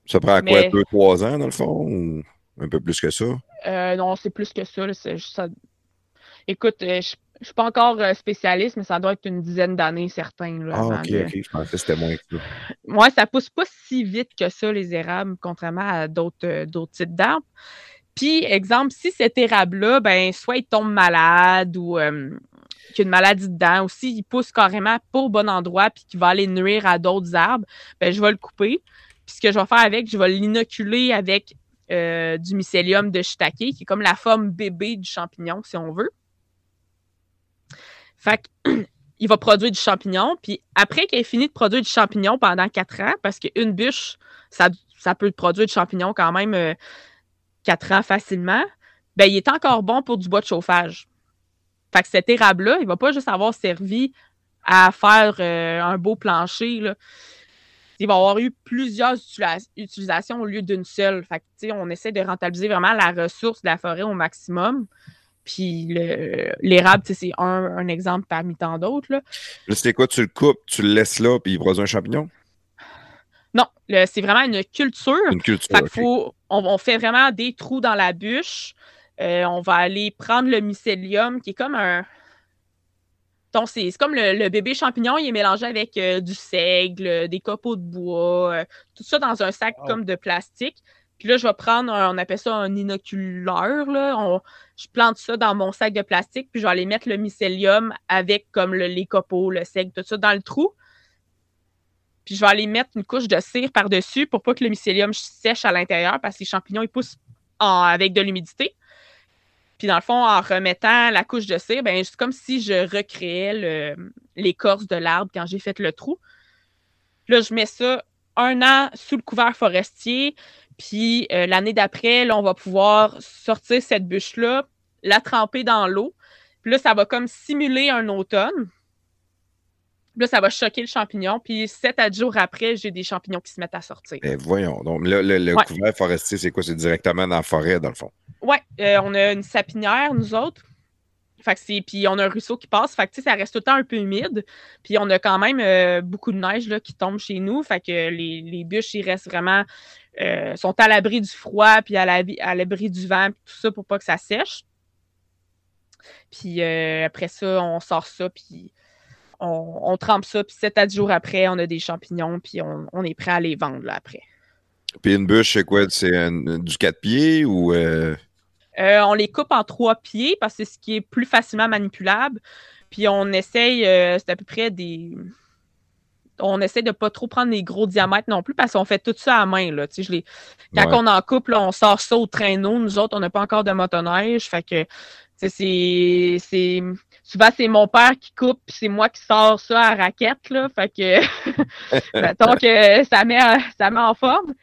Ça prend quoi, Mais- deux, trois ans, dans le fond, ou un peu plus que ça? Euh, non, c'est plus que ça. là, ça. Écoute, euh, je je suis pas encore spécialiste, mais ça doit être une dizaine d'années, certains. Là, Ah, ok, ok. Je pensais que c'était moins que ça. Ouais, ça pousse pas si vite que ça, les érables, contrairement à d'autres d'autres types d'arbres. Puis, exemple, si cet érable-là, ben, soit il tombe malade ou euh, qu'il y a une maladie dedans, ou s'il pousse carrément pas au bon endroit puis qu'il va aller nuire à d'autres arbres, ben, je vais le couper. Puis, ce que je vais faire avec, je vais l'inoculer avec euh, du mycélium de shiitake, qui est comme la forme bébé du champignon, si on veut. Fait que [CLEARS THROAT] il va produire du champignon. Puis après qu'il ait fini de produire du champignon pendant quatre ans, parce qu'une bûche, ça, ça peut produire du champignon quand même euh, quatre ans facilement, ben, il est encore bon pour du bois de chauffage. Fait que cet érable-là, il va pas juste avoir servi à faire euh, un beau plancher. Il va avoir eu plusieurs utilisations au lieu d'une seule. Fait que, on essaie de rentabiliser vraiment la ressource de la forêt au maximum. Puis le- l'érable, c'est un, exemple parmi tant d'autres. c'est quoi? Tu le coupes, tu le laisses là, puis il produit un champignon? Non, c'est vraiment une culture. Une culture. Fait faut, on, on fait vraiment des trous dans la bûche. Euh, on va aller prendre le mycélium, qui est comme un. Donc, c'est c'est comme le, le bébé champignon, il est mélangé avec euh, du seigle, des copeaux de bois, euh, tout ça dans un sac Wow. comme de plastique. Puis là, je vais prendre, un- on appelle ça un inoculeur. Là. On- je plante ça dans mon sac de plastique, puis je vais aller mettre le mycélium avec comme le- les copeaux, le seigle, tout ça dans le trou. Puis je vais aller mettre une couche de cire par-dessus pour pas que le mycélium sèche à l'intérieur parce que les champignons, ils poussent en- avec de l'humidité. Puis dans le fond, en remettant la couche de cire, ben, c'est comme si je recréais l'écorce de l'arbre quand j'ai fait le trou. Là, je mets ça un an sous le couvert forestier. Puis euh, l'année d'après, là, on va pouvoir sortir cette bûche-là, la tremper dans l'eau. Puis là, ça va comme simuler un automne. Puis Là, ça va choquer le champignon. Puis 7 à 10 jours après, j'ai des champignons qui se mettent à sortir. Ben, voyons. Donc, là, le, le Ouais. couvert forestier, c'est quoi? C'est directement dans la forêt, dans le fond? Ouais, euh, on a une sapinière, nous autres. Fait que puis on a un ruisseau qui passe. Fait que, tu sais, ça reste tout le temps un peu humide. Puis on a quand même euh, beaucoup de neige là, qui tombe chez nous. Fait que les, les bûches, ils restent vraiment... euh, sont à l'abri du froid, puis à l'abri à l'abri du vent, puis tout ça pour pas que ça sèche. Puis euh, après ça, on sort ça, puis on, on trempe ça. Puis 7 à 10 jours après, on a des champignons, puis on, on est prêt à les vendre là, après. Puis une bûche, c'est quoi? C'est du quatre pieds ou. euh, Euh, on les coupe en trois pieds parce que c'est ce qui est plus facilement manipulable. Puis on essaye, euh, c'est à peu près des. On essaie de pas trop prendre des gros diamètres non plus parce qu'on fait tout ça à main. Là. Tu sais, je les... Quand Ouais. on en coupe, là, on sort ça au traîneau. Nous autres, on n'a pas encore de motoneige. Fait que c'est. Souvent, c'est mon père qui coupe, puis c'est moi qui sors ça à raquette. Là. Fait que [LAUGHS] mettons que ça met, ça met en forme.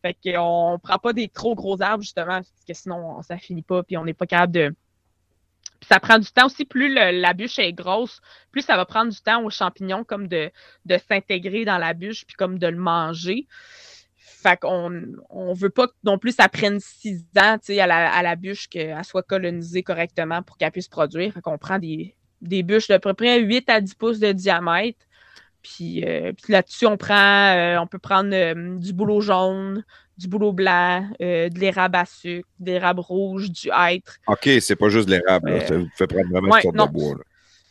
Fait qu'on prend pas des trop gros arbres, justement, parce que sinon, ça finit pas, puis on n'est pas capable de. Puis ça prend du temps aussi. Plus la bûche est grosse, plus ça va prendre du temps aux champignons comme de, de s'intégrer dans la bûche, puis comme de le manger. Fait qu'on on veut pas non plus que ça prenne six ans, à la, à la bûche, qu'elle soit colonisée correctement pour qu'elle puisse produire. Fait qu'on prend des, des bûches d'à peu près 8 à 10 pouces de diamètre. Puis, euh, puis là-dessus, on prend, euh, on peut prendre euh, du bouleau jaune, du bouleau blanc, de l'érable à sucre, de l'érable rouge, du hêtre. OK, c'est pas juste de l'érable. Ça vous fait prendre vraiment ouais, non. de bois.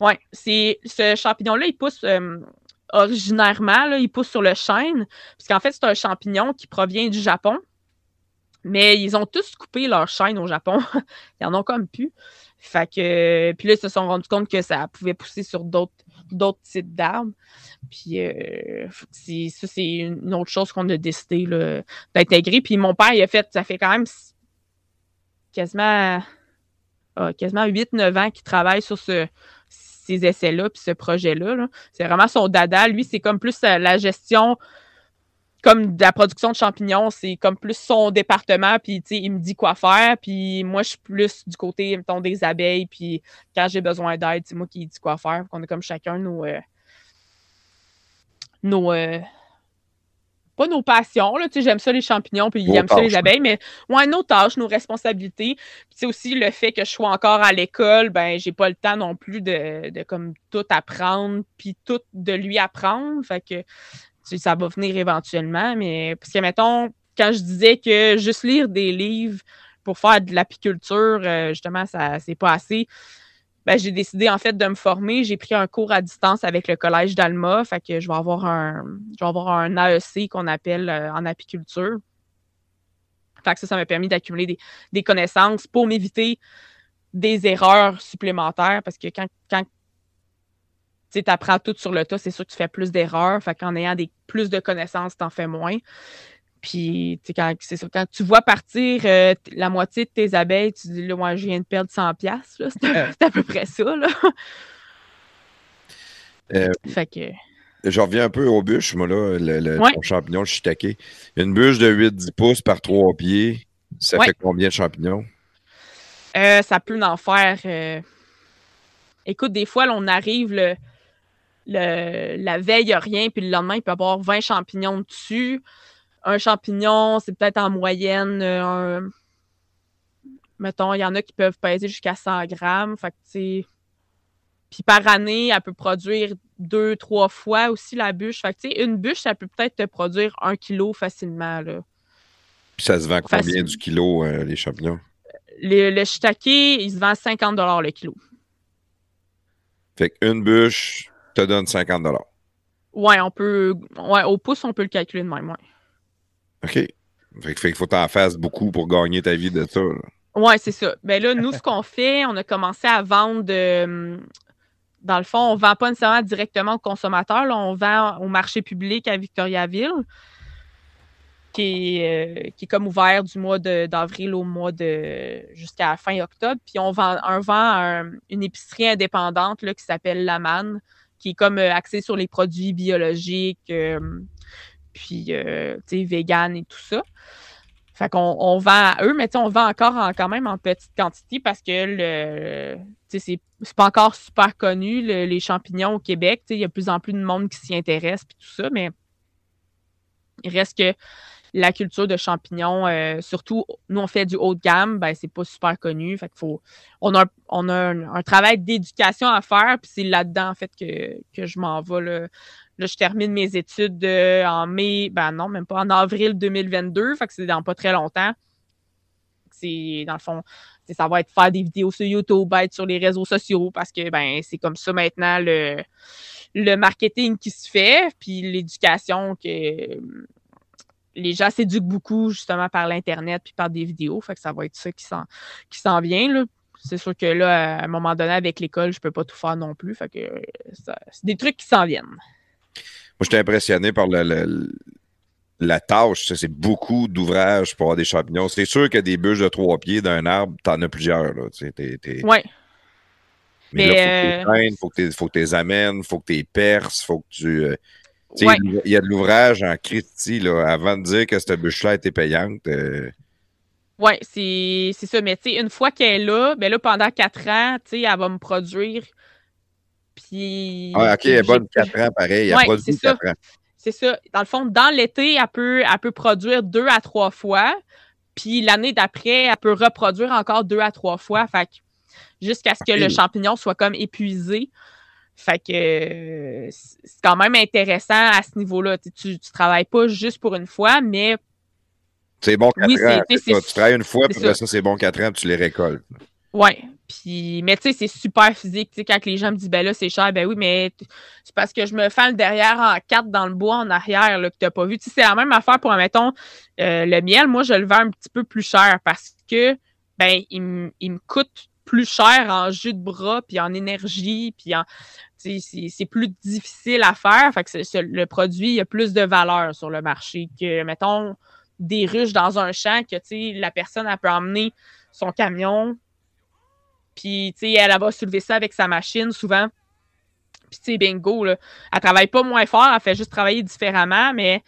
Oui, c'est ce champignon-là, il pousse originairement, là, il pousse sur le chêne, parce qu'en fait, c'est un champignon qui provient du Japon. Mais ils ont tous coupé leur chêne au Japon. [LAUGHS] ils en ont comme que, puis là, ils se sont rendus compte que ça pouvait pousser sur d'autres types d'arbres. Puis euh, ça, c'est une autre chose qu'on a décidé d'intégrer. Puis mon père, il a fait, ça fait quand même quasiment, ah, quasiment 8-9 ans qu'il travaille sur ce, ces essais-là, puis ce projet-là. là. C'est vraiment son dada. Lui, c'est comme plus euh, la gestion comme la production de champignons, c'est comme plus son département, puis il me dit quoi faire, puis moi, je suis plus du côté, mettons, des abeilles, puis quand j'ai besoin d'aide, c'est moi qui dis quoi faire. On a comme chacun nos... euh, nos... euh, pas nos passions, là, tu sais, j'aime ça les champignons, puis il Vos aime ça les abeilles, mais ouais, nos tâches, nos responsabilités. Puis c'est aussi le fait que je sois encore à l'école, ben j'ai pas le temps non plus de, de comme tout apprendre, puis tout de lui apprendre. Fait que, tu ça va venir éventuellement, mais parce que, mettons, quand je disais que juste lire des livres pour faire de l'apiculture, euh, justement, ça c'est pas assez. Ben, j'ai décidé en fait de me former. J'ai pris un cours à distance avec le collège d'Alma. Fait que je vais avoir un, je vais avoir un AEC qu'on appelle euh, en apiculture. Fait que ça, ça m'a permis d'accumuler des, connaissances pour m'éviter des erreurs supplémentaires. Parce que quand, quand tu apprends tout sur le tas, c'est sûr que tu fais plus d'erreurs. Fait qu'en ayant des, plus de connaissances, tu en fais moins. Puis, quand, c'est ça, quand tu vois partir euh, la moitié de tes abeilles, tu dis, là, moi, je viens de perdre 100$. C'est, à peu près ça. Là. Euh, fait que. Je reviens un peu aux bûches, moi, là, le, le champignon, le shiitake. Une bûche de 8-10 pouces par 3 pieds, ça fait combien de champignons? Euh, ça peut en faire. Écoute, des fois, on arrive le, la veille, il n'y a rien, puis le lendemain, il peut y avoir 20 champignons dessus un champignon, c'est peut-être en moyenne euh, un... Mettons, il y en a qui peuvent peser jusqu'à 100 grammes. Fait que, Puis par année, elle peut produire deux, trois fois aussi la bûche. Fait que, une bûche, ça peut peut-être te produire un kilo facilement. Là. Puis ça se vend combien du kilo, euh, les champignons? Le, le shiitake, il se vend 50 le kilo. Fait qu'une bûche te donne 50 Ouais, on peut. Ouais, au pouce, on peut le calculer de même, ouais. OK. Fait, qu'il faut t'en fasses beaucoup pour gagner ta vie de ça. Oui, c'est ça. Ben là, nous, ce qu'on fait, on a commencé à vendre euh, dans le fond, on ne vend pas nécessairement directement aux consommateurs. on vend au marché public à Victoriaville, qui est, euh, qui est comme ouvert du mois d'avril au mois de jusqu'à fin octobre. Puis on vend, un vend une épicerie indépendante là, qui s'appelle Laman, qui est comme euh, axée sur les produits biologiques puis, euh, vegan et tout ça. Fait qu'on on vend à eux, mais on vend encore quand même en petite quantité parce que le c'est pas encore super connu, les champignons au Québec. Il y a de plus en plus de monde qui s'y intéresse et tout ça, mais il reste que la culture de champignons, euh, surtout, nous, on fait du haut de gamme, ben, c'est pas super connu. Fait faut, on a, on a un, travail d'éducation à faire, puis c'est là-dedans, en fait, que, que je m'en vais. Là. Là, je termine mes études en mai, ben non, même pas en avril 2022, fait que c'est dans pas très longtemps. C'est, dans le fond, ça va être faire des vidéos sur YouTube, être sur les réseaux sociaux, parce que ben c'est comme ça maintenant le, le marketing qui se fait, puis l'éducation que les gens s'éduquent beaucoup justement par l'Internet puis par des vidéos. Fait que ça va être ça qui s'en, qui s'en vient. Là. C'est sûr que là, à un moment donné, avec l'école, je peux pas tout faire non plus. Fait que c'est des trucs qui s'en viennent. Moi, j'étais impressionné par la tâche. C'est beaucoup d'ouvrages pour avoir des champignons. C'est sûr que des bûches de trois pieds d'un arbre, t'en as plusieurs. Là. Oui. Mais, là, il faut que tu faut que tu les amènes, il faut que tu les perces, faut que tu. Euh, il y a de l'ouvrage en Christie là, avant de dire que cette bûche-là était payante. Euh. Oui, c'est ça. Mais une fois qu'elle est là, ben là, pendant quatre ans, elle va me produire puis. Ah, OK, elle est bonne 4 ans, pareil. Elle produit 4 ans. C'est ça. Dans le fond, dans l'été, elle peut, elle peut produire deux à trois fois. Puis l'année d'après, elle peut reproduire encore deux à trois fois. Fait jusqu'à ce que le champignon soit comme épuisé. Fait que c'est quand même intéressant à ce niveau-là. Tu, ne travailles pas juste pour une fois, mais. C'est bon 4 ans. Tu travailles une fois, puis après ça, c'est bon 4 ans, tu les récoltes. Oui. Puis, mais tu sais, c'est super physique. Tu sais, quand les gens me disent, ben là, c'est cher, ben oui, mais c'est parce que je me fais le derrière en quatre dans le bois en arrière, là, que tu n'as pas vu. Tu sais, c'est la même affaire pour, mettons, euh, le miel. Moi, je le vends un petit peu plus cher parce que, ben, il, me coûte plus cher en jus de bras, puis en énergie, puis en. C'est plus difficile à faire. Fait que le produit, il a plus de valeur sur le marché que, mettons, des ruches dans un champ que, tu sais, la personne, elle peut emmener son camion, puis, tu sais, elle, va soulever ça avec sa machine souvent. Puis, tu sais, bingo, là. Elle travaille pas moins fort, elle fait juste travailler différemment, mais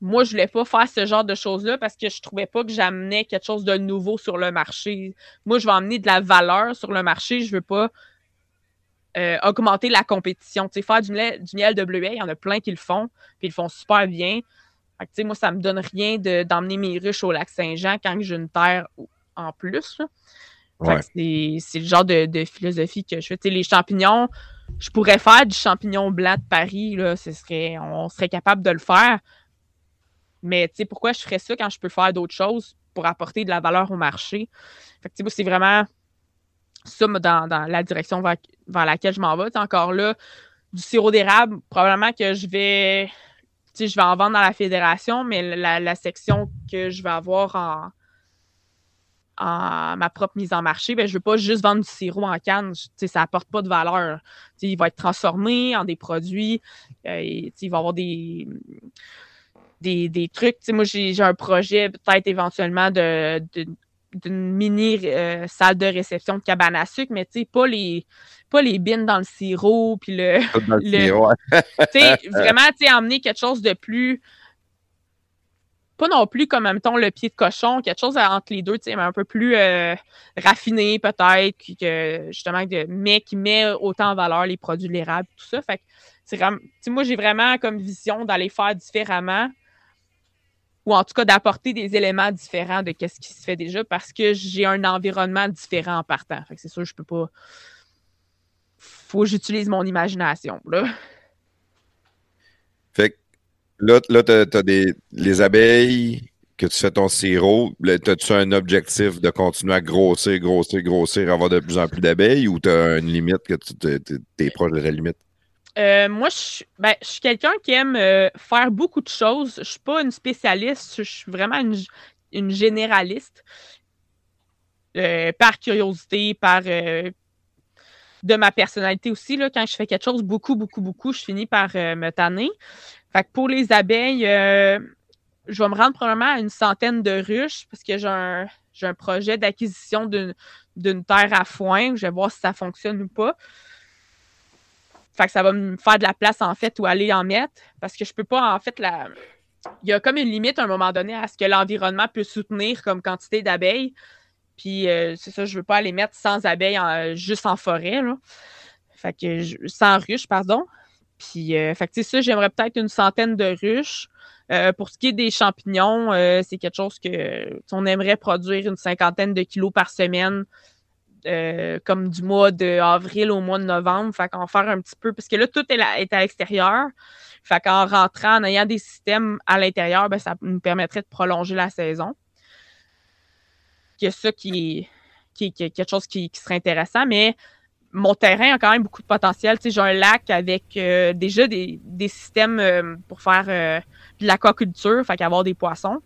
moi, je voulais pas faire ce genre de choses-là parce que je trouvais pas que j'amenais quelque chose de nouveau sur le marché. Moi, je veux emmener de la valeur sur le marché. Je veux pas euh, augmenter la compétition. Tu sais, faire du miel, du miel de bleuet, il y en a plein qui le font, puis ils le font super bien. Fait que, tu sais, moi, ça me donne rien d'emmener mes ruches au lac Saint-Jean quand j'ai une terre en plus. C'est le genre de, philosophie que je fais. les champignons, je pourrais faire du champignon blanc de Paris, là, ce serait, on serait capable de le faire. Mais pourquoi je ferais ça quand je peux faire d'autres choses pour apporter de la valeur au marché? Fait que c'est vraiment ça dans, dans la direction vers, laquelle je m'en vais. encore là, du sirop d'érable, probablement que je vais, je vais en vendre dans la fédération, mais la, section que je vais avoir en, en ma propre mise en marché, ben, je ne veux pas juste vendre du sirop en canne. Ça n'apporte pas de valeur. il va être transformé en des produits. Euh, il va y avoir des, des, trucs. moi, j'ai un projet peut-être éventuellement de, d'une mini euh, salle de réception de cabane à sucre, mais pas les, pas les bines dans le sirop. Puis le, [LAUGHS] vraiment, emmener quelque chose de plus pas non plus comme, mettons, le pied de cochon, quelque chose entre les deux, mais un peu plus euh, raffiné peut-être, que justement, mais qui met autant en valeur les produits de l'érable, tout ça. Fait que moi, j'ai vraiment comme vision d'aller faire différemment ou en tout cas d'apporter des éléments différents de ce qui se fait déjà parce que j'ai un environnement différent en partant. C'est sûr, je peux pas. Faut que j'utilise mon imagination. Là, là tu as, des, les abeilles que tu fais ton sirop. As-tu un objectif de continuer à grossir, grossir, grossir, avoir de plus en plus d'abeilles ou tu as une limite que tu es proche de la limite? Euh, moi, ben, je, suis quelqu'un qui aime euh, faire beaucoup de choses. Je suis pas une spécialiste, je suis vraiment une, généraliste. Euh, par curiosité, par de ma personnalité aussi. Là, quand je fais quelque chose beaucoup, beaucoup, beaucoup, je finis par me tanner. Fait que pour les abeilles, euh, je vais me rendre probablement à une centaine de ruches parce que j'ai un, un, projet d'acquisition d'une terre à foin. Je vais voir si ça fonctionne ou pas. Fait que ça va me faire de la place, en fait, où aller en mettre. Parce que je peux pas, en fait, la... il y a comme une limite à un moment donné à ce que l'environnement peut soutenir comme quantité d'abeilles. Puis euh, c'est ça, je veux pas aller mettre sans abeilles juste en forêt. Là. Fait que sans ruches, pardon. Puis, euh, fait que, ça, j'aimerais peut-être une centaine de ruches. Euh, pour ce qui est des champignons, euh, c'est quelque chose que on aimerait produire une cinquantaine de kilos par semaine, comme du mois d'avril au mois de novembre. Fait qu'en faire un petit peu, parce que là, tout est, est à l'extérieur. Fait qu'en rentrant, en ayant des systèmes à l'intérieur, ben, ça nous permettrait de prolonger la saison. A ça qui est, qui, quelque chose qui, qui serait intéressant, mais mon terrain a quand même beaucoup de potentiel. J'ai un lac avec euh, déjà des, systèmes euh, pour faire euh, de l'aquaculture, fait qu'avoir des poissons.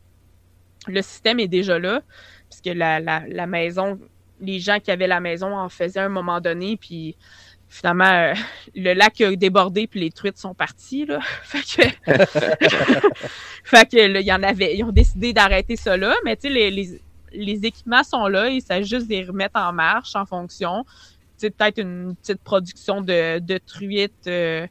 Le système est déjà là, puisque la, la, maison, les gens qui avaient la maison en faisaient à un moment donné, puis finalement, le lac a débordé, puis les truites sont parties. Là. [LAUGHS] fait que, [LAUGHS] fait que il y en avait, ils ont décidé d'arrêter ça là, mais tu sais, les, les, les équipements sont là, il s'agit juste de les remettre en marche en fonction peut-être une petite production de, truites. Euh,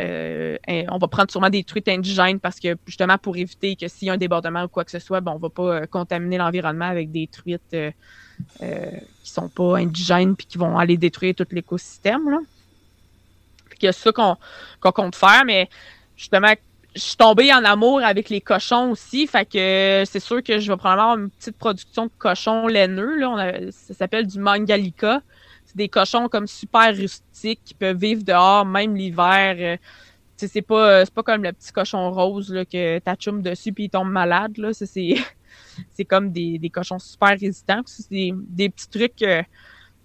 euh, on va prendre sûrement des truites indigènes parce que justement pour éviter que s'il y a un débordement ou quoi que ce soit, bon, on ne va pas euh, contaminer l'environnement avec des truites qui ne sont pas indigènes puis qui vont aller détruire tout l'écosystème. Là. Il y a ça qu'on compte faire, mais justement, je suis tombée en amour avec les cochons aussi. Fait que c'est sûr que je vais probablement avoir une petite production de cochons laineux. Là. ça s'appelle du mangalica. C'est des cochons comme super rustiques qui peuvent vivre dehors, même l'hiver. Euh, c'est pas, pas comme le petit cochon rose là, que t'achoumes dessus puis il tombe malade. Là. [LAUGHS] C'est, comme des, des, cochons super résistants. C'est des, des petits trucs, euh,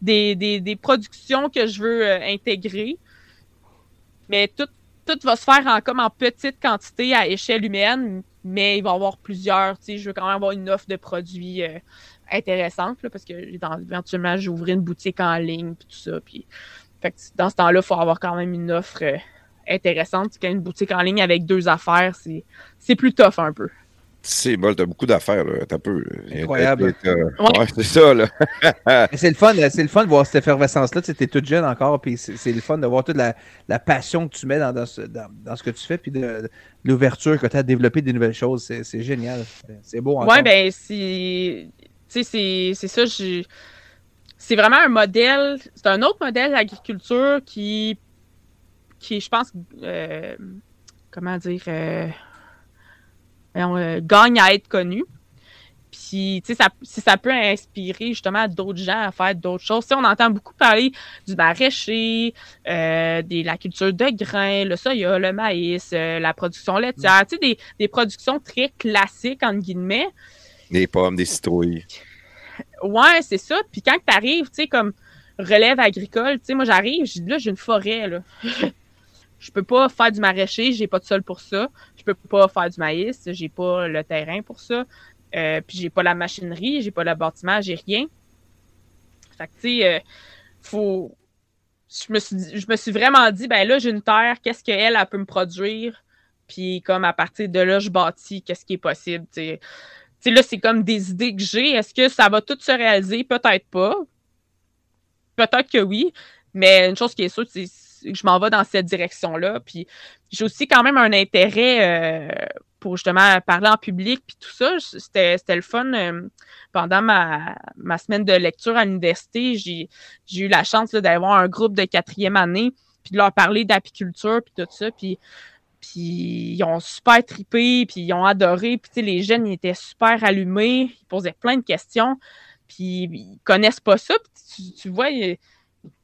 des, des, des, productions que je veux euh, intégrer. Mais tout tout va se faire en, comme en petite quantité à échelle humaine, mais il va y avoir plusieurs. Je veux quand même avoir une offre de produits euh, intéressante parce que éventuellement, j'ouvrirai une boutique en ligne et tout ça. Puis, dans ce temps-là, il faut avoir quand même une offre euh, intéressante. Quand une boutique en ligne avec deux affaires, c'est plus tough un peu. C'est bon, t'as beaucoup d'affaires, là. T'as peu. Incroyable. Ouais. c'est ça, là. c'est le fun, c'est le fun de voir cette effervescence-là. Tu es toute jeune encore, puis c'est le fun de voir toute la, la, passion que tu mets dans, dans, ce, dans, ce que tu fais, puis de, l'ouverture que tu as à développer des nouvelles choses. C'est génial. C'est beau encore. Ouais, ben, c'est. Tu sais, c'est ça. C'est vraiment un modèle. C'est un autre modèle d'agriculture qui. qui, je pense. Euh, comment dire. Euh, euh, gagne à être connu. Puis, tu sais, ça, si ça peut inspirer justement d'autres gens à faire d'autres choses. Tu sais, on entend beaucoup parler du maraîcher, euh, de la culture de grains, le soya, le maïs, euh, la production laitière, tu sais, des, des productions très classiques, entre guillemets. Des pommes, des citrouilles. Ouais, c'est ça. Puis quand tu arrives, tu sais, comme relève agricole, tu sais, moi j'arrive, là, j'ai une forêt, là. [LAUGHS] je peux pas faire du maraîcher, j'ai pas de sol pour ça. Je peux pas faire du maïs, j'ai pas le terrain pour ça. Euh, puis j'ai pas la machinerie, j'ai pas le bâtiment, j'ai rien. Fait que, tu sais, euh, faut. Je me, suis, je me suis vraiment dit, ben là, j'ai une terre, qu'est-ce qu'elle, elle peut me produire? Puis comme à partir de là, je bâtis, qu'est-ce qui est possible, tu sais. Tu sais, là, c'est comme des idées que j'ai. Est-ce que ça va tout se réaliser? Peut-être pas. Peut-être que oui. Mais une chose qui est sûre, c'est je m'en vais dans cette direction-là. Puis j'ai aussi quand même un intérêt euh, pour justement parler en public puis tout ça. C'était, le fun. Euh, pendant ma, ma, semaine de lecture à l'université, j'ai, eu la chance d'avoir un groupe de quatrième année puis de leur parler d'apiculture puis tout ça. Puis, puis ils ont super tripé, puis ils ont adoré. Puis les jeunes, ils étaient super allumés. Ils posaient plein de questions. Puis ils connaissent pas ça. Tu vois,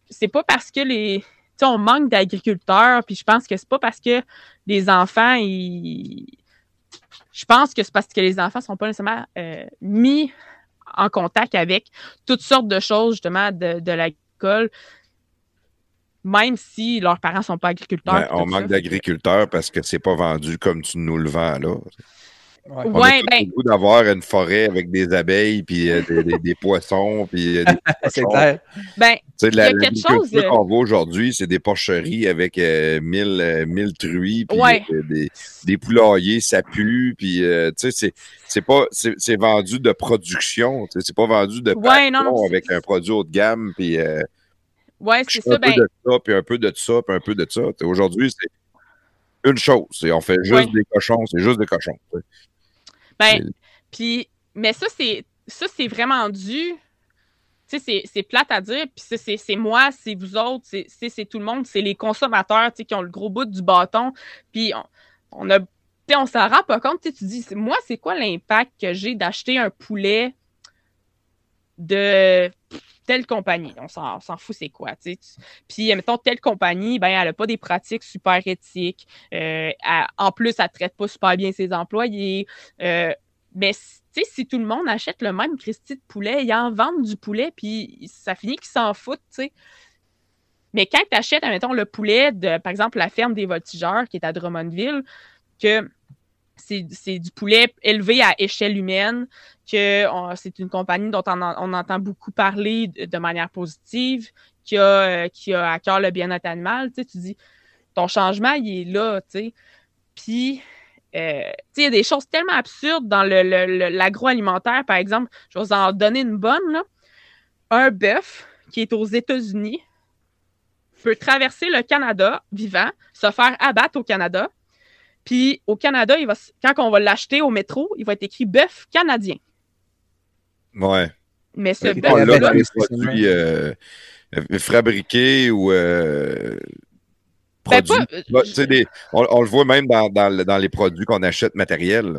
c'est pas parce que les on manque d'agriculteurs, puis je pense que c'est pas parce que les enfants, ils, je pense que c'est parce que les enfants sont pas nécessairement euh, mis en contact avec toutes sortes de choses, justement, de, de l'agriculture, même si leurs parents sont pas agriculteurs. Ben, on manque d'agriculteurs parce que c'est pas vendu comme tu nous le vends, là. Ouais, on a ben... goût d'avoir une forêt avec des abeilles, puis euh, des, des, poissons, puis euh, des [LAUGHS] C'est clair. Ben, il y a quelque chose... qu'on voit aujourd'hui, c'est des porcheries avec euh, mille, mille truies, puis des, des, poulaillers, ça pue, puis tu sais, c'est pas... C'est vendu de production, c'est pas vendu de ouais, non, avec un produit haut de gamme, puis... ouais, c'est ça, un ben... peu de ça, puis un peu de ça, puis un peu de ça. Aujourd'hui, c'est une chose. On fait juste des cochons, c'est juste des cochons. Ben, puis, mais ça, c'est ça, c'est vraiment dû. Tu sais, c'est plate à dire, puis c'est moi, c'est vous autres, c'est tout le monde, c'est les consommateurs, tu sais, qui ont le gros bout du bâton. Puis on, on a on s'en rend pas compte. Tu dis, moi, c'est quoi l'impact que j'ai d'acheter un poulet de telle compagnie? On s'en fout, c'est quoi? Tu sais. Puis, mettons, telle compagnie, ben, elle n'a pas des pratiques super éthiques. Euh, en plus, elle ne traite pas super bien ses employés. Euh, mais si tout le monde achète le même Christy de poulet, ils en vendent du poulet, puis ça finit qu'ils s'en foutent, tu sais. Mais quand tu achètes, mettons, le poulet de, par exemple, la ferme des voltigeurs qui est à Drummondville, que c'est du poulet élevé à échelle humaine, que c'est une compagnie dont on, entend beaucoup parler de, manière positive, qui a, euh, qui a à cœur le bien-être animal. Tu, sais, tu dis, ton changement, il est là, tu. Puis, euh, il y a des choses tellement absurdes dans l'agroalimentaire, par exemple. Je vais vous en donner une bonne. Un bœuf qui est aux États-Unis peut traverser le Canada vivant, se faire abattre au Canada. Puis au Canada, il va, quand on va l'acheter au métro, il va être écrit bœuf canadien. Ouais. Mais ce bœuf. des produits euh, fabriqués ou. Euh, ben, des, on, le voit même dans, dans, les produits qu'on achète matériels.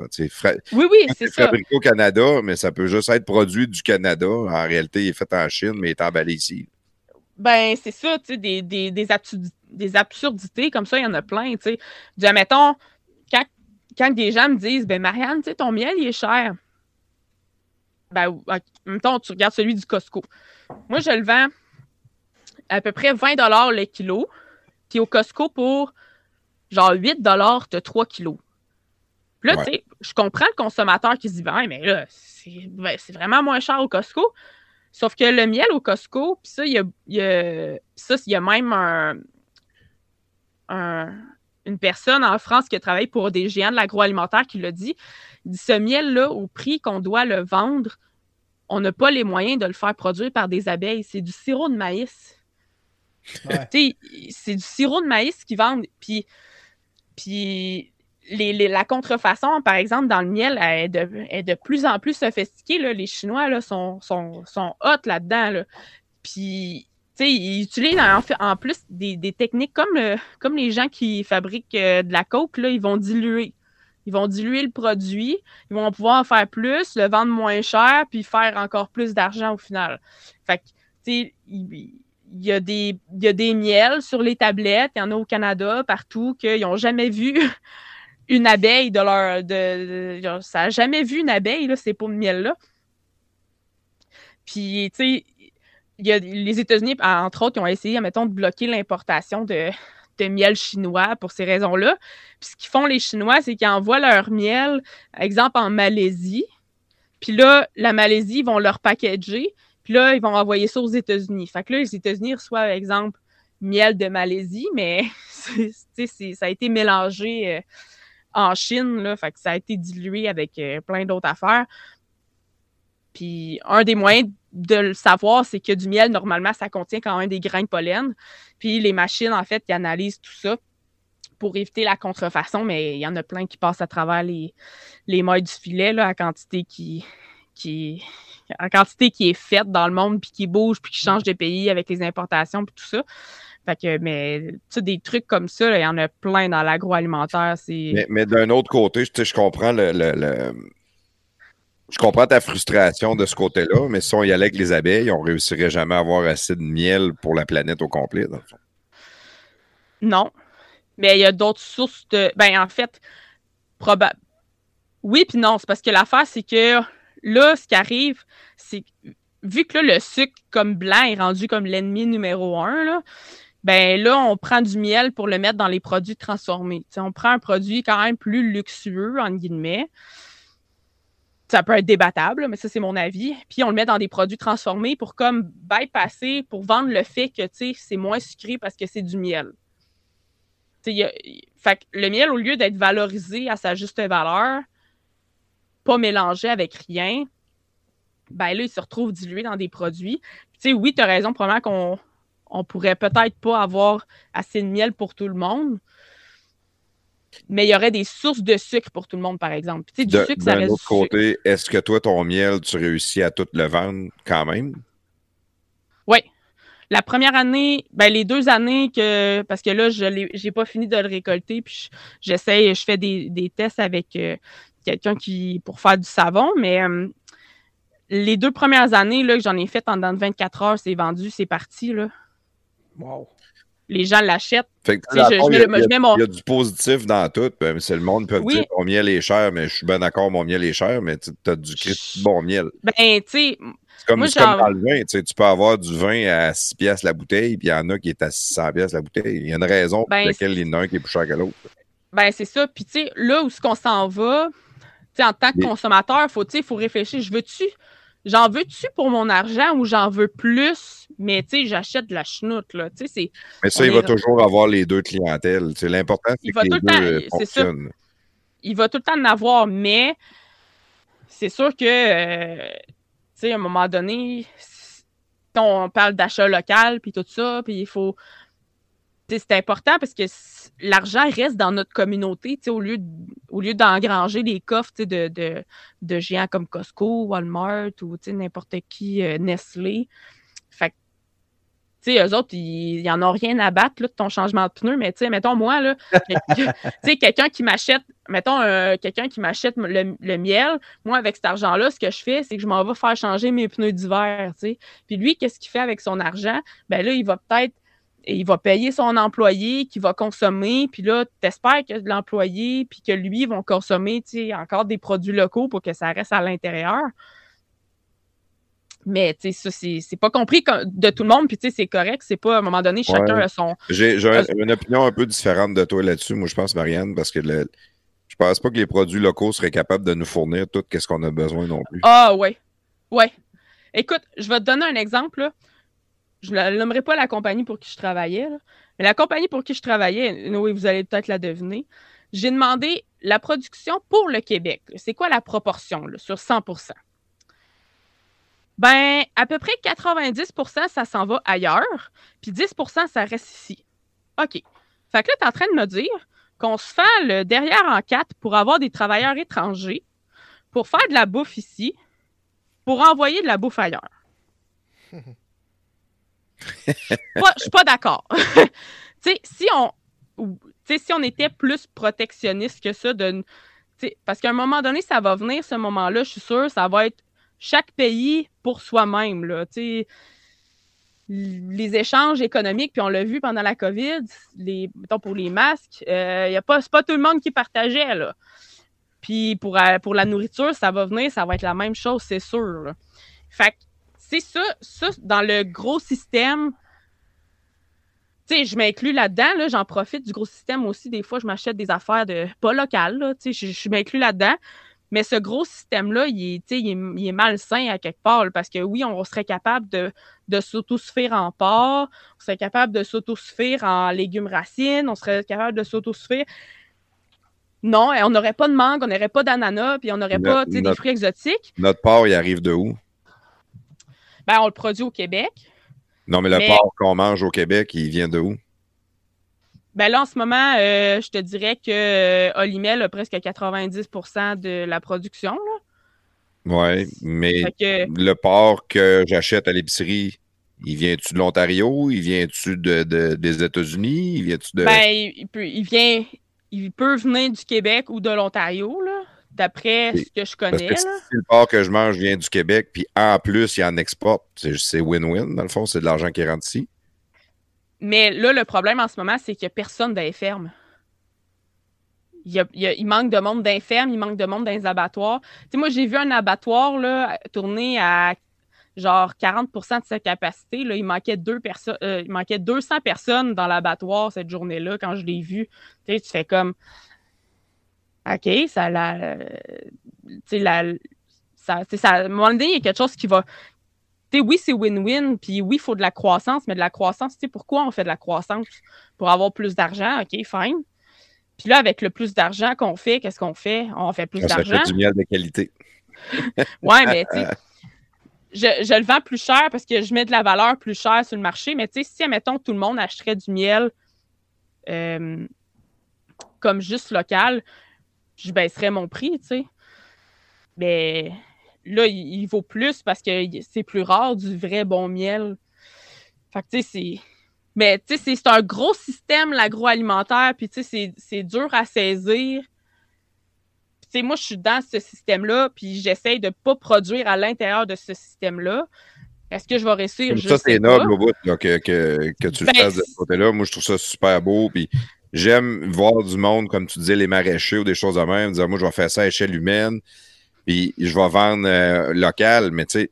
Oui, oui, c'est ça. fabriqué au Canada, mais ça peut juste être produit du Canada. En réalité, il est fait en Chine, mais il est emballé ici. Ben, c'est ça, tu sais, des, des, des, absurdités comme ça, il y en a plein, tu sais. Admettons, quand, des gens me disent, ben, Marianne, tu sais, ton miel, il est cher. Ben, mettons, tu regardes celui du Costco. Moi, je le vends à peu près 20 le kilo. Puis au Costco, pour genre 8 tu as 3 kilos. Puis là, tu sais, je comprends le consommateur qui se dit, ben, mais là, ben, c'est vraiment moins cher au Costco. Sauf que le miel au Costco, puis ça, il y a, y a, ça, il y a même un, une personne en France qui a travaillé pour des géants de l'agroalimentaire qui l'a dit. Il dit ce miel-là, au prix qu'on doit le vendre, on n'a pas les moyens de le faire produire par des abeilles. C'est du sirop de maïs. C'est du sirop de maïs qu'ils vendent. Puis, puis les, la contrefaçon, par exemple, dans le miel, est de, de plus en plus sophistiquée. Là. Les Chinois là, sont, sont, sont hot là-dedans. Là. Puis, sais, ils utilisent en, plus des, techniques comme, les gens qui fabriquent euh, de la coke, là, ils vont diluer. Ils vont diluer le produit, ils vont pouvoir en faire plus, le vendre moins cher, puis faire encore plus d'argent au final. Fait que, tu sais, il, y a des, il y a des miels sur les tablettes, il y en a au Canada, partout, qu'ils n'ont jamais vu [LAUGHS] une abeille de leur. De, ça n'a jamais vu une abeille, là, ces pots de miel-là. Puis, tu sais, y a les États-Unis, entre autres, qui ont essayé, mettons, de bloquer l'importation de, de miel chinois pour ces raisons-là. Puis ce qu'ils font, les Chinois, c'est qu'ils envoient leur miel, exemple, en Malaisie. Puis là, la Malaisie, ils vont leur packager. Puis là, ils vont envoyer ça aux États-Unis. Fait que là, les États-Unis reçoivent, exemple, miel de Malaisie, mais [LAUGHS] ça a été mélangé euh, en Chine. Là, fait que ça a été dilué avec euh, plein d'autres affaires. Puis un des moyens de le savoir, c'est que du miel, normalement, ça contient quand même des grains de pollen. Puis les machines, en fait, qui analysent tout ça pour éviter la contrefaçon, mais il y en a plein qui passent à travers les, les mailles du filet, là, à quantité qui, qui, à quantité qui est faite dans le monde, puis qui bouge, puis qui change de pays avec les importations, puis tout ça. Fait que, mais, tu sais, des trucs comme ça, il y en a plein dans l'agroalimentaire. Mais, mais d'un autre côté, je comprends le, je comprends ta frustration de ce côté-là, mais si on y allait avec les abeilles, on ne réussirait jamais à avoir assez de miel pour la planète au complet. Non. Mais il y a d'autres sources de. Ben, en fait, probable. Oui, puis non. C'est parce que l'affaire, c'est que là, ce qui arrive, c'est vu que le sucre comme blanc est rendu comme l'ennemi numéro un, là, ben là, on prend du miel pour le mettre dans les produits transformés. on prend un produit quand même plus luxueux, en guillemets ça peut être débattable, mais ça, c'est mon avis. Puis on le met dans des produits transformés pour comme bypasser, pour vendre le fait que c'est moins sucré parce que c'est du miel. fait que le miel, au lieu d'être valorisé à sa juste valeur, pas mélangé avec rien, ben là, il se retrouve dilué dans des produits. sais, oui, tu as raison, probablement qu'on on pourrait peut-être pas avoir assez de miel pour tout le monde, mais il y aurait des sources de sucre pour tout le monde, par exemple. Tu sais, du sucre, ça reste. D'un autre côté, est-ce que toi, ton miel, tu réussis à tout le vendre quand même? Oui. La première année, ben les deux années que. Parce que là, je n'ai pas fini de le récolter, puis j'essaie, je, fais des, tests avec euh, quelqu'un qui. pour faire du savon, mais. Euh, les deux premières années là, que j'en ai fait en 24 heures, c'est vendu, c'est parti. Là. Wow les gens l'achètent. il, y a, du positif dans tout. Ben, c'est le monde peut dire mon miel est cher, mais je suis bien d'accord, mon miel est cher, mais tu as du bon miel. Ben, tu sais. C'est comme, dans le vin. Tu peux avoir du vin à 6 pièces la bouteille, puis il y en a qui est à 600 pièces la bouteille. Il y a une raison pour ben, laquelle il y en a un qui est plus cher que l'autre. Ben, c'est ça. Puis, tu sais, là où ce qu'on s'en va, en tant que consommateur, il faut réfléchir. Je veux-tu j'en veux-tu pour mon argent ou j'en veux plus, mais tu sais, j'achète de la chenoute, là. Tu sais. Mais ça, il va toujours avoir les deux clientèles. C'est l'important, c'est que les deux euh, fonctionnent. Il va tout le temps en avoir, mais c'est sûr que, euh, tu sais, à un moment donné, on parle d'achat local, puis tout ça, puis il faut c'est important parce que l'argent reste dans notre communauté, au lieu, au lieu d'engranger les coffres de, de, de, géants comme Costco, Walmart ou n'importe qui, euh, Nestlé. Fait tu sais, eux autres, ils n'en ont rien à battre là, de ton changement de pneu, mais tu sais, mettons, moi, là, [LAUGHS] quelqu'un qui m'achète, mettons, euh, quelqu'un qui m'achète le, miel, moi, avec cet argent-là, ce que je fais, c'est que je m'en vais faire changer mes pneus d'hiver, tu sais. Puis lui, qu'est-ce qu'il fait avec son argent? Ben là, il va peut-être il va payer son employé qui va consommer, puis là, tu espères que l'employé, puis que lui, vont consommer encore des produits locaux pour que ça reste à l'intérieur. Mais tu sais, ça, c'est pas compris de tout le monde, puis tu sais, c'est correct, c'est pas à un moment donné, chacun a son. J'ai une opinion un peu différente de toi là-dessus, moi, je pense, Marianne, parce que le, je pense pas que les produits locaux seraient capables de nous fournir tout ce qu'on a besoin non plus. Ah, ouais. Ouais. Écoute, je vais te donner un exemple. Là je ne nommerai pas la compagnie pour qui je travaillais, mais la compagnie pour qui je travaillais, oui, vous allez peut-être la deviner, j'ai demandé la production pour le Québec. C'est quoi la proportion sur 100 Ben, à peu près 90% ça s'en va ailleurs, puis 10% ça reste ici. OK. Fait que là, tu es en train de me dire qu'on se fait le derrière en quatre pour avoir des travailleurs étrangers, pour faire de la bouffe ici, pour envoyer de la bouffe ailleurs. [LAUGHS] Je suis pas d'accord. [LAUGHS] si on si on était plus protectionniste que ça, de, parce qu'à un moment donné, ça va venir, ce moment-là, je suis sûre, ça va être chaque pays pour soi-même. Là, les échanges économiques, puis on l'a vu pendant la COVID, les, mettons pour les masques, euh, y a pas, c'est pas tout le monde qui partageait. Là. Puis pour, euh, pour la nourriture, ça va venir, ça va être la même chose, c'est sûr. Fait que c'est ça, ça, dans le gros système. Tu sais, je m'inclus là-dedans, là, j'en profite du gros système aussi. Des fois, je m'achète des affaires de pas locales, je, je m'inclus là-dedans. Mais ce gros système-là, il est, tu sais, il, est, il est malsain à quelque part, là, parce que oui, on serait capable de, de s'autosuffire en porc, on serait capable de s'autosuffire en légumes racines, on serait capable de s'autosuffire. Non, on n'aurait pas de mangue, on n'aurait pas d'ananas, puis on n'aurait pas des fruits exotiques. Notre porc, il arrive de où? Ben, on le produit au Québec. Non, mais le Mais- porc qu'on mange au Québec, il vient de où? Ben là, en ce moment, euh, je te dirais que euh, Olimel a presque 90% de la production. Oui, mais que, le porc que j'achète à l'épicerie, il vient-tu de l'Ontario? Il vient-tu de, de- des États-Unis? Il vient-tu de. ben, il, peut, il vient, il peut venir du Québec ou de l'Ontario, là, d'après ce que je Parce connais. si le porc que je mange vient du Québec, puis en plus, il en exporte, c'est c'est win-win, dans le fond, c'est de l'argent qui rentre ici. Mais là, le problème en ce moment, c'est qu'il n'y a personne fermes. Il, manque de monde fermes, il manque de monde dans les abattoirs. Tu sais, moi, j'ai vu un abattoir là, tourner à genre 40% de sa capacité. Il, manquait deux perso- euh, il manquait 200 personnes dans l'abattoir cette journée-là quand je l'ai vu. Tu sais, tu fais comme. OK, ça la. Ça, tu sais, ça, à un moment donné, il y a quelque chose qui va. Oui, c'est win-win, puis oui, il faut de la croissance, mais de la croissance, tu sais, pourquoi on fait de la croissance? Pour avoir plus d'argent, OK, fine. Puis là, avec le plus d'argent qu'on fait, qu'est-ce qu'on fait? On fait plus d'argent. du miel de qualité. [LAUGHS] Ouais, mais tu sais, [LAUGHS] je, je le vends plus cher parce que je mets de la valeur plus chère sur le marché. Mais tu sais, si, admettons, tout le monde achèterait du miel euh, comme juste local, je baisserais mon prix, tu sais. Mais là, il, il vaut plus parce que c'est plus rare du vrai bon miel. Fait que tu sais, c'est. Mais tu sais, c'est- un gros système, l'agroalimentaire, puis tu sais, c'est- dur à saisir. Tu sais, moi, je suis dans ce système-là, puis j'essaye de ne pas produire à l'intérieur de ce système-là. Est-ce que je vais réussir? Comme ça, c'est noble au bout là, que, que, que tu le Ben, fasses de ce côté-là. Moi, je trouve ça super beau. Puis j'aime voir du monde, comme tu disais, les maraîchers ou des choses de même, dire moi, je vais faire ça à échelle humaine, puis je vais vendre euh, local, mais tu sais,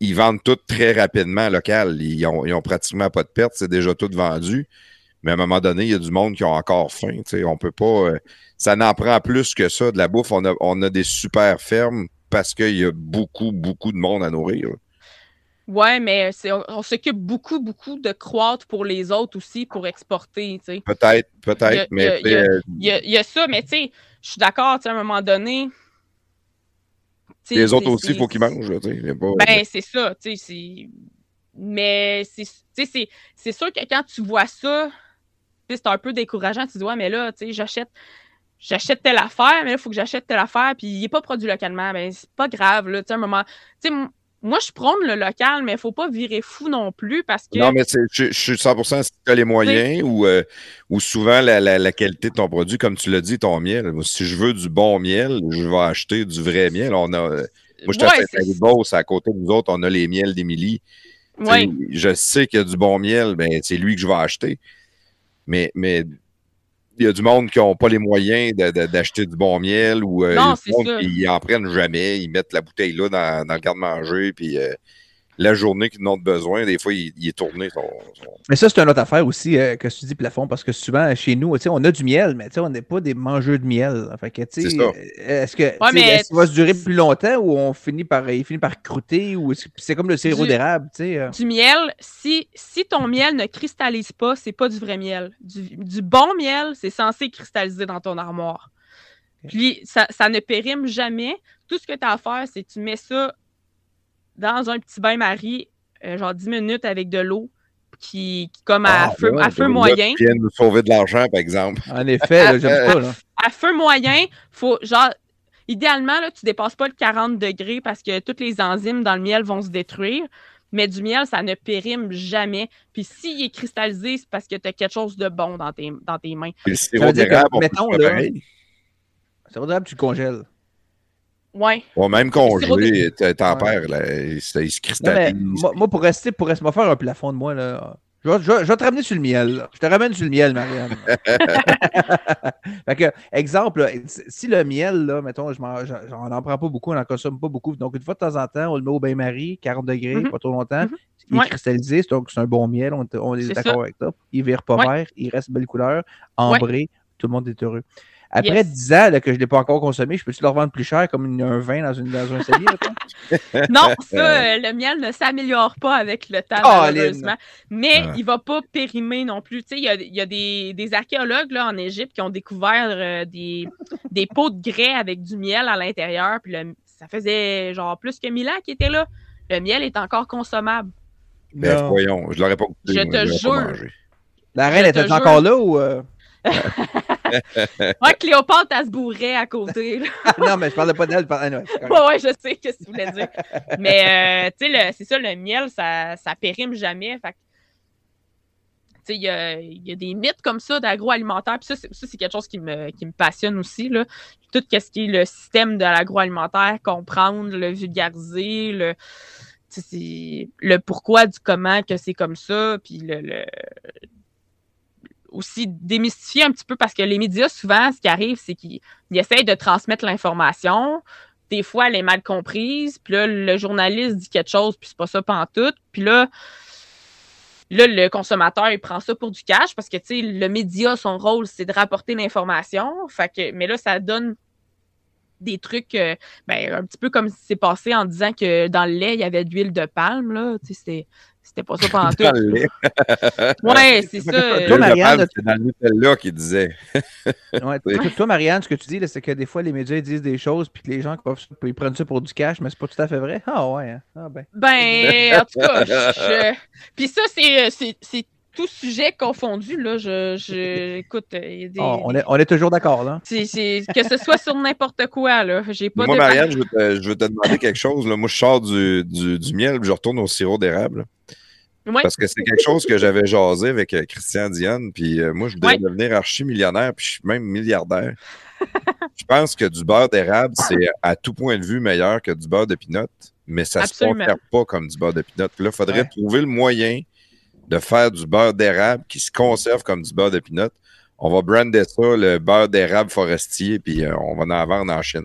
ils vendent tout très rapidement local. Ils ont, ils ont pratiquement pas de perte, c'est déjà tout vendu. Mais à un moment donné, il y a du monde qui ont encore faim. tu sais. On peut pas. euh, ça n'en prend plus que ça de la bouffe. On a, on a des super fermes parce qu'il y a beaucoup, beaucoup de monde à nourrir. Ouais, mais on, on s'occupe beaucoup, beaucoup de croître pour les autres aussi, pour exporter. Peut-être, a- peut-être, il a- il y a- Il y a, il y a ça, mais tu sais, je suis d'accord, tu sais, à un moment donné. Les autres aussi, il faut qu'ils mangent. pas- Ben, c'est ça, tu sais, c'est... Mais c'est, sûr que quand tu vois ça, c'est un peu décourageant. Tu te dis, ouais, mais là, j'achète, j'achète telle affaire, mais là, il faut que j'achète telle affaire, puis il n'est pas produit localement. Ben, c'est pas grave, là, tu sais, à un moment... moi, je prône le local, mais il faut pas virer fou non plus, parce que... Non, mais je, je suis 100% si tu as les moyens ou, euh, ou souvent la, la- la qualité de ton produit, comme tu l'as dit, ton miel. Si je veux du bon miel, je vais acheter du vrai miel. On a, euh, moi, je Ouais, t'appelle c'est- Beauce, à côté de nous autres, on a les miels d'Émilie. Ouais. Je sais qu'il y a du bon miel, ben, c'est lui que je vais acheter. Mais, mais il y a du monde qui n'ont pas les moyens d'acheter du bon miel ou euh, il y a Non, du c'est monde ça. qui en prennent jamais. Ils mettent la bouteille là dans, dans le garde-manger, puis euh, la journée qu'ils en ont besoin, des fois, il, il est tourné. Son, son- Mais ça, c'est une autre affaire aussi euh, que tu dis plafond, parce que souvent, chez nous, tu sais, on a du miel, mais tu sais, on n'est pas des mangeurs de miel. Fait que, C'est ça. euh, est-ce que tu sais, mais- qu'il va se durer plus longtemps ou on finit par, il finit par croûter ou est-ce que- c'est comme le sirop Du- d'érable, tu sais. euh. Du miel, si, si ton miel ne cristallise pas, c'est pas du vrai miel. Du, du bon miel, c'est censé cristalliser dans ton armoire. Puis ça, ça ne périme jamais. Tout ce que tu as à faire, c'est que tu mets ça dans un petit bain-marie, euh, genre 10 minutes avec de l'eau, qui, qui comme à, Ah, feu, à moyen. Qui viennent nous sauver de l'argent, par exemple. En effet, là, j'aime pas, là. [LAUGHS] À feu moyen, faut genre. Idéalement, là, tu dépasses pas le 40 degrés parce que toutes les enzymes dans le miel vont se détruire. Mais du miel, ça ne périme jamais. Puis s'il est cristallisé, c'est parce que tu as quelque chose de bon dans tes, dans tes mains. Puis le sirop d'érable, mettons, là, pareil. sirop d'érable, tu le congèles. Ouais. Ouais, même congelé, t'en perds, là, il, se- Non, cristallise. moi, moi, pour rester, pour rester, faire un plafond de moi, là. Je vais, je vais- je vais te ramener sur le miel. là. Je te ramène sur le miel, Marianne. [LAUGHS] fait que, exemple, là, si le miel, là, mettons, je m'en- j'en j'en en prends pas beaucoup, on n'en consomme pas beaucoup. Donc, une fois de temps en temps, on le met au bain-marie, 40 degrés, Mhm. pas trop longtemps. Mhm. Il est Ouais. cristallisé, c'est- donc c'est un bon miel, on, on est d'accord avec ça. Il vire pas Ouais. vert, il reste belle couleur, ambré, tout le monde est heureux. Après Yes. 10 ans là, que je ne l'ai pas encore consommé, je peux-tu le revendre plus cher comme une- un vin dans, une, dans un cellier? [LAUGHS] [LAUGHS] Non, ça, euh, le miel ne s'améliore pas avec le temps, Colin. malheureusement. Mais Ouais. il va pas périmer non plus. Tu sais, il y a, il y a des, des archéologues là, en Égypte qui ont découvert euh, des, des pots de grès avec du miel à l'intérieur. Puis le- ça faisait genre plus que 1000 ans qu'ils étaient là. Le miel est encore consommable. Ben, voyons, je l'aurais pas goûté. Je moi, te jure. La reine était encore là ou. euh? Ouais, Cléopâtre, elle se bourrait à côté. [LAUGHS] non, mais je parlais pas d'elle. parlais-. Ouais, ouais, je sais ce que tu voulais dire. Mais, euh, tu sais, c'est ça, le miel, ça, ça périme jamais. Fait il y y a des mythes comme ça d'agroalimentaire. Puis ça, c'est, ça, c'est quelque chose qui me, qui me passionne aussi. Là. Tout ce qui est le système de l'agroalimentaire, comprendre, le vulgariser, le, le pourquoi du comment que c'est comme ça. Puis le, le- aussi démystifier un petit peu parce que les médias, souvent, ce qui arrive, c'est qu'ils ils essayent de transmettre l'information. Des fois, elle est mal comprise. Puis là, le journaliste dit quelque chose, puis c'est pas ça pantoute. Puis là, là, le consommateur, il prend ça pour du cash parce que, tu sais, le média, son rôle, c'est de rapporter l'information. Mais là, ça donne des trucs, euh, ben, un petit peu comme c'est passé en disant que dans le lait, il y avait de l'huile de palme, là. Tu sais, c'était, pas ça le lait. [LAUGHS] [LAUGHS] Ouais, c'est ça. euh, Toi, Marianne, C'est dans le Nutella qu'il disait. Ouais, [LAUGHS] toi, Marianne, ce que tu dis, c'est que des fois, les médias ils disent des choses, puis que les gens ils prennent ça pour du cash, mais c'est pas tout à fait vrai. Ah ouais, hein? Ah ben. Ben, en tout cas, je... puis ça, c'est, c'est, c'est tout sujet confondu, là. Je, je... [LAUGHS] écoute, il y a des... Oh, on, est, on est toujours d'accord, là. c'est, c'est- que ce soit sur n'importe quoi, là. J'ai pas Moi, de... Marianne, je veux, te, je veux te demander quelque chose. Là. Moi, je sors du, du, du miel puis je retourne au sirop d'érable. Ouais. Parce que c'est quelque chose que j'avais jasé avec euh, Christian Diane. Puis euh, moi, je voudrais Ouais. devenir archi-millionnaire, puis je suis même milliardaire. [LAUGHS] je pense que du beurre d'érable, c'est à tout point de vue meilleur que du beurre de pinot, mais ça Absolument. se conserve pas comme du beurre de pinot. Puis là, il faudrait Ouais. trouver le moyen de faire du beurre d'érable qui se conserve comme du beurre de pinot. On va brander ça, le beurre d'érable forestier, puis euh, on va en vendre en Chine.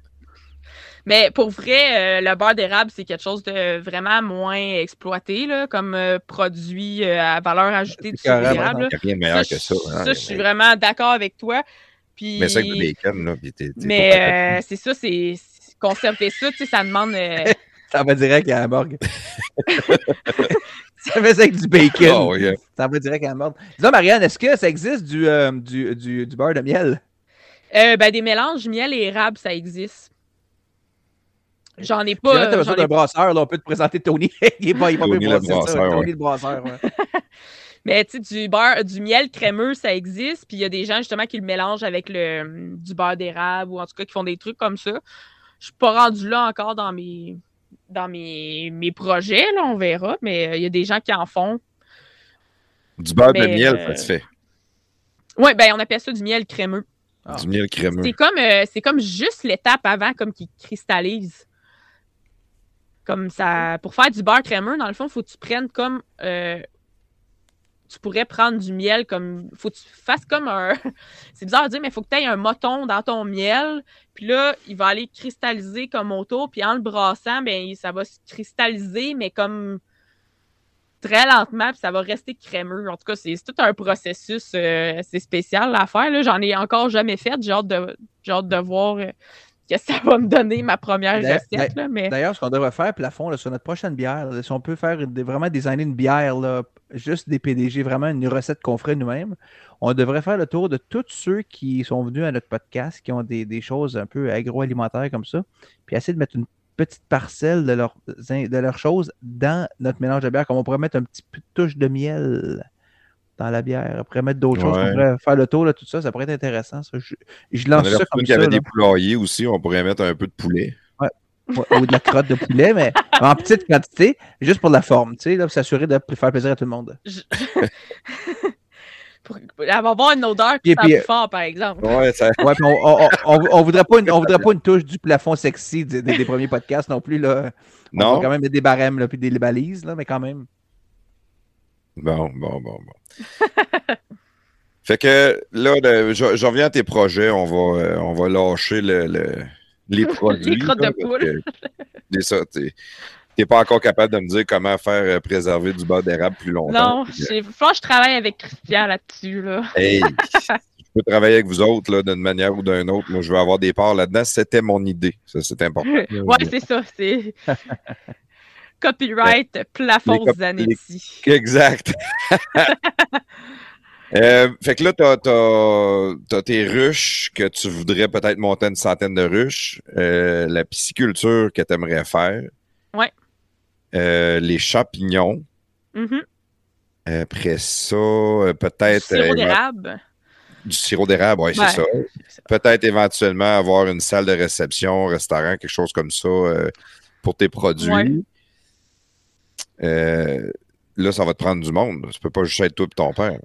Mais pour vrai, euh, le beurre d'érable, c'est quelque chose de vraiment moins exploité, là, comme euh, produit à valeur ajoutée du d'érable. là. Il n'y a rien de meilleur Ça, que ça. je- hein, ça, je suis vraiment d'accord avec toi. Puis... Mais ça avec du bacon, là. Puis Mais c'est ça, c'est conserver ça, tu sais, ça demande. [LAUGHS] Ça va direct à la morgue. [LAUGHS] ça ça avec du bacon. Oh, yeah. Ça va direct à la morgue. Dis-moi, Marianne, est-ce que ça existe du, euh, du, du, du beurre de miel? euh, ben, des mélanges miel et érable, ça existe. J'en ai pas. t'as besoin j'en ai d'un brasseur, là, on peut te présenter Tony. [LAUGHS] il est pas, il est pas Tony le brassé, ça. brasseur, Tony le brasseur, ouais. [LAUGHS] Mais tu sais, du beurre, du miel crémeux, ça existe. Puis il y a des gens justement qui le mélangent avec le, du beurre d'érable ou en tout cas qui font des trucs comme ça. Je suis pas rendu là encore dans mes dans mes, mes projets, là, on verra, mais euh, il y a des gens qui en font. Du beurre de miel, euh, ça se fait. Oui, ben on appelle ça du miel crémeux. Ah. Du miel crémeux. C'est comme euh, c'est comme juste l'étape avant, comme qui cristallise. Comme ça. Pour faire du beurre crémeux, dans le fond, il faut que tu prennes comme euh, tu pourrais prendre du miel comme. faut que tu fasses comme un. [LAUGHS] C'est bizarre à dire, mais il faut que tu aies un moton dans ton miel. Puis là, il va aller cristalliser comme autour. Puis en le brassant, ben, ça va se cristalliser, mais comme très lentement, puis ça va rester crémeux. En tout cas, c'est tout un processus euh, assez spécial à faire. là. J'en ai encore jamais fait. J'ai hâte de, hâte de voir euh, que ça va me donner ma première D'ailleurs- recette. là, mais... D'ailleurs, ce qu'on devrait faire, plafond, là, sur notre prochaine bière, là, si on peut faire des- vraiment designer une bière, là, juste des PDG, vraiment une recette qu'on ferait nous-mêmes, on devrait faire le tour de tous ceux qui sont venus à notre podcast, qui ont des, des choses un peu agroalimentaires comme ça, puis essayer de mettre une petite parcelle de leurs de leurs choses dans notre mélange de bière, comme on pourrait mettre un petit peu de touche de miel dans la bière. On pourrait mettre d'autres choses, on pourrait faire le tour de tout ça, ça pourrait être intéressant. Ça. Je, je On lance avait ça comme qu'il y ça. avait là. des poulaillers aussi, on pourrait mettre un peu de poulet. Ou de la crotte de poulet, mais en petite quantité, juste pour la forme, tu sais, pour s'assurer de faire plaisir à tout le monde. Je- [LAUGHS] pour, elle va avoir une odeur qui puis, plus fort, par exemple. Ouais, ça- Ouais, on, on, on, on voudrait pas une, on voudrait pas une touche du plafond sexy des, des- des premiers podcasts non plus. Là. On Non? va quand même mettre des barèmes là, puis des balises, là, mais quand même. Bon, bon, bon, bon. fait que là, le- je, je reviens à tes projets. On va, euh, on va lâcher le, le- [LAUGHS] les produits. Les crottes là, de poule. c'est ça, t'es t'es pas encore capable de me dire comment faire euh, préserver du beurre d'érable plus longtemps. Non, je pense que je travaille avec Christian là-dessus. Là. Hey, [LAUGHS] je peux travailler avec vous autres là, d'une manière ou d'une autre. Moi, je veux avoir des parts là-dedans. C'était mon idée. Ça, c'est important. ouais, c'est ça. C'est [LAUGHS] copyright plafond cop- Zanetti. Exact. Euh, fait que là, t'as, t'as, t'as tes ruches que tu voudrais peut-être monter une centaine de ruches. Euh, la pisciculture que tu aimerais faire. Ouais. Euh, les champignons. Mhm. Après ça, euh, Du peut-être Sirop d'érable. du sirop d'érable, oui, Ouais, c'est ça. Peut-être éventuellement avoir une salle de réception, restaurant, quelque chose comme ça pour tes produits. Ouais. Euh, là, ça va te prendre du monde. Tu peux pas juste être toi et ton père.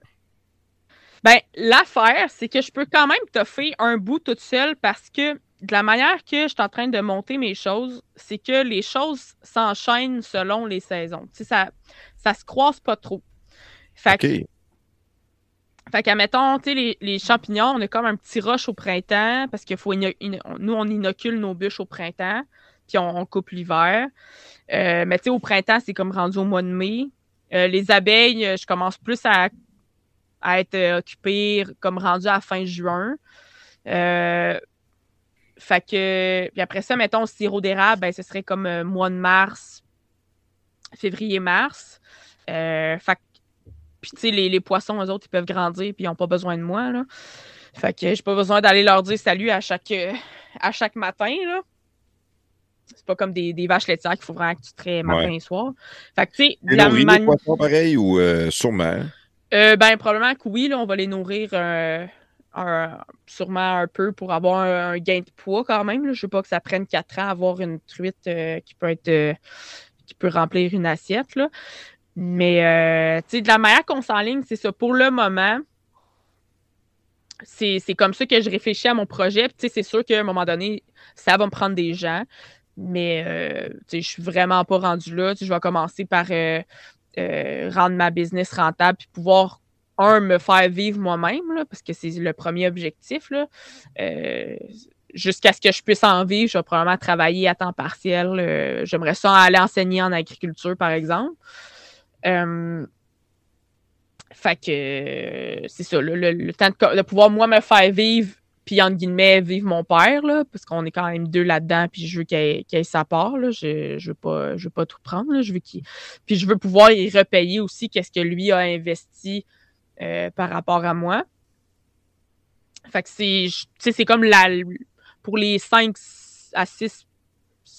Ben, l'affaire, c'est que je peux quand même toffer un bout toute seule parce que de la manière que je suis en train de monter mes choses, c'est que les choses s'enchaînent selon les saisons. Tu sais, ça, ça se croise pas trop. Fait que, OK. fait qu'admettons, tu sais, les, les champignons, on a comme un petit rush au printemps parce qu'il faut nous, on inocule nos bûches au printemps, puis on, on coupe l'hiver. Euh, mais tu sais, au printemps, c'est comme rendu au mois de mai. Euh, les abeilles, je commence plus à, à être euh, occupée comme rendu à fin juin. Euh, fait que, puis après ça, mettons, sirop d'érable, ben, ce serait comme euh, mois de mars, février-mars. Euh, fait que puis, tu sais, les, les poissons, eux autres, ils peuvent grandir, puis ils n'ont pas besoin de moi, là. Fait que j'ai pas besoin d'aller leur dire salut à chaque, euh, à chaque matin, là. C'est pas comme des, des vaches laitières qu'il faut vraiment que tu traites matin et soir. Fait que, tu sais, de la poissons pareil ou sûrement? Euh, ben, probablement que oui, là, on va les nourrir euh, sûrement un peu pour avoir un, gain de poids quand même. Là. Je veux pas que ça prenne quatre ans à avoir une truite euh, qui peut être euh, qui peut remplir une assiette. Là. Mais de la manière qu'on s'enligne, c'est ça. Pour le moment, c'est comme ça que je réfléchis à mon projet. C'est sûr qu'à un moment donné, ça va me prendre des gens. Mais je suis vraiment pas rendu là. Je vais commencer par euh, rendre ma business rentable puis pouvoir, un, me faire vivre moi-même, parce que c'est le premier objectif. Là. Euh, Jusqu'à ce que je puisse en vivre, je vais probablement travailler à temps partiel. euh, J'aimerais ça aller enseigner en agriculture, par exemple. Fait que c'est ça, le, le- le temps de, de pouvoir moi me faire vivre, puis entre guillemets, vivre mon père, là, parce qu'on est quand même deux là-dedans, puis je veux qu'il ait, sa part. Là, je, je veux pas, je veux pas tout prendre. Là, je veux qu'il puis je veux pouvoir y repayer aussi qu'est-ce que lui a investi euh, par rapport à moi. Fait que c'est, c'est comme pour les 5 à 6,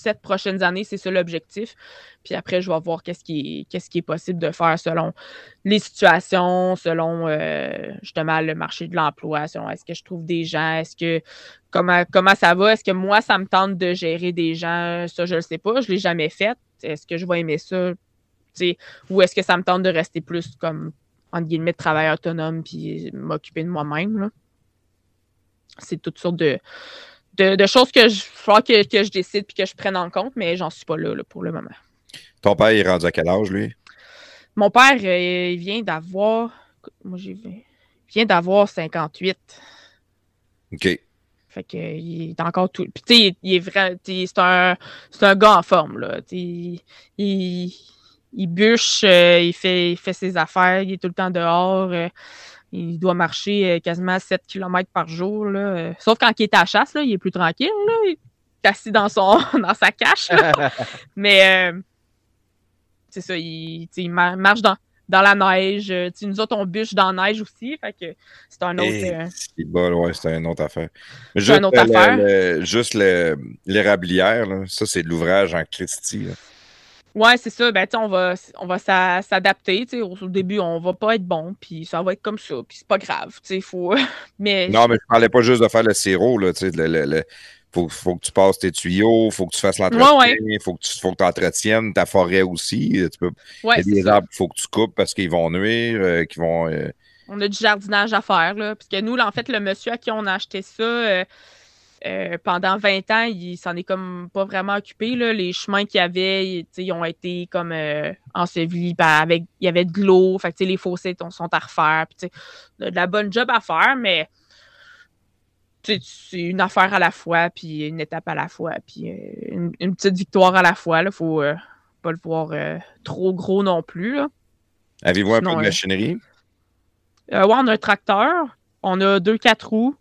7 prochaines années, c'est ça l'objectif. Puis après, je vais voir qu'est-ce qui, est- qui est possible de faire selon les situations, selon euh, justement le marché de l'emploi, selon est-ce que je trouve des gens, est-ce que comment, comment ça va, est-ce que moi, ça me tente de gérer des gens, ça, je ne sais pas, je ne l'ai jamais fait. Est-ce que je vais aimer ça? Ou est-ce que ça me tente de rester plus comme, entre guillemets, de travailleur autonome puis m'occuper de moi-même? C'est toutes sortes de, de, de choses que je que, que je décide puis que je prenne en compte, mais j'en suis pas là, là, pour le moment. Ton père, il est rendu à quel âge, lui? Mon père, euh, il vient d'avoir. Moi, j'ai vient d'avoir 58. OK. Fait que euh, il est encore tout. Puis tu sais, il est vrai. tu sais, C'est un, c'est un gars en forme, là. Il, il, il bûche, euh, il, fait, il fait ses affaires, il est tout le temps dehors. euh, il doit marcher euh, quasiment 7 km par jour. Là. Sauf quand il est à chasse, là, il est plus tranquille. Là. Il est assis dans, son, [LAUGHS] dans sa cache. [LAUGHS] Mais euh, c'est ça, il, il mar- marche dans, dans la neige. euh, tu sais, nous autres, on bûche dans la neige aussi. Fait que c'est un autre. Eh, euh, c'est bol, ouais, c'est une autre affaire. Mais C'est juste, une autre affaire. le- juste le- l'érablière, ça, c'est de l'ouvrage en Christie. Ouais, c'est ça. Ben, on va, on va s'a- s'adapter. Au, au début, on va pas être bon, puis ça va être comme ça, puis c'est pas grave. Faut... [LAUGHS] Mais Non, mais je parlais pas juste de faire le sirop, là, tu sais, le, le- le- faut, faut que tu passes tes tuyaux, faut que tu fasses l'entretien, Ouais, faut que tu faut que entretiennes ta forêt aussi. Tu peux, ouais, il y a des arbres qu'il faut que tu coupes parce qu'ils vont nuire, euh, qu'ils vont, euh, on a du jardinage à faire. Là, parce que nous, là, en fait, le monsieur à qui on a acheté ça, euh, euh, pendant 20 ans, il s'en est comme pas vraiment occupé. Là. Les chemins qu'il y avait, ils ont été comme euh, ensevelis. avec, il y avait de l'eau. Fait les fossés sont à refaire. Puis, de la bonne job à faire, mais c'est une affaire à la fois, puis une étape à la fois, puis une, petite victoire à la fois. Il ne faut pas le voir trop gros non plus. Avez-vous un peu de machinerie? Euh, ouais, on a un tracteur, on a deux, quatre roues.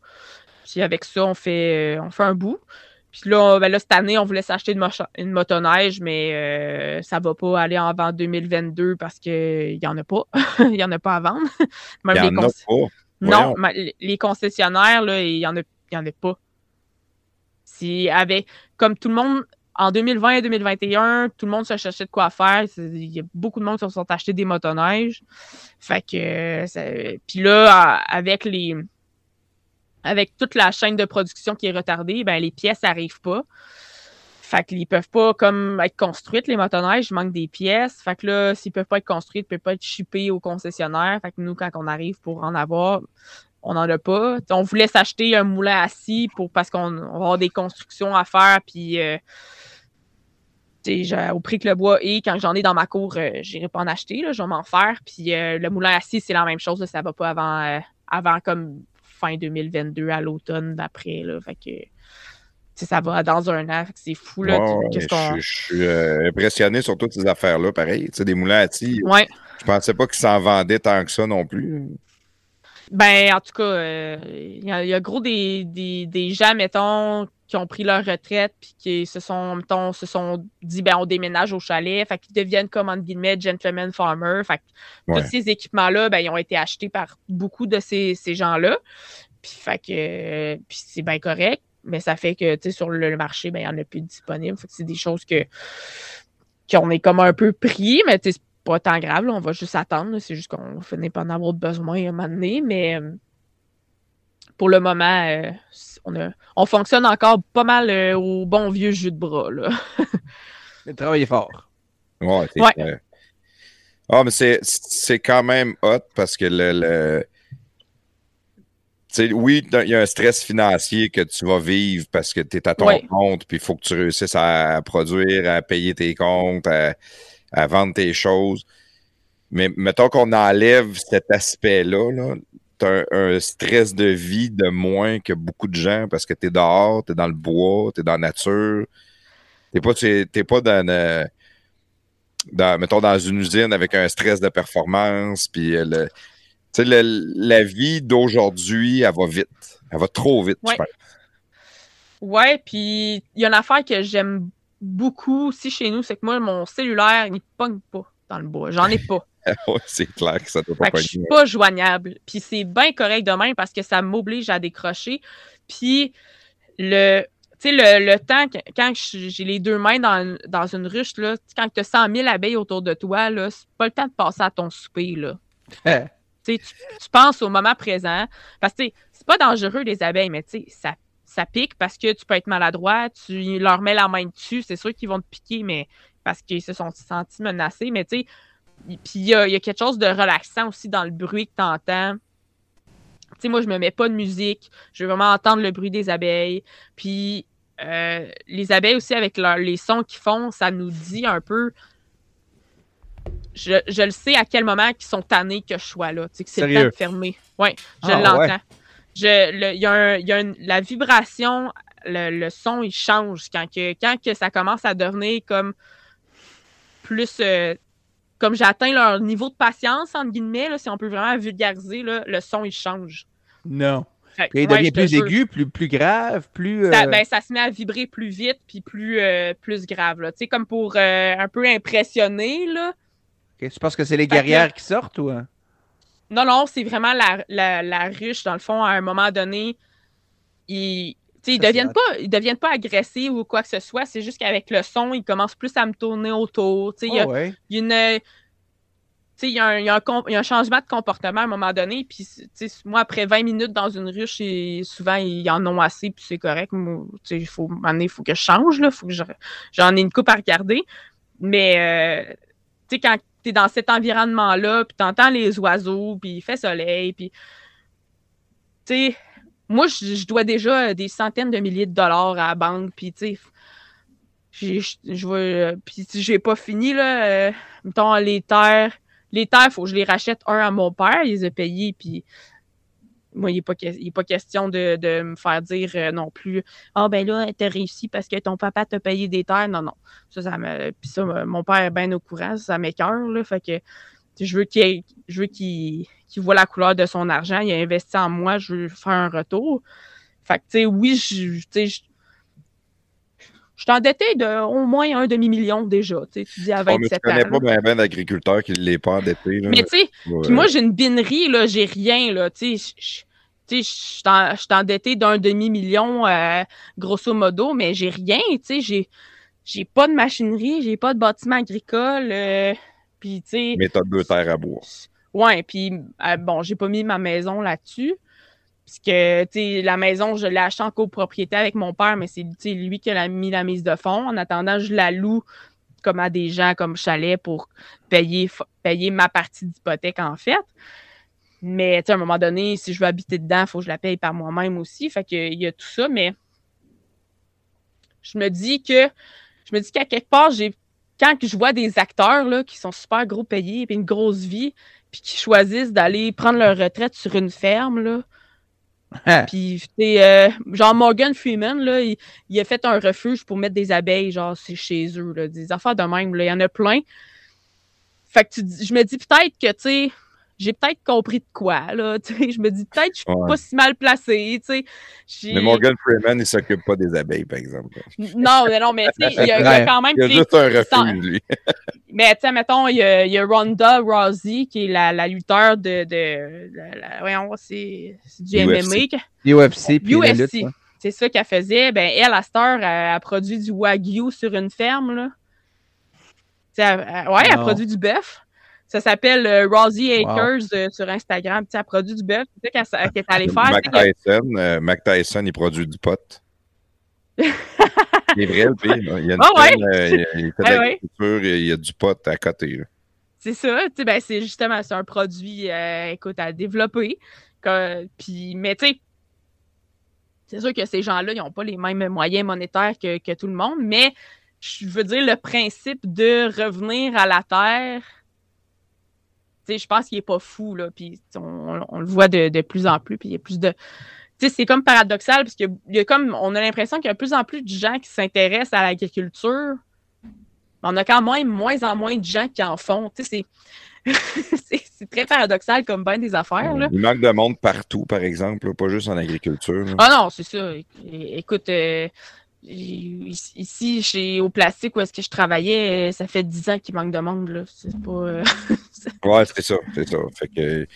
Puis avec ça, on fait, euh, on fait un bout. Puis là, ben là, cette année, on voulait s'acheter une, une, motoneige, mais euh, ça va pas aller avant 2022 parce qu'il n'y en a pas. [LAUGHS] Il n'y en a pas à vendre. il y en a pas. Non, les concessionnaires, là, il n'y en, en a pas. Si, avec, comme tout le monde en 2020 et 2021, tout le monde se cherchait de quoi faire. Il y a beaucoup de monde qui se sont achetés des motoneiges. Fait que, puis là, avec les, avec toute la chaîne de production qui est retardée, ben les pièces n'arrivent pas. Fait qu'ils peuvent pas comme être construites, les motoneiges, il manque des pièces. Fait que là, s'ils peuvent pas être construits, ils peuvent pas être shippés au concessionnaire. Fait que nous, quand on arrive pour en avoir, on n'en a pas. On voulait s'acheter un moulin assis pour parce qu'on va avoir des constructions à faire, puis euh, au prix que le bois est, quand j'en ai dans ma cour, euh, je n'irai pas en acheter, là, je vais m'en faire. Puis euh, le moulin assis, c'est la même chose, ça va pas avant, avant comme fin 2022 à l'automne d'après. Là, fait que ça va dans un an, c'est fou. Là, je, suis impressionné sur toutes ces affaires-là, pareil. Des moulins à assis. Ouais. Je pensais pas qu'ils s'en vendaient tant que ça non plus. Ben, en tout cas, euh, il y, a gros des, des, gens, mettons, qui ont pris leur retraite puis qui se sont, mettons, se sont dit, ben, on déménage au chalet. Fait qu'ils deviennent, comme, entre guillemets, gentleman farmer. Fait que tous ces équipements-là, ben, ils ont été achetés par beaucoup de ces, gens-là. Puis, fait que, puis c'est bien correct. Mais ça fait que, tu sais, sur le marché, ben, il n'y en a plus disponible. Fait que c'est des choses que, qu'on est comme un peu pris, mais tu sais, pas tant grave, on va juste attendre. C'est juste qu'on finit pas en avoir besoin à un moment donné, mais euh, pour le moment, euh, on, on, fonctionne encore pas mal euh, au bon vieux jus de bras. Là. [LAUGHS] le travail est fort. Ouais, ouais. Ah, mais c'est quand même hot parce que le. le... oui, il y a un stress financier que tu vas vivre parce que tu es à ton compte, puis il faut que tu réussisses à produire, à payer tes comptes, à, à vendre tes choses. Mais mettons qu'on enlève cet aspect-là, -là, tu as un, stress de vie de moins que beaucoup de gens parce que tu es dehors, tu es dans le bois, tu es dans la nature. Tu n'es pas, dans, euh, dans, mettons, dans une usine avec un stress de performance. Puis euh, le, la vie d'aujourd'hui, elle va vite. Elle va trop vite, ouais. je pense. Ouais, puis il y a une affaire que j'aime beaucoup aussi chez nous, c'est que moi, mon cellulaire, il pogne pas dans le bois. J'en ai pas. [LAUGHS] c'est clair que ça doit pas Je suis pas joignable. Puis c'est bien correct demain parce que ça m'oblige à décrocher. Puis le, le, le temps, quand j'ai les deux mains dans, dans une ruche, là, quand tu as 100 000 abeilles autour de toi, c'est pas le temps de passer à ton souper. Là. [LAUGHS] tu, tu, penses au moment présent. Parce que c'est pas dangereux, les abeilles, mais ça ça pique parce que tu peux être maladroit, tu leur mets la main dessus, c'est sûr qu'ils vont te piquer, mais parce qu'ils se sont sentis menacés. Mais tu sais, puis il y, a, quelque chose de relaxant aussi dans le bruit que tu entends. Tu sais, moi, je me mets pas de musique, je veux vraiment entendre le bruit des abeilles. Puis euh, les abeilles aussi, avec les sons qu'ils font, ça nous dit un peu. Je, le sais à quel moment ils sont tannés que je sois là. Tu sais, que c'est le temps de fermer. Oui, je ah, l'entends je, y a, y a la vibration, le, son, il change quand que, quand que ça commence à devenir comme plus. Euh, comme j'atteins leur niveau de patience, entre guillemets, là, si on peut vraiment vulgariser, là, le son, il change. Non. il devient plus aigu, plus, plus grave, plus. Ça, euh, ben, ça se met à vibrer plus vite puis plus, euh, plus grave. Tu sais, comme pour un peu impressionner. Là. tu penses que c'est les guerrières qui sortent ou. Non, non, c'est vraiment la, la, ruche, dans le fond, à un moment donné, ils, ils deviennent pas, ils deviennent pas agressifs ou quoi que ce soit. C'est juste qu'avec le son, ils commencent plus à me tourner autour. Il y, a, une. Il y, un, y, a un, changement de comportement à un moment donné. Puis, moi, après 20 minutes dans une ruche, souvent, ils en ont assez, puis c'est correct. Il faut, il faut que je change. Il faut que j'en ai une coupe à regarder. Mais, euh, quand, tu es dans cet environnement-là, puis tu entends les oiseaux, puis il fait soleil, puis. Tu sais, moi, je dois déjà des centaines de milliers de dollars à la banque, puis tu sais. Je vois. Puis j'ai pas fini, là. Euh, mettons, les terres. Les terres, il faut que je les rachète un à mon père, il les a payés, puis moi, il n'est pas, pas, question de, de, me faire dire euh, non plus Ah, ben là, t'as réussi parce que ton papa t'a payé des terres. Non, non. Ça, ça me. Puis ça, mon père est bien au courant, ça m'écœure, là. Fait que je veux qu'il je veux qu'il voit la couleur de son argent. Il a investi en moi, je veux faire un retour. Fait que, tu sais, oui, je, je, je suis endetté de au moins un demi-million déjà. Tu dis à 27 oh, mais tu connais pas bien d'agriculteurs qui ne l'est pas endetté. Mais tu sais, moi, j'ai une binerie, là, j'ai rien. Là, tu sais, je suis endetté d'un demi-million, euh, grosso modo, mais j'ai rien. Tu sais, j'ai pas de machinerie, j'ai pas de bâtiment agricole. Euh, puis, tu sais. Mais tu as deux terres à boire. Ouais, puis, euh, bon, j'ai pas mis ma maison là-dessus. Parce que, la maison, je l'ai achetée en copropriété avec mon père, mais c'est lui qui a mis la mise de fonds. En attendant, je la loue comme à des gens comme chalet pour payer, payer ma partie d'hypothèque, en fait. Mais, à un moment donné, si je veux habiter dedans, il faut que je la paye par moi-même aussi. Fait qu'il y a tout ça, mais je me dis que, je me dis qu'à quelque part, j'ai, quand je vois des acteurs, là, qui sont super gros payés, puis une grosse vie, puis qui choisissent d'aller prendre leur retraite sur une ferme, là. Puis, euh, genre Morgan Freeman, là, il, a fait un refuge pour mettre des abeilles, genre, chez eux, là, des affaires de même, il y en a plein. Fait que je me dis peut-être que, tu sais, j'ai peut-être compris de quoi, là, [LAUGHS] tu sais, je me dis peut-être que je suis pas si mal placé, tu sais. Mais Morgan Freeman, il s'occupe pas des abeilles, par exemple. Non, mais non, mais tu sais, il, y a quand même... Il y a juste un refuge, lui. [LAUGHS] mais tu sais, mettons, il y, a, il y, a, Ronda Rousey, qui est la, la lutteur de... de la, voyons, c'est du MMA. UFC. UFC. C'est ça qu'elle faisait. Ben, elle, à cette heure, elle, a produit du Wagyu sur une ferme, là. Elle, ouais, elle a produit du bœuf. Ça s'appelle euh, Rosie Akers euh, sur Instagram. Tu elle produit du bœuf. Tu sais qu'elle est allée faire. Mac Tyson, euh, Mac Tyson, il produit du pot. il est vrai, le pire. Il y a une oh, [LAUGHS] ouais. il fait de il y a du pot à côté. C'est ça. Ben, c'est justement un produit écoute, à développer. puis, mais tu sais, c'est sûr que ces gens-là, ils n'ont pas les mêmes moyens monétaires que, que tout le monde, mais je veux dire, le principe de revenir à la terre je pense qu'il est pas fou, là, puis on, le voit de, plus en plus, puis il y a plus de... c'est comme paradoxal, parce qu'il y a comme, on a l'impression qu'il y a de plus en plus de gens qui s'intéressent à l'agriculture, mais on a quand même moins en moins de gens qui en font, [LAUGHS] c'est... c'est très paradoxal comme bien des affaires. Là. Il manque de monde partout, par exemple, pas juste en agriculture. Ah non, c'est ça. Écoute, euh, ici, chez au plastique où est-ce que je travaillais, ça fait dix ans qu'il manque de monde. Là. C'est pas. Euh, [LAUGHS] ouais, c'est ça, c'est ça. Fait que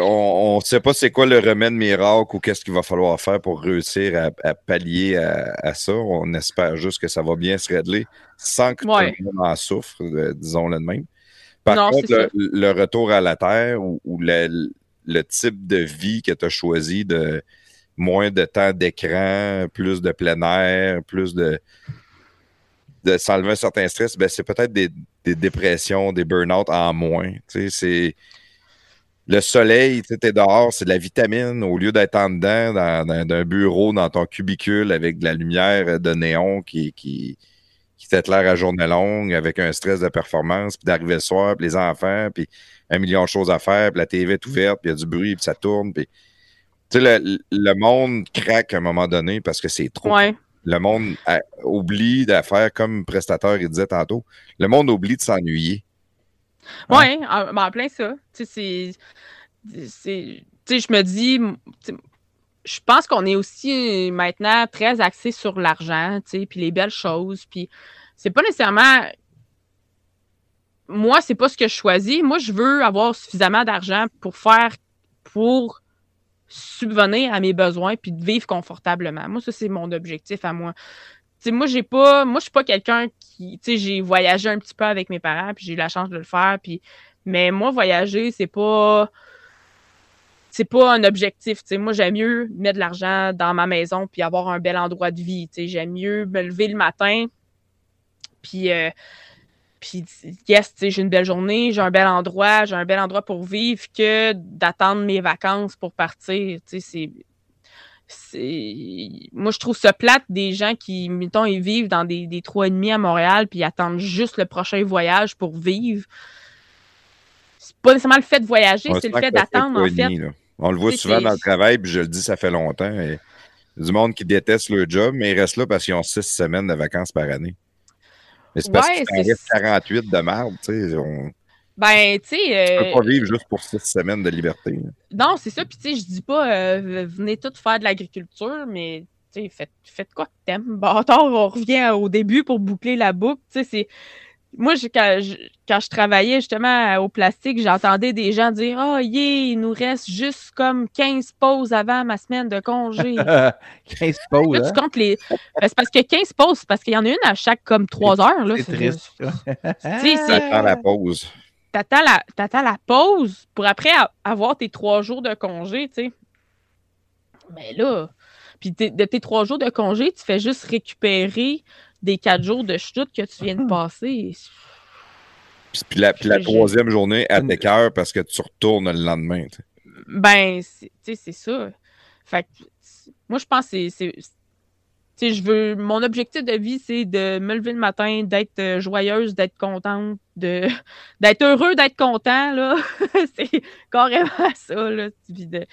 on ne sait pas c'est quoi le remède miracle ou qu'est-ce qu'il va falloir faire pour réussir à, pallier à, ça. On espère juste que ça va bien se régler sans que tout le monde en souffre, euh, disons-le de même. Par contre, le, retour à la Terre ou, le, le, type de vie que tu as choisi de moins de temps d'écran, plus de plein air, plus de, de s'enlever un certain stress, ben c'est peut-être des, dépressions, des burn-out en moins. C'est le soleil, tu es dehors, c'est de la vitamine au lieu d'être en dedans dans, dans, un bureau, dans ton cubicule avec de la lumière de néon qui, qui, qui t'éclaire à journée longue avec un stress de performance, puis d'arriver le soir, puis les enfants, puis un million de choses à faire, puis la TV est ouverte, puis il y a du bruit, puis ça tourne, puis tu sais, le, monde craque à un moment donné parce que c'est trop. Le monde oublie de faire comme prestateur, il disait tantôt. Le monde oublie de s'ennuyer. Oui, en, en, plein ça. Tu sais, je me dis, je pense qu'on est aussi maintenant très axé sur l'argent, tu sais, puis les belles choses. Puis c'est pas nécessairement. Moi, c'est pas ce que je choisis. Moi, je veux avoir suffisamment d'argent pour faire. pour subvenir à mes besoins puis de vivre confortablement. Moi, ça, c'est mon objectif à moi. moi, j'ai pas. Moi, je suis pas quelqu'un qui. Tu j'ai voyagé un petit peu avec mes parents, puis j'ai eu la chance de le faire. Puis, mais moi, voyager, c'est pas. C'est pas un objectif. sais, Moi, j'aime mieux mettre de l'argent dans ma maison puis avoir un bel endroit de vie. J'aime mieux me lever le matin. Puis euh, Puis, yes, j'ai une belle journée, j'ai un bel endroit, j'ai un bel endroit pour vivre que d'attendre mes vacances pour partir. C'est. Moi, je trouve ça plate des gens qui, mettons, ils vivent dans des, des trois et demi à Montréal puis attendent juste le prochain voyage pour vivre. C'est pas nécessairement le fait de voyager, c'est le fait d'attendre, en fait. On le voit souvent dans le travail, puis je le dis, ça fait longtemps. Et du monde qui déteste leur job, mais ils restent là parce qu'ils ont six semaines de vacances par année. Mais c'est parce qu'ils restent 48 de merde, tu sais. Ben, tu sais. Euh... peux pas vivre juste pour six semaines de liberté. Non, c'est ça. Puis, tu sais, je dis pas, euh, venez tous faire de l'agriculture, mais, tu sais, faites, faites quoi que t'aimes. Bâtard, on revient au début pour boucler la boucle. Tu sais, c'est moi, quand, je, travaillais justement au plastique, j'entendais des gens dire Ah, oh, yeah, il nous reste juste comme 15 pauses avant ma semaine de congé. [LAUGHS] 15 pauses. tu hein? comptes les. Ben, c'est parce que 15 pauses, c'est parce qu'il y en a une à chaque comme 3 heures. C'est triste. T'attends la pause. T'attends la, la pause pour après avoir tes 3 jours de congé, tu sais. Mais là, puis de tes 3 jours de congé, tu fais juste récupérer des quatre jours de chute que tu viens de passer. Puis la, troisième journée, à tes cœurs parce que tu retournes le lendemain. Ben, tu sais, c'est ça. Fait moi, je pense que c'est. je veux. Mon objectif de vie, c'est de me lever le matin, d'être euh, joyeuse, d'être contente, de [LAUGHS] d'être heureux, d'être content, là. [LAUGHS] c'est carrément ça, là. De,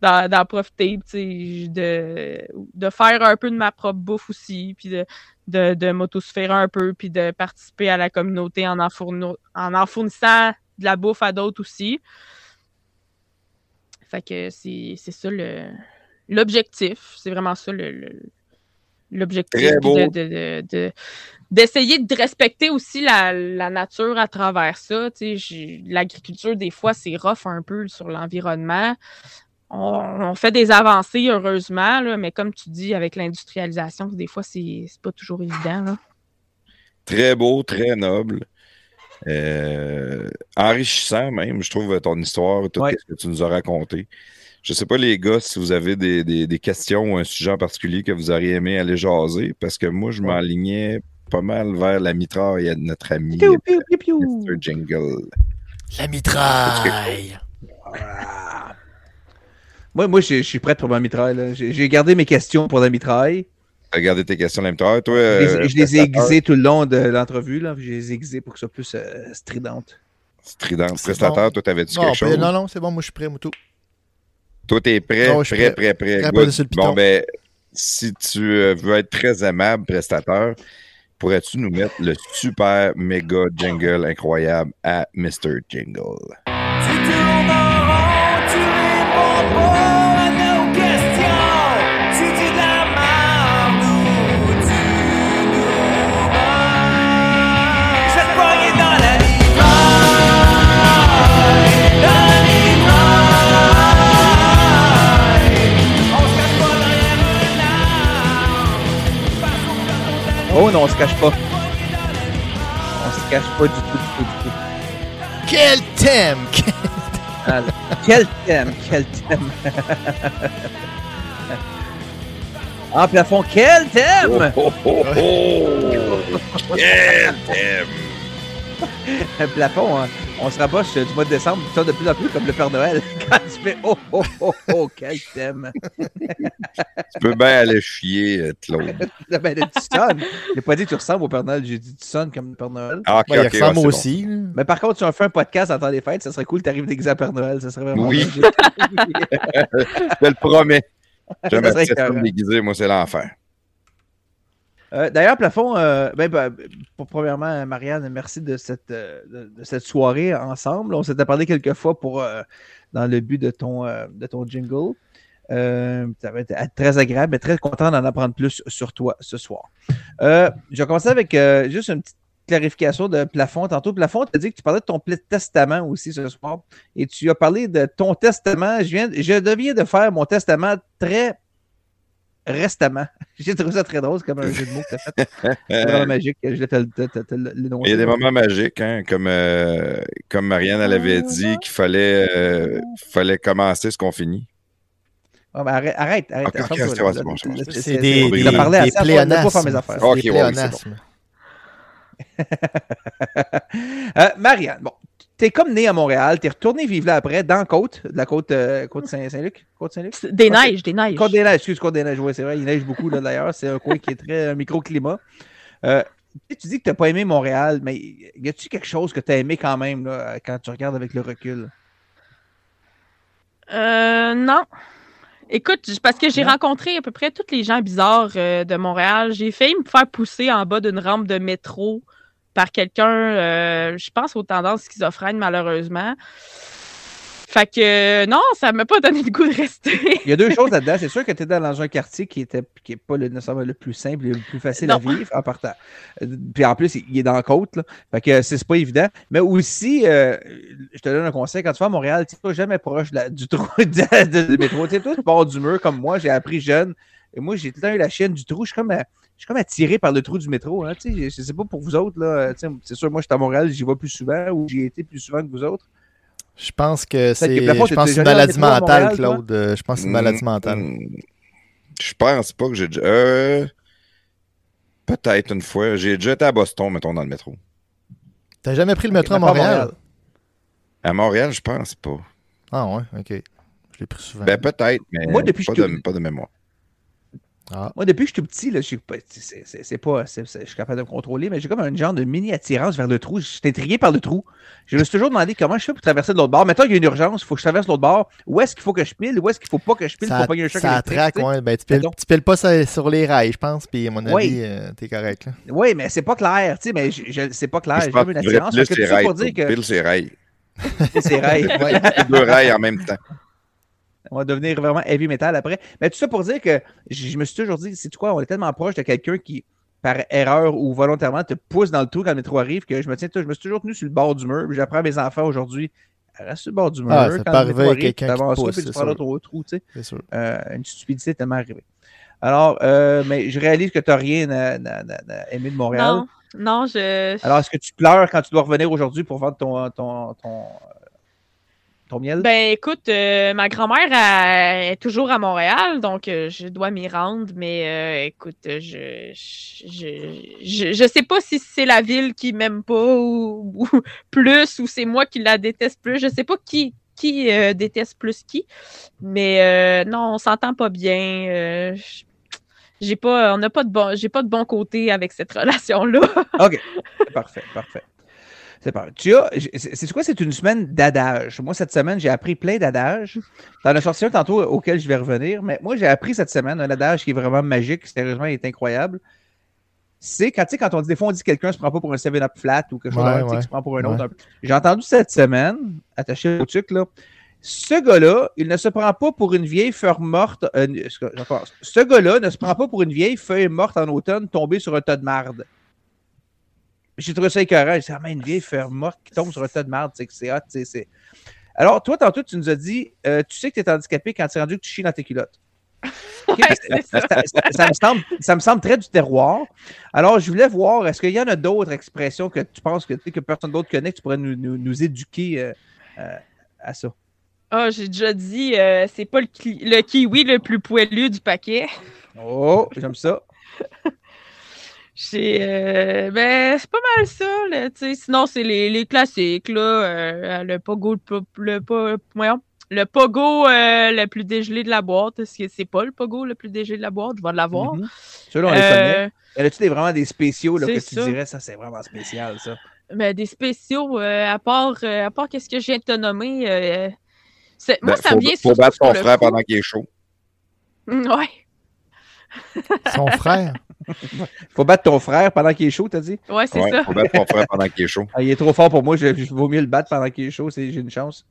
d'en profiter, de, de faire un peu de ma propre bouffe aussi, puis de, de, de m'autosphérer un peu, puis de participer à la communauté en en, en, en fournissant de la bouffe à d'autres aussi. Fait que c'est ça l'objectif. C'est vraiment ça l'objectif. De, d'essayer de, respecter aussi la, la, nature à travers ça. L'agriculture, des fois, c'est rough un peu sur l'environnement on, fait des avancées, heureusement, là, mais comme tu dis, avec l'industrialisation, des fois, c'est pas toujours évident. Très beau, très noble. Euh, enrichissant même, je trouve, ton histoire, tout ce que tu nous as raconté. Je ne sais pas, les gars, si vous avez des, questions ou un sujet en particulier que vous auriez aimé aller jaser, parce que moi, je m'enlignais pas mal vers la mitraille de notre ami Mr. Jingle. La mitraille! Moi, moi je suis prêt pour ma mitraille. J'ai gardé mes questions pour la mitraille. Tu as gardé tes questions la mitraille, toi? je, les, ai euh, aiguisées tout le long de l'entrevue. Je les ai aiguisées pour que ce soit plus euh, stridente. Stridente. Prestataire, toi, t'avais dit quelque chose? Non, non, c'est bon, moi, je suis prêt, Moutou. Toi, t'es prêt, prêt, prêt, prêt, prêt. Bon, ben, si tu euh, veux être très aimable, prestataire, pourrais-tu nous mettre le super méga jingle incroyable à Mr. Jingle? Oh non, on se cache pas. On se cache pas du tout, du tout, du tout. Quel thème! Quel thème, quel thème! ah, plafond, quel thème! Oh, oh, oh, [LAUGHS] quel thème! plafond, hein? On se rapproche du mois de décembre, tu de plus en plus comme le Père Noël. [LAUGHS] Quand tu fais oh, oh, oh, oh, quel thème! [LAUGHS] tu peux bien aller chier, euh, Claude. ben, [LAUGHS] tu sonnes. J'ai pas dit que tu ressembles au Père Noël, j'ai dit que tu sonnes comme le Père Noël. Ah, ok, il ressemble aussi. Mais par contre, si on fait un podcast à temps des fêtes, ça serait cool que tu arrives déguisé à Père Noël. Ça serait vraiment. Oui. je te le promets. J'aime ça déguisé, moi, c'est l'enfer. Euh, d'ailleurs, Plafond, euh, ben, ben, premièrement, Marianne, merci de cette, euh, de, cette soirée ensemble. On s'était parlé quelques fois dans le but de ton, jingle. ça va être très agréable, mais très content d'en apprendre plus sur toi ce soir. je vais commencer avec juste une petite clarification de Plafond. Tantôt, Plafond, tu as dit que tu parlais de ton testament aussi ce soir. Et tu as parlé de ton testament. Je, viens, je deviens de faire mon testament très restamment. [LAUGHS] J'ai trouvé ça très drôle, comme un jeu de mots que tu as fait. C'est vraiment [LAUGHS] magique. Je Il y a des moments magiques, hein, comme, euh, comme Marianne elle avait dit qu'il fallait, euh, fallait commencer ce qu'on finit. Oh, ben arrête, arrête. arrête c'est des, des, des, des pléonasmes. Ok, ouais, [LAUGHS] Euh, Marianne, bon, t'es comme né à Montréal, t'es retourné vivre là après, dans la côte, de la côte, euh, côte Saint- Saint-Luc? Côte Saint-Luc? Des neiges, des neiges. Côte des Neiges, excuse, Côte des Neiges, oui, c'est vrai, il neige beaucoup là d'ailleurs, c'est un coin qui est très microclimat. Euh, tu dis que t'as pas aimé Montréal, mais y a-tu quelque chose que t'as aimé quand même là, quand tu regardes avec le recul? Euh, non. Écoute, parce que j'ai rencontré à peu près tous les gens bizarres euh, de Montréal. J'ai failli me faire pousser en bas d'une rampe de métro par quelqu'un, euh, je pense aux tendances schizophrènes, malheureusement. Fait que non, ça m'a pas donné le goût de rester. Il y a deux choses là-dedans. [LAUGHS] C'est sûr que tu es dans un quartier qui était qui est pas le, nécessairement le plus simple et le plus facile à vivre en partant. Euh, Puis en plus, il est dans la côte. Là. Fait que c'est pas évident. Mais aussi, euh, je te donne un conseil, quand tu vas à Montréal, tu pas jamais proche la- du trou [LAUGHS] de, métro. Tu sais, toi, tu pars du mur comme moi, j'ai appris jeune. Et moi, j'ai tout le temps eu la chaîne du trou. Je suis comme, je suis comme attiré par le trou du métro. Hein, tu sais, je sais pas pour vous autres. là. Tu sais, C'est sûr, moi, je suis à Montréal, j'y vais plus souvent ou j'y ai été plus souvent que vous autres. Je pense que c'est une maladie mentale? Claude. Je pense que c'est une maladie Mm, mentale. mm, Je pense pas que j'ai déjà. Euh, Peut-être une fois. J'ai déjà été à Boston, mettons, dans le métro. T'as jamais pris le métro à Montréal? À Montréal, je pense pas. Ah ouais, ok. Je l'ai pris souvent. Ben, peut-être, mais Moi, depuis pas, que je de, te- pas de mémoire. Ah. Moi, depuis que je suis tout petit, là, je suis pas- c'est- c'est c'est pas. c'est- c'est- je suis capable de me contrôler, mais j'ai comme un genre de mini attirance vers le trou. Je suis intrigué par le trou. Je me suis toujours demandé comment je fais pour traverser de l'autre bord. Mettons qu'il y a une urgence, il faut que je traverse l'autre bord. Où est-ce qu'il faut que je pile? Où est-ce qu'il faut pas que je pile ça pour pas qu'il y ait un choc ça attraque, ouais. Ben, tu, piles, tu piles pas ça sur les rails, je pense, puis à mon avis, Oui. euh, t'es correct. Là. Oui, mais c'est pas clair, tu sais, mais je, je- c'est pas clair. je J'ai comme une que tu devrais attirance. que ses rails. Pile ses rails. c'est rails. Ouais. Les deux rails en même temps. On va devenir vraiment heavy metal après. Mais tout ça pour dire que je, je me suis toujours dit, c'est quoi, on est tellement proche de quelqu'un qui, par erreur ou volontairement, te pousse dans le trou quand le métro arrive que je me tiens, je me suis toujours tenu sur le bord du mur. puis J'apprends à mes enfants aujourd'hui, reste sur le bord du mur. Ah, ça quand peut arriver quelqu'un tu qui te avances ça, pousse, puis tu prends sûr. ton trou, tu sais. C'est sûr. Euh, une stupidité est tellement arrivée. Alors, euh, mais je réalise que tu n'as rien à, à- à- à aimer de Montréal. Non, non, je. Alors, est-ce que tu pleures quand tu dois revenir aujourd'hui pour vendre ton, ton, ton, ton miel? Ben écoute, euh, ma grand-mère elle, est toujours à Montréal, donc euh, je dois m'y rendre, mais euh, écoute, je, je, je, je sais pas si c'est la ville qui m'aime pas ou, ou [LAUGHS] plus, ou c'est moi qui la déteste plus. Je sais pas qui, qui déteste plus qui, mais non, on s'entend pas bien. j'ai pas, on n'a pas de bon, j'ai pas de bon côté avec cette [LAUGHS] relation-là. OK. Parfait, parfait. Tu as, c'est quoi? C'est une semaine d'adage? Moi, cette semaine, j'ai appris plein d'adages. T'en as sorti un tantôt auquel je vais revenir, mais moi, j'ai appris cette semaine un adage qui est vraiment magique. Sérieusement, il est incroyable. C'est quand, tu sais, quand on dit, des fois, on dit que quelqu'un se prend pas pour un 7-up flat ou quelque chose Ouais, ouais. qui se prend pour un Ouais. autre. J'ai entendu cette semaine, attaché au truc, là, ce gars-là, il ne se prend pas pour une vieille fleur morte. euh, ce gars-là ne se prend pas pour une vieille feuille morte en automne tombée sur un tas de marde. J'ai trouvé ça écœurant. J'ai dit, ah, mais une vieille fleur morte qui tombe sur un tas de marde, c'est que c'est hot. c'est- Alors, toi, tantôt, tu nous as dit, euh, tu sais que tu es handicapé quand tu es rendu que tu chies dans tes culottes. [LAUGHS] Ouais, ça, me semble, ça me semble très du terroir. Alors, je voulais voir, est-ce qu'il y en a d'autres expressions que tu penses que, que personne d'autre connaît, que tu pourrais nous, nous- nous éduquer euh, euh, à ça? Ah, j'ai déjà dit, euh, c'est pas le, ki- le kiwi le plus poilu du paquet. Oh, j'aime ça. [LAUGHS] Euh, ben, c'est pas mal ça, là, tu sais. Sinon, c'est les, les classiques, là. euh, le pogo, le, le, pogo euh, le plus dégelé de la boîte. Est-ce que c'est pas le pogo le plus dégelé de la boîte? Je vais l'avoir. Ceux-là, on les connaît. Euh, Y a-tu des, vraiment des spéciaux là, que c'est tu ça. dirais, ça, c'est vraiment spécial, ça? ben, des spéciaux, euh, à part, euh, à part qu'est-ce que je viens de te nommer. euh, moi, Ben, ça faut, me vient faut battre le frère coup. pendant qu'il est chaud. [LAUGHS] Ouais, Son frère? [LAUGHS] Faut battre ton frère pendant qu'il est chaud, t'as dit? ouais, c'est Ouais, ça. faut battre ton frère pendant qu'il est chaud. [LAUGHS] Ah, il est trop fort pour moi, je, je vaut mieux le battre pendant qu'il est chaud, c'est- j'ai une chance.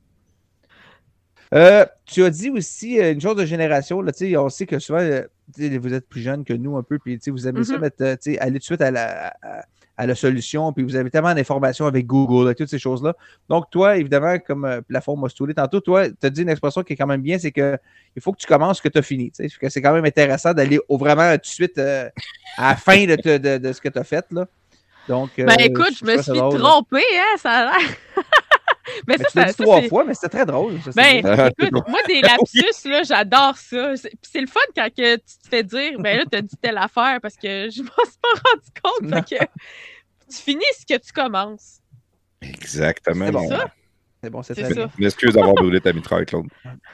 Euh, tu as dit aussi euh, une chose de génération, là, tu sais, on sait que souvent, euh, vous êtes plus jeunes que nous un peu, puis tu sais, vous aimez ça tu sais, aller tout de suite à la, à, à la solution, puis vous avez tellement d'informations avec Google, avec toutes ces choses-là. Donc, toi, évidemment, comme euh, Plafond m'a stoulé tantôt, toi, tu as dit une expression qui est quand même bien, c'est que il faut que tu commences ce que tu as fini. tu sais, que c'est quand même intéressant d'aller vraiment tout de suite euh, à la fin de, te- de- de ce que tu as fait, là. Donc, Ben euh, écoute, je me suis drôle, trompée, hein, ça a l'air. [LAUGHS] Mais Mais ça, tu l'as dit ça, trois fois, mais c'était très drôle. ça, Ben. Ah, écoute, [LAUGHS] moi, des lapsus, là, j'adore ça. C'est puis c'est le fun quand que tu te fais dire, ben là, t'as dit telle affaire parce que je m'en suis pas rendu compte. fait que- tu finis ce que tu commences. Exactement. C'est bon. ça. C'est bon, c'est ça. m'excuse d'avoir brûlé ta mitraille, Claude.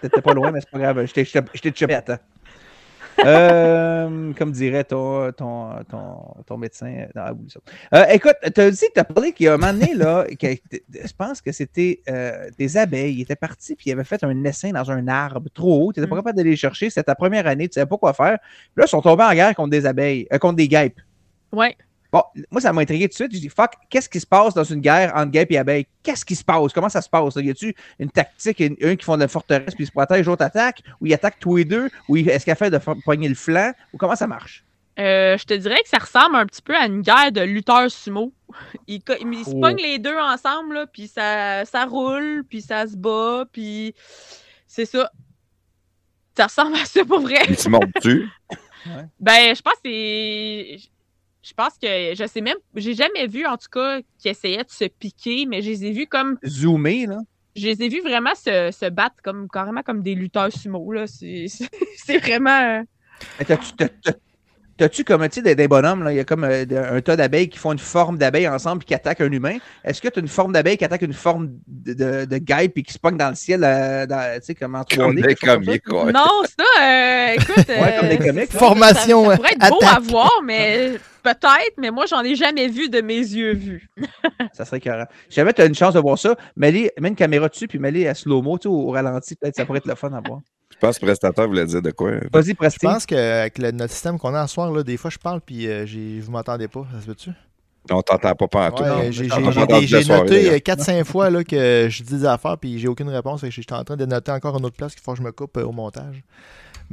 T'étais pas loin, mais c'est pas grave. Je t'ai chopé à temps. Euh, comme dirait ton, ton, ton, ton médecin. Non, oublie ça. Euh, écoute, tu as dit, tu as parlé qu'il y a un moment donné, là, [LAUGHS] que, je pense que c'était euh, des abeilles. Ils étaient partis puis ils avaient fait un essaim dans un arbre trop haut. Tu n'étais pas Mm. capable d'aller les chercher. C'était ta première année, tu savais pas quoi faire. Puis là, ils sont tombés en guerre contre des abeilles, contre des guêpes. Ouais. Bon, moi, ça m'a intrigué tout de suite. Je dis, fuck, qu'est-ce qui se passe dans une guerre entre guêpes et abeilles? Qu'est-ce qui se passe? Comment ça se passe? là? Y a-tu une tactique, une, un qui font de la forteresse puis ils se protègent, l'autre attaque? Ou ils attaquent tous les deux? Ou est-ce qu'elle fait de pogner le flanc? Ou comment ça marche? Euh, je te dirais que ça ressemble un petit peu à une guerre de lutteurs sumo. [LAUGHS] Ils, ils se Oh. pognent les deux ensemble, là, puis ça, ça roule, puis ça se bat, puis c'est ça. Ça ressemble à ça pour vrai. Montent dessus. [LAUGHS] Ben, je pense que c'est. Je pense que je sais même. J'ai jamais vu, en tout cas, qui essayaient de se piquer, mais je les ai vus comme. Zoomer, là. Je les ai vus vraiment se, se battre comme carrément comme des lutteurs sumo. là. C'est [LAUGHS] vraiment. euh, T'as-tu, t'as- t'as- t'as-tu comme, tu sais, des, des bonhommes, là, il y a comme euh, un tas d'abeilles qui font une forme d'abeille ensemble et qui attaquent un humain. Est-ce que tu as une forme d'abeille qui attaque une forme de, de, de guêpe et qui se pogne dans le ciel, euh, dans, tu sais, comme en 3D? Comme des comiques, ouais. Non, ça, euh, écoute. Ouais, comme des ça- Formation, Ça, ça pourrait être beau à voir, mais peut-être, mais moi, j'en ai jamais vu de mes yeux vus. Ça serait carré. Si jamais tu as une chance de voir ça, mets, mets une caméra dessus puis mets-les à slow-mo, tu sais, au, au ralenti. Peut-être ça pourrait être le fun à voir. Je pense que le prestataire voulait dire de quoi. Vas-y, Je Presti. pense qu'avec notre système qu'on a ce soir, là, des fois, je parle puis euh, vous m'entendez pas. Ça se peut-tu? On t'entend pas pas en tout. Ouais, non, j'ai noté d'ailleurs. 4-5 [LAUGHS] fois là, que je dis des affaires puis j'ai aucune réponse. J'étais en train de noter encore une autre place qu'il faut que je me coupe euh, au montage.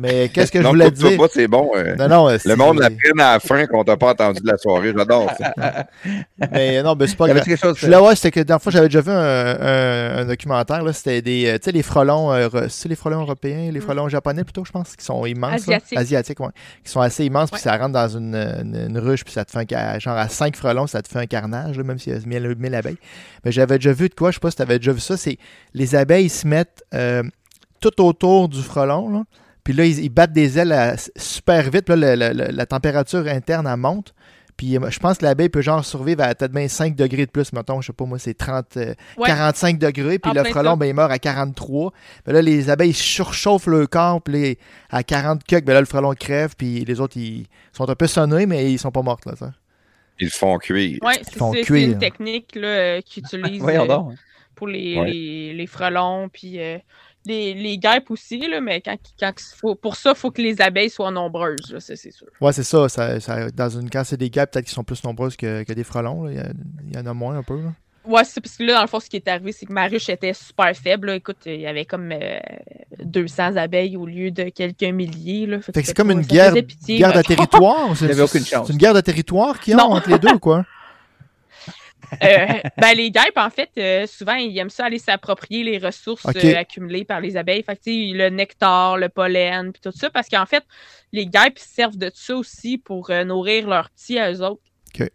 Mais qu'est-ce que je voulais dire? pas, c'est bon. euh, Non, non, le monde la prenne à la fin qu'on t'a pas entendu de la soirée. J'adore ça. [LAUGHS] Mais non, ben, c'est pas grave. quelque chose? Je voulais voir, c'était que dans le fond, j'avais déjà vu un, un- un documentaire. là, C'était des, euh, tu sais, les frelons, euh, c'est les frelons européens, les frelons japonais plutôt, je pense, qui sont immenses. Asiatiques. Asiatiques, ouais. Qui sont assez immenses, puis ça rentre dans une, une- une ruche, puis ça te fait un, genre à 5 frelons, ça te fait un carnage, là, même s'il y a 1000, 1000 abeilles. Mais j'avais déjà vu de quoi, je sais pas si tu avais déjà vu ça, c'est les abeilles se mettent euh, tout autour du frelon, là, puis là, ils, ils battent des ailes à- super vite, puis là, la, la- la température interne, elle monte. Puis euh, je pense que l'abeille peut genre survivre à peut-être bien 5 degrés de plus. Mettons, je sais pas, moi, c'est 30, euh, Ouais. 45 degrés. Puis En le frelon, ben, il meurt à 43. Ben là, les abeilles surchauffent le corps. Puis les- à 40 cucs, ben là, le frelon crève. Puis les autres, ils sont un peu sonnés, mais ils sont pas morts. Là, ça. Ils le font cuire. Oui, Ils font c'est une technique là, euh, qu'ils [LAUGHS] utilisent euh, pour les, Ouais. les, les frelons, puis euh, les, les guêpes aussi, là, mais quand, quand faut, pour ça, il faut que les abeilles soient nombreuses, là, ça, c'est sûr. Ouais, c'est ça, ça, ça- Dans une quand c'est des guêpes, peut-être qu'ils sont plus nombreuses que, que des frelons. là. Il y, a- il y en a moins un peu. là. Ouais, c'est parce que là, dans le fond, ce qui est arrivé, c'est que ma ruche était super faible. là. Écoute, il y avait comme euh, 200 abeilles au lieu de quelques milliers. Là. Fait que c'est comme une guerre, faisait pitié, guerre de [LAUGHS] territoire. C'est J'avais aucune chance. c'est une guerre de territoire ont Non. entre les deux, quoi. [LAUGHS] [LAUGHS] Euh, ben, les guêpes, en fait, euh, souvent, ils aiment ça aller s'approprier les ressources euh, accumulées par les abeilles. Fait que, le nectar, le pollen, puis tout ça, parce qu'en fait, les guêpes servent de ça aussi pour nourrir leurs petits à eux autres. Ok.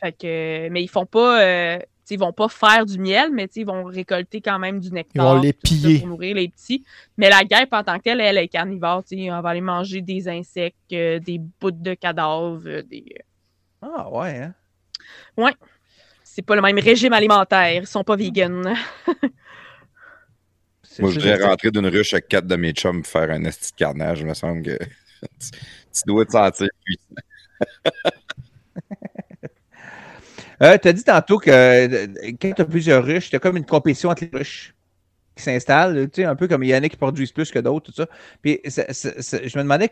Fait que, mais ils font pas, ils vont pas faire du miel, mais ils vont récolter quand même du nectar. Ils vont les puis tout ça piller. Pour nourrir les petits. Mais la guêpe, en tant que telle, elle est carnivore. On va aller manger des insectes, euh, des bouts de cadavres, euh, des. Ah, ouais, hein? C'est pas le même régime alimentaire. Ils sont pas véganes. [LAUGHS] C'est- Moi, je voudrais rentrer d'une ruche avec quatre de mes chums pour faire un esti de carnage. Il me semble que tu, [LAUGHS] tu dois te sentir puissant. [LAUGHS] Euh, tu as dit tantôt que euh, quand tu as plusieurs ruches, tu as comme une compétition entre les ruches s'installent, tu sais, un peu comme il y en a qui produisent plus que d'autres, tout ça. Puis je me demandais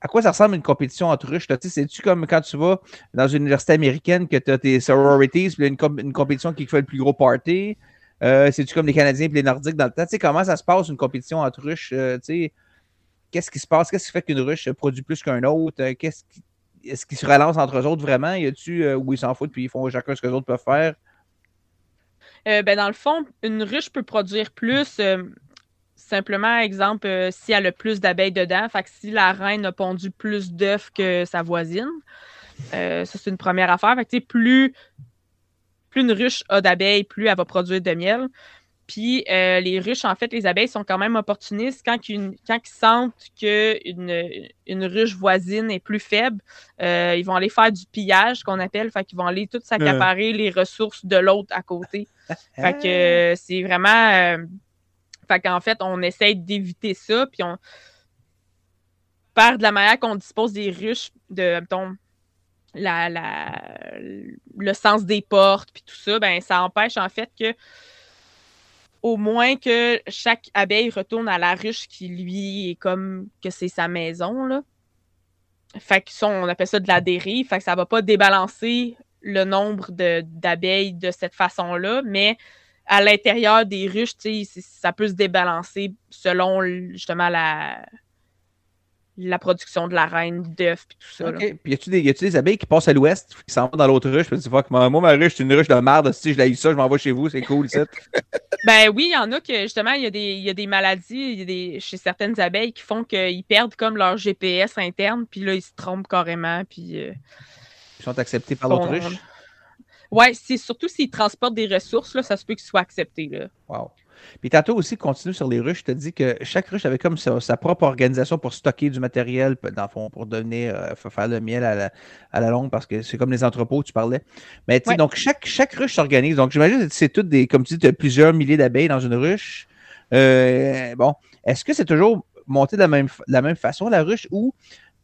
à quoi ça ressemble une compétition entre ruches. Tu sais, C'est-tu comme quand tu vas dans une université américaine que tu as tes sororities, puis une, com- une compétition qui fait le plus gros party? Euh, C'est-tu comme les Canadiens et les Nordiques dans le temps? Tu sais, comment ça se passe une compétition entre ruches? euh, tu sais, Qu'est-ce qui se passe? Qu'est-ce qui fait qu'une ruche produit plus qu'un autre? Qu'est-ce qui est-ce qu'ils se relancent entre eux autres vraiment? Y a-tu euh, où ils s'en foutent puis ils font chacun ce que les autres peuvent faire? Euh, ben, dans le fond, une ruche peut produire plus. euh, simplement, exemple, euh, si elle a plus d'abeilles dedans, fait que si la reine a pondu plus d'œufs que sa voisine, euh, ça c'est une première affaire. Plus, plus une ruche a d'abeilles, plus elle va produire de miel. Puis euh, les ruches, en fait, les abeilles sont quand même opportunistes. Quand, une, quand ils sentent qu'une une ruche voisine est plus faible, euh, ils vont aller faire du pillage, qu'on appelle. Fait qu'ils vont aller tout s'accaparer les ressources de l'autre à côté. [LAUGHS] fait que c'est vraiment. Euh, fait qu'en fait, on essaye d'éviter ça. Puis on. Par de la manière qu'on dispose des ruches, de, mettons, la, la, le sens des portes, puis tout ça, ben, ça empêche en fait que au moins que chaque abeille retourne à la ruche qui lui est comme que c'est sa maison. Là. Fait que on appelle ça de la dérive. Fait que ça va pas débalancer le nombre d'abeilles de, cette façon-là, mais à l'intérieur des ruches, ça peut se débalancer selon justement la, la production de la reine d'œufs et tout ça. OK. Puis y a-tu des, des, abeilles qui passent à l'ouest, qui s'en vont dans l'autre ruche? Puis tu vois que moi, ma ruche, c'est une ruche de merde. Si je l'ai eu ça, je m'en vais chez vous, c'est cool, ça. [LAUGHS] ben oui, il y en a que justement, il y, a des, y a des maladies y a des, chez certaines abeilles qui font qu'ils perdent comme leur GPS interne, puis là, ils se trompent carrément. Puis, euh, ils sont acceptés par l'autre ruche? Ouais, c'est surtout s'ils transportent des ressources, là, ça se peut qu'ils soient acceptés. Là. Wow. Puis tantôt aussi, continue sur les ruches, je te dis que chaque ruche avait comme sa, propre organisation pour stocker du matériel, dans le fond, pour devenir, euh, faire le miel à la, longue, parce que c'est comme les entrepôts, tu parlais. Mais tu sais, donc chaque, chaque ruche s'organise. Donc j'imagine que c'est toutes des, comme tu dis, as plusieurs milliers d'abeilles dans une ruche. Euh, bon, est-ce que c'est toujours monté de la même, de la même façon, la ruche, ou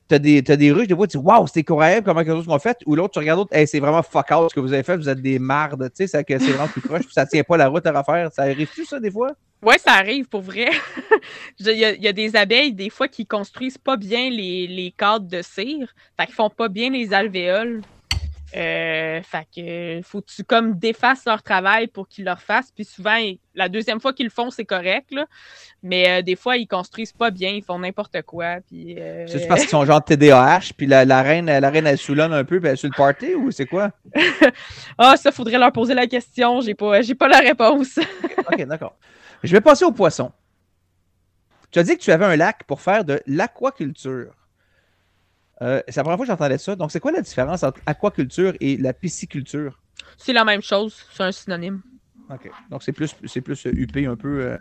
t'as des, as des ruches, des fois, tu dis, waouh, c'est incroyable comment quelque chose qu'on fait, ou l'autre, tu regardes l'autre, c'est vraiment fuck out ce que vous avez fait, vous êtes des mardes, tu sais, c'est vraiment plus proche, puis ça tient pas la route à refaire. Ça arrive-tu, ça, des fois? Oui, ça arrive, pour vrai. [LAUGHS] Il y, a des abeilles, des fois, qui construisent pas bien les, les cadres de cire, fait qu'ils font pas bien les alvéoles. Euh, fait que faut que tu comme défasses leur travail pour qu'ils le fassent. Puis souvent, la deuxième fois qu'ils le font, c'est correct. Là. Mais euh, des fois, ils construisent pas bien, ils font n'importe quoi. Puis, euh... C'est parce qu'ils sont genre TDAH, puis la, la, reine, la reine elle soulonne un peu, puis elle sur le party ou c'est quoi? [LAUGHS] ah, ça, faudrait leur poser la question. J'ai pas, j'ai pas la réponse. [LAUGHS] ok, d'accord. Je vais passer au poisson. Tu as dit que tu avais un lac pour faire de l'aquaculture. Euh, c'est la première fois que j'entendais ça. Donc, c'est quoi la différence entre aquaculture et la pisciculture? C'est la même chose. C'est un synonyme. OK. Donc, c'est plus, c'est plus UP un peu. Euh,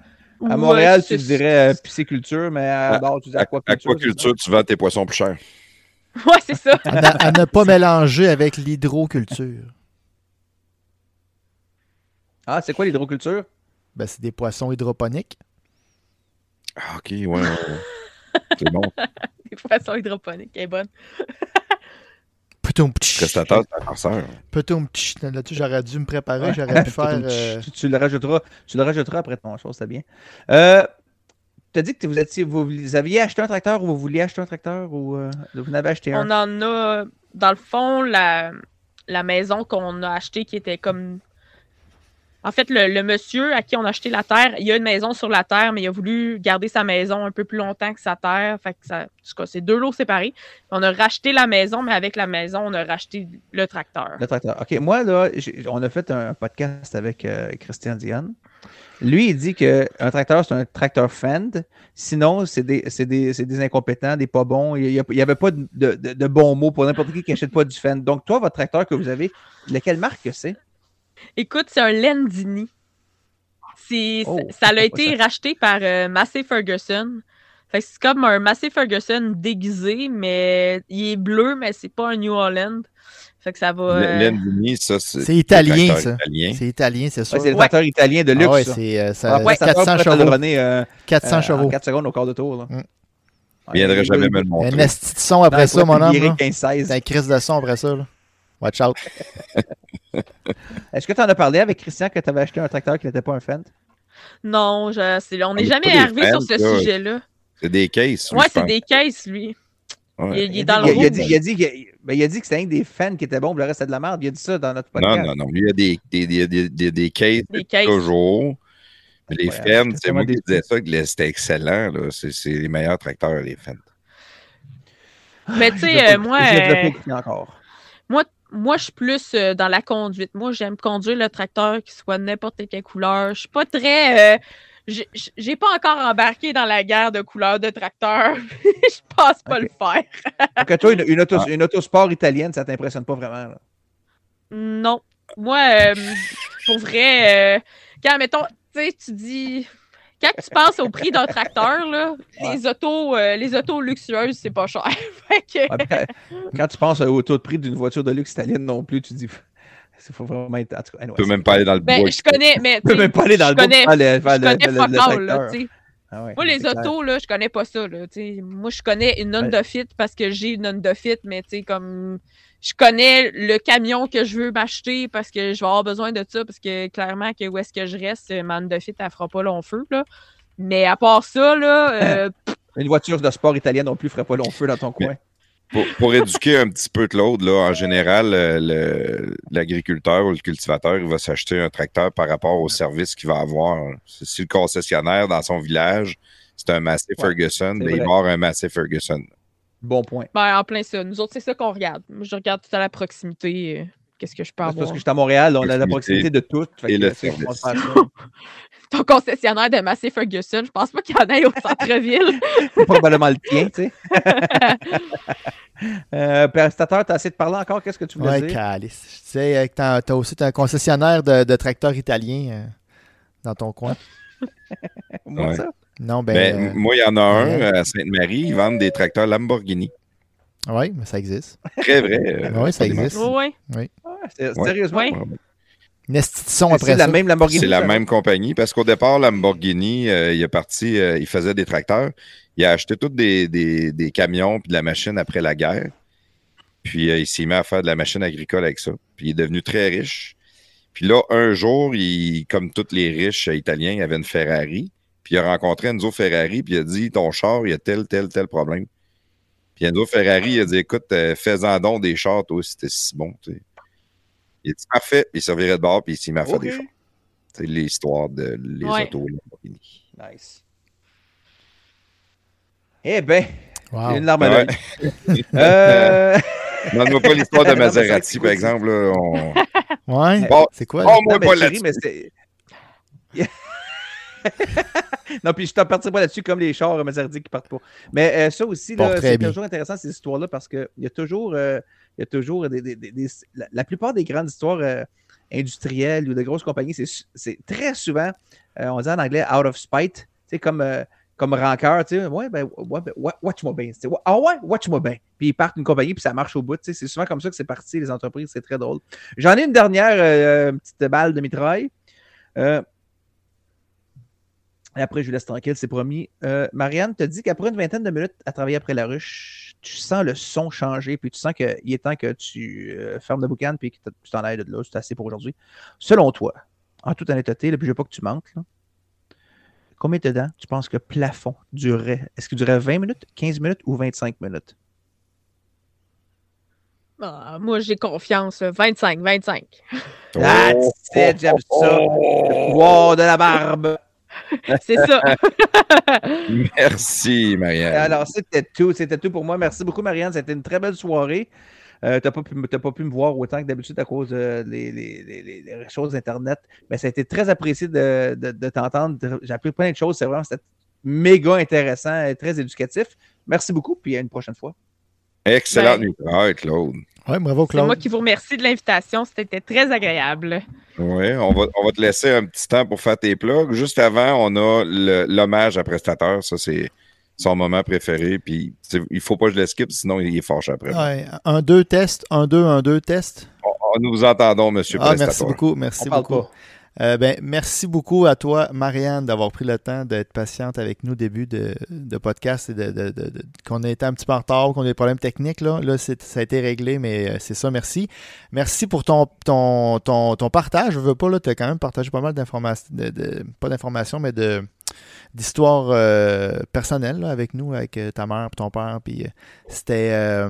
à Montréal, tu dirais euh, pisciculture, mais à bord, tu dis aquaculture. Aquaculture, tu vends tes poissons plus chers. [LAUGHS] Ouais, c'est ça. à, ne pas mélanger avec l'hydroculture. Ah, c'est quoi l'hydroculture? Ben, c'est des poissons hydroponiques. Ah, ok, ouais. [LAUGHS] c'est bon. [LAUGHS] des poissons hydroponiques, elle est bonne. [LAUGHS] Putain, Prestataire, c'est un cancer. Putain, là-dessus, j'aurais dû me préparer, j'aurais pu faire. Euh, tu, le rajouteras, tu le rajouteras après ton chose, c'est bien. Euh, tu as dit que vous, étiez, vous, aviez acheté un tracteur ou vous vouliez acheter un tracteur ou euh, vous en avez acheté un? On en a, dans le fond, la, la maison qu'on a achetée qui était comme en fait, le, monsieur à qui on a acheté la terre, il a une maison sur la terre, mais il a voulu garder sa maison un peu plus longtemps que sa terre. Fait que ça, en tout cas, c'est deux lots séparés. On a racheté la maison, mais avec la maison, on a racheté le tracteur. Le tracteur. OK. Moi, là, on a fait un podcast avec euh, Christian Diane. Lui, il dit qu'un tracteur, c'est un tracteur Fend. Sinon, c'est des, des, des, incompétents, des pas bons. Il n'y avait pas de, de, bons mots pour n'importe qui qui n'achète pas du Fend. Donc, toi, votre tracteur que vous avez, lequel marque c'est? Écoute, c'est un Lendini. Oh, ça a été racheté par euh, Massey Ferguson. c'est comme un Massey Ferguson déguisé, mais il est bleu, mais c'est pas un New Holland. Fait que ça va. Euh, Lendini, ça, c'est. C'est italien, ça. C'est italien, c'est ça. c'est le tracteur italien de luxe. Ah ouais, c'est euh, ça, 400 chevaux. 400 chevaux. 4 secondes au quart de tour. Là. Mm. Il viendrait jamais me le montrer. Un esti de son après ça, mon homme. C'est un crise de son après ça. Là. Watch out. [LAUGHS] Est-ce que tu en as parlé avec Christian que tu avais acheté un tracteur qui n'était pas un Fend? Non, je, on n'est jamais arrivé sur ce sujet-là. C'est des cases. Ouais, c'est des cases, lui. Il, est dans le il, a dit, il, a dit, ben, il a dit que c'était un des fans qui étaient bons, le reste c'était de la merde. Il a dit ça dans notre podcast. Non, non, non. Il y a des, des, des, des, des cases, toujours. Mais les fans, c'est moi qui disais ça, que c'était excellent. C'est les meilleurs tracteurs, les fans. Mais tu sais, euh, moi. Euh, encore. Moi, moi, je suis plus euh, dans la conduite. Moi, j'aime conduire le tracteur qui soit n'importe quelle couleur. Je suis pas très. Euh, j'ai pas encore embarqué dans la guerre de couleurs de tracteur. [LAUGHS] je pense pas le faire. [LAUGHS] Donc, toi, une, auto, ah. une autosport italienne, ça t'impressionne pas vraiment? Non. Moi, euh, pour vrai, quand, mettons, tu sais, tu dis. Quand tu penses au prix d'un tracteur, là, les, autos, euh, les autos luxueuses, c'est pas cher. [LAUGHS] Que- quand, tu penses au taux de prix d'une voiture de luxe italienne non plus, tu dis. [LAUGHS] Il faut vraiment être. En tout cas, anyway, Tu peux même pas aller dans le ben, bois. je connais, mais. Tu peux même pas aller dans je le bois connais, le- faire je le- connais le- fuck le all, là, tracteur. tu sais. Ah ouais, Moi, les c'est clair. autos, là, je connais pas ça. Là. Moi, je connais une Honda Fit parce que j'ai une Honda Fit, mais tu sais, comme je connais le camion que je veux m'acheter parce que je vais avoir besoin de ça, parce que clairement, que où est-ce que je reste, ma Honda Fit, elle fera pas long feu. Là. Mais à part ça, là, euh, [LAUGHS] Une voiture de sport italienne non plus ferait pas long feu dans ton coin. Pour, pour éduquer un petit peu Claude, là, en général, euh, l'agriculteur ou le cultivateur, il va s'acheter un tracteur par rapport au service qu'il va avoir. Si le concessionnaire dans son village, c'est un Massey Ouais, Ferguson, ben, il va avoir un Massey Ferguson. Bon point. ben, en plein ça. Nous autres, c'est ça qu'on regarde. Moi, je regarde tout à la proximité. euh, Qu'est-ce que je peux C'est avoir? parce que j'étais à Montréal, on a la Proximité de tout. fait et que, le service. [LAUGHS] Ton concessionnaire de Massey Ferguson, je pense pas qu'il y en ait au centre-ville. [LAUGHS] C'est probablement le tien, tu sais. [LAUGHS] euh, prestataire, t'as assez de parler encore? Qu'est-ce que tu voulais Ouais, dire? calice. Je sais euh, que t'as as aussi un concessionnaire de, de tracteurs italiens euh, dans ton coin. Moi, Ouais. ça? Non, ben. Ben, euh, moi, il y en a un ouais. à Sainte-Marie, ils vendent des tracteurs Lamborghini. oui, mais ça existe. Très vrai. euh, Ouais, ça des existe. Oui, oui. Ah, c'est- Ouais. Sérieusement? Ouais. mensonges. Nestisson C'est après la même Lamborghini? C'est la même compagnie parce qu'au départ, Lamborghini, euh, il est parti, euh, il faisait des tracteurs. Il a acheté tous des, des, des camions puis de la machine après la guerre. Puis euh, il s'est mis à faire de la machine agricole avec ça. Puis il est devenu très riche. Puis là, un jour, il, comme tous les riches euh, italiens, il avait une Ferrari. Puis il a rencontré Enzo Ferrari, puis il a dit Ton char, il y a tel, tel, tel problème. Puis Enzo Ferrari, il a dit Écoute, euh, fais-en donc des chars, toi, si t'es si bon. Il a dit Parfait, puis il servirait de bord, puis il s'est mis à faire Ok. des chars. C'est l'histoire de les Ouais. autos Lamborghini. Nice. Eh ben, Wow. une larme à l'œil. [LAUGHS] Euh, Demande-moi pas l'histoire de [LAUGHS] Maserati, par exemple. Là, on... Ouais. Bon, C'est quoi? là? moi, pas là-dessus. mais c'est. [LAUGHS] non, puis je t'en partirai pas là-dessus comme les chars Maserati qui partent pas. Mais euh, ça aussi, c'est toujours intéressant ces histoires-là parce qu'il y a toujours, euh, il y a toujours des, des- des- des- la, la plupart des grandes histoires euh, industrielles ou de grosses compagnies, c'est très souvent, euh, on dit en anglais out of spite, comme, euh, comme rancœur, tu sais, ouais, ben, ouais, ben, wa- watch-moi bien. Ah ouais, watch-moi bien. Puis ils partent une compagnie, puis ça marche au bout, c'est souvent comme ça que c'est parti, les entreprises, c'est très drôle. J'en ai une dernière euh, petite balle de mitraille. Euh, et après, je vous laisse tranquille, c'est promis. Euh, Marianne te dit qu'après une vingtaine de minutes à travailler après la ruche, tu sens le son changer, puis tu sens qu'il est temps que tu euh, fermes le boucan, puis que tu t'en ailles de là. C'est assez pour aujourd'hui. Selon toi, en toute honnêteté, là, puis je veux pas que tu mentes, là, combien de temps tu penses que le plafond durerait? Est-ce qu'il durerait 20 minutes, 15 minutes ou 25 minutes? Ah, moi, j'ai confiance. là. 25, 25. Ah, c'est j'aime ça. Le pouvoir de la barbe. [LAUGHS] C'est ça. [LAUGHS] Merci, Marianne. Alors, c'était tout. C'était tout pour moi. Merci beaucoup, Marianne. C'était une très belle soirée. Euh, tu n'as pas, pu- t'as pas pu me voir autant que d'habitude à cause des les, les- les- les choses Internet. Mais ça a été très apprécié de, de- de t'entendre. J'ai appris plein de choses. C'est vraiment c'était méga intéressant et très éducatif. Merci beaucoup. Puis à une prochaine fois. Excellente nuit. Claude. Ouais, bravo, C'est moi Claude. qui vous remercie de l'invitation. C'était très agréable. Oui, on va, on va te laisser un petit temps pour faire tes plugs. Juste avant, on a le- l'hommage à prestateur. Ça, c'est son moment préféré. Puis, il faut pas que je le skip, sinon il est fâché après. Ouais, un, deux, test. Un, deux, un, deux, test. On- nous vous entendons, monsieur Ah, prestateur. merci beaucoup. Merci On parle beaucoup. Euh, ben, merci beaucoup à toi, Marianne, d'avoir pris le temps d'être patiente avec nous au début de, podcast et de, qu'on a été un petit peu en retard, qu'on a des problèmes techniques. Là, ça a été réglé, mais euh, c'est ça, merci. Merci pour ton, ton, ton, partage. Je veux pas, tu as quand même partagé pas mal d'informations, pas d'informations, mais de d'histoires euh, personnelles avec nous, avec ta mère et ton père. Puis c'était.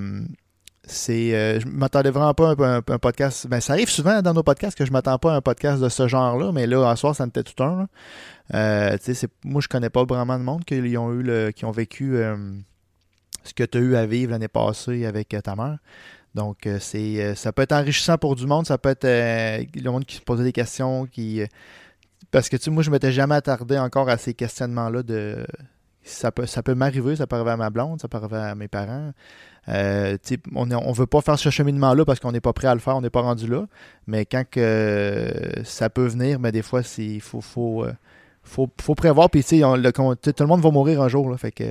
C'est, euh, je m'attendais vraiment pas à un, podcast. Ben, ça arrive souvent dans nos podcasts que je m'attends pas à un podcast de ce genre-là, mais là, en soir, ça en était tout un. Euh, c'est- moi, je connais pas vraiment de monde qui ont eu le, qui ont vécu euh, ce que tu as eu à vivre l'année passée avec euh, ta mère. Donc, c'est, ça peut être enrichissant pour du monde. Ça peut être le monde qui se posait des questions, qui. parce que moi, je m'étais jamais attardé encore à ces questionnements-là de ça peut, ça peut m'arriver, ça peut arriver à ma blonde, ça peut arriver à mes parents. Euh, on ne veut pas faire ce cheminement-là parce qu'on n'est pas prêt à le faire, on n'est pas rendu là. Mais quand que ça peut venir, mais des fois, il faut, faut, faut, faut, prévoir. Tout le monde va mourir un jour. Là, fait que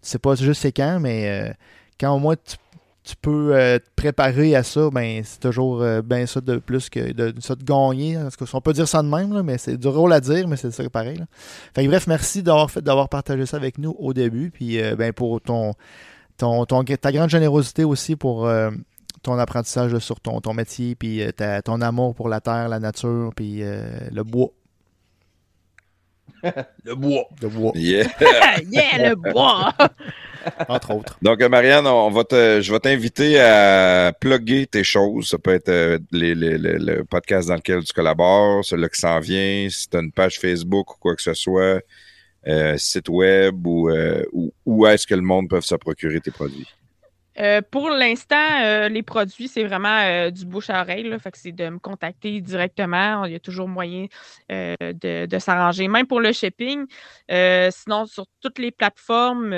c'est pas juste c'est quand, mais quand au moins tu tu peux euh, te préparer à ça, ben c'est toujours euh, bien ça de plus que de, ça de gagner. Parce que, on peut dire ça de même, mais c'est du rôle à dire, mais c'est ça pareil. Fait bref, merci d'avoir d'avoir partagé ça avec nous au début. Puis euh, ben pour ton, ton, ta grande générosité aussi pour ton apprentissage sur ton, ton métier, puis ton amour pour la terre, la nature, puis le bois. [LAUGHS] le bois. Le bois. Yeah, [LAUGHS] yeah le bois. [LAUGHS] Entre autres. Donc, Marianne, on va te, je vais t'inviter à plugger tes choses. Ça peut être euh, les, les, le podcast dans lequel tu collabores, celui qui s'en vient, si tu as une page Facebook ou quoi que ce soit, euh, site web ou euh, où, est-ce que le monde peut se procurer tes produits? pour l'instant, les produits, c'est vraiment du bouche à oreille. C'est de me contacter directement. Il y a toujours moyen de, s'arranger, même pour le shipping. sinon, sur toutes les plateformes,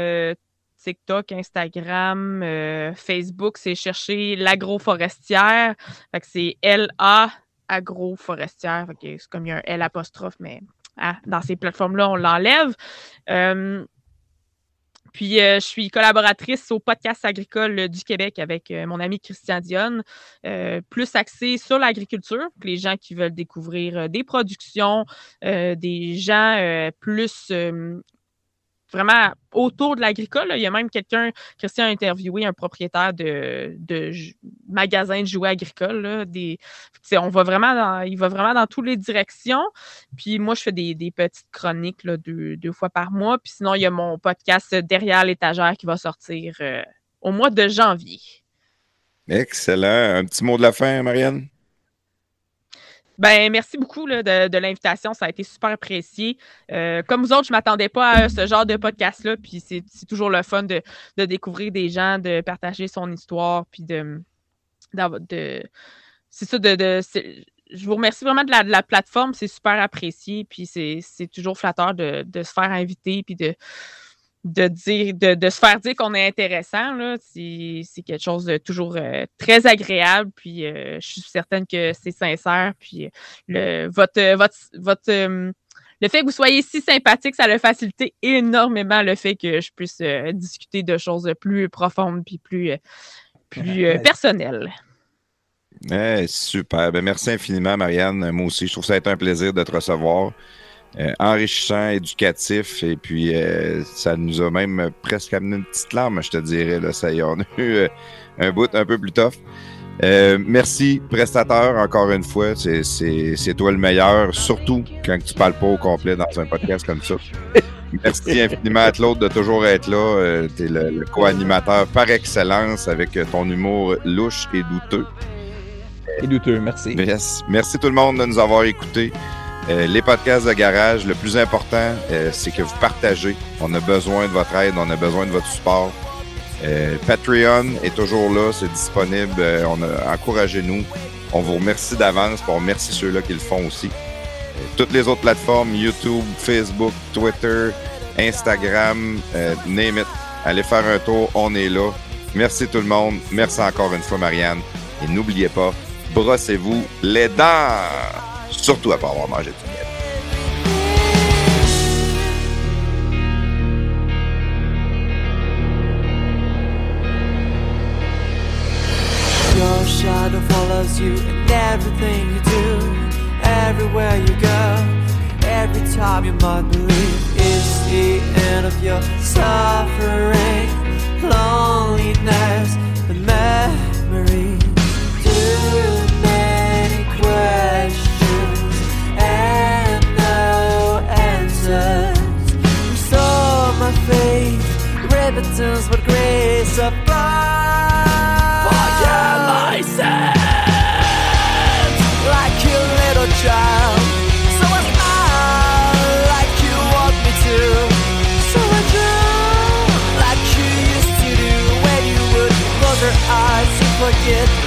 TikTok, Instagram, euh, Facebook, c'est chercher l'agroforestière. C'est L-A agroforestière. c'est comme il y a un L apostrophe, mais ah, dans ces plateformes-là, on l'enlève. Euh, puis, euh, je suis collaboratrice au podcast agricole du Québec avec mon ami Christian Dionne, plus axé sur l'agriculture, les gens qui veulent découvrir des productions, des gens plus vraiment autour de l'agricole. Il y a même quelqu'un, Christian a interviewé un propriétaire de, de magasin de jouets agricoles. des, on vraiment il va vraiment dans toutes les directions. Puis moi, je fais des, petites chroniques deux, fois par mois. Puis sinon, il y a mon podcast Derrière l'étagère qui va sortir euh, au mois de janvier. Excellent. Un petit mot de la fin, Marianne? Ben, merci beaucoup de, l'invitation. Ça a été super apprécié. Euh, comme vous autres, je ne m'attendais pas à ce genre de podcast-là. Puis c'est toujours le fun de, découvrir des gens, de partager son histoire. Puis de. de, c'est ça, de. je vous remercie vraiment de la, plateforme. C'est super apprécié. Puis c'est toujours flatteur de, se faire inviter. Puis de de dire, de, se faire dire qu'on est intéressant, c'est quelque chose de toujours euh, très agréable. Puis euh, je suis certaine que c'est sincère. Puis le, votre, votre, votre le fait que vous soyez si sympathique, ça a facilité énormément le fait que je puisse euh, discuter de choses plus profondes puis plus, plus [LAUGHS] personnelles. super. Ben, merci infiniment, Marianne. Moi aussi, je trouve ça être un plaisir de te recevoir. Euh, enrichissant, éducatif, et puis euh, ça nous a même presque amené une petite larme, je te dirais. Là, ça y a eu euh, un bout un peu plus tough. merci, prestateur, encore une fois. C'est toi le meilleur, surtout quand tu parles pas au complet dans un podcast comme ça. Merci infiniment à Claude de toujours être là. tu es le, co-animateur par excellence avec ton humour louche et douteux. Et douteux, merci. Merci tout le monde de nous avoir écoutés. Euh, les podcasts de garage, le plus important, euh, c'est que vous partagez. On a besoin de votre aide, on a besoin de votre support. Euh, Patreon est toujours là, c'est disponible. on a encouragez-nous. On vous remercie d'avance, on remercie ceux-là qui le font aussi. toutes les autres plateformes, YouTube, Facebook, Twitter, Instagram, name it. Allez faire un tour, on est là. Merci tout le monde. Merci encore une fois, Marianne. Et n'oubliez pas, brossez-vous les dents. Surtout après avoir mangé du miel. Your shadow follows you in everything you do, everywhere you go. Every time you might believe it's the end of your suffering, loneliness, the memories. Repentance, but grace above. Forgive my sins, like your little child. So I smile like you want me to. So I like you used to do when you would close your eyes to forget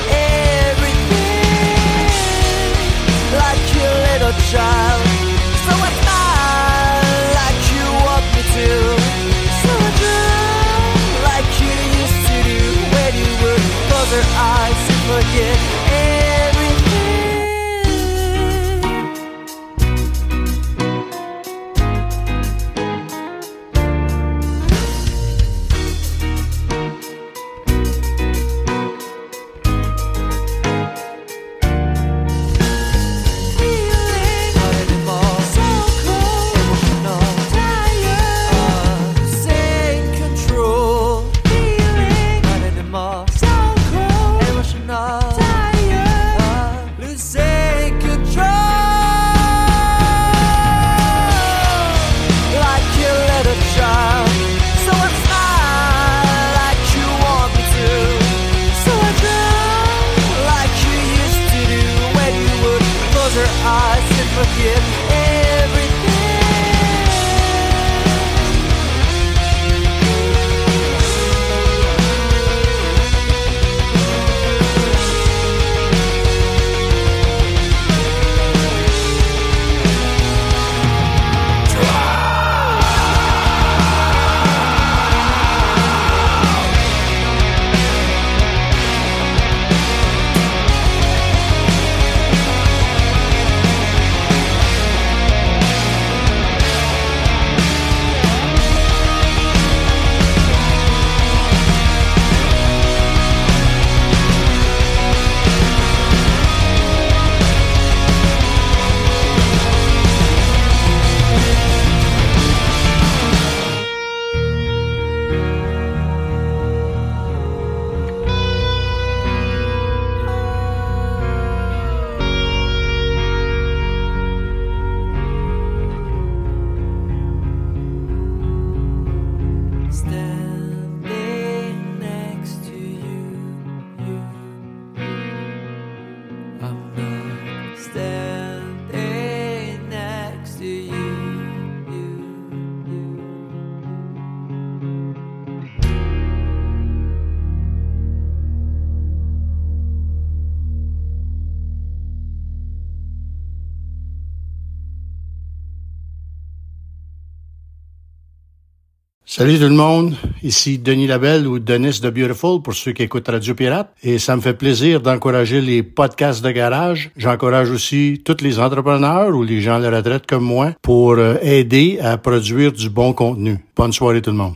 Salut tout le monde, ici Denis Labelle ou Denis de Beautiful pour ceux qui écoutent Radio Pirate et ça me fait plaisir d'encourager les podcasts de garage. J'encourage aussi tous les entrepreneurs ou les gens à la retraite comme moi pour euh, aider à produire du bon contenu. Bonne soirée tout le monde.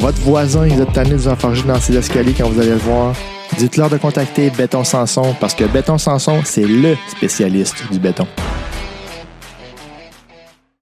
votre voisin, il est tanné de vous enfarger dans ses escaliers quand vous allez le voir. Dites-leur de contacter Béton Sanson parce que Béton Sanson, c'est le spécialiste du béton.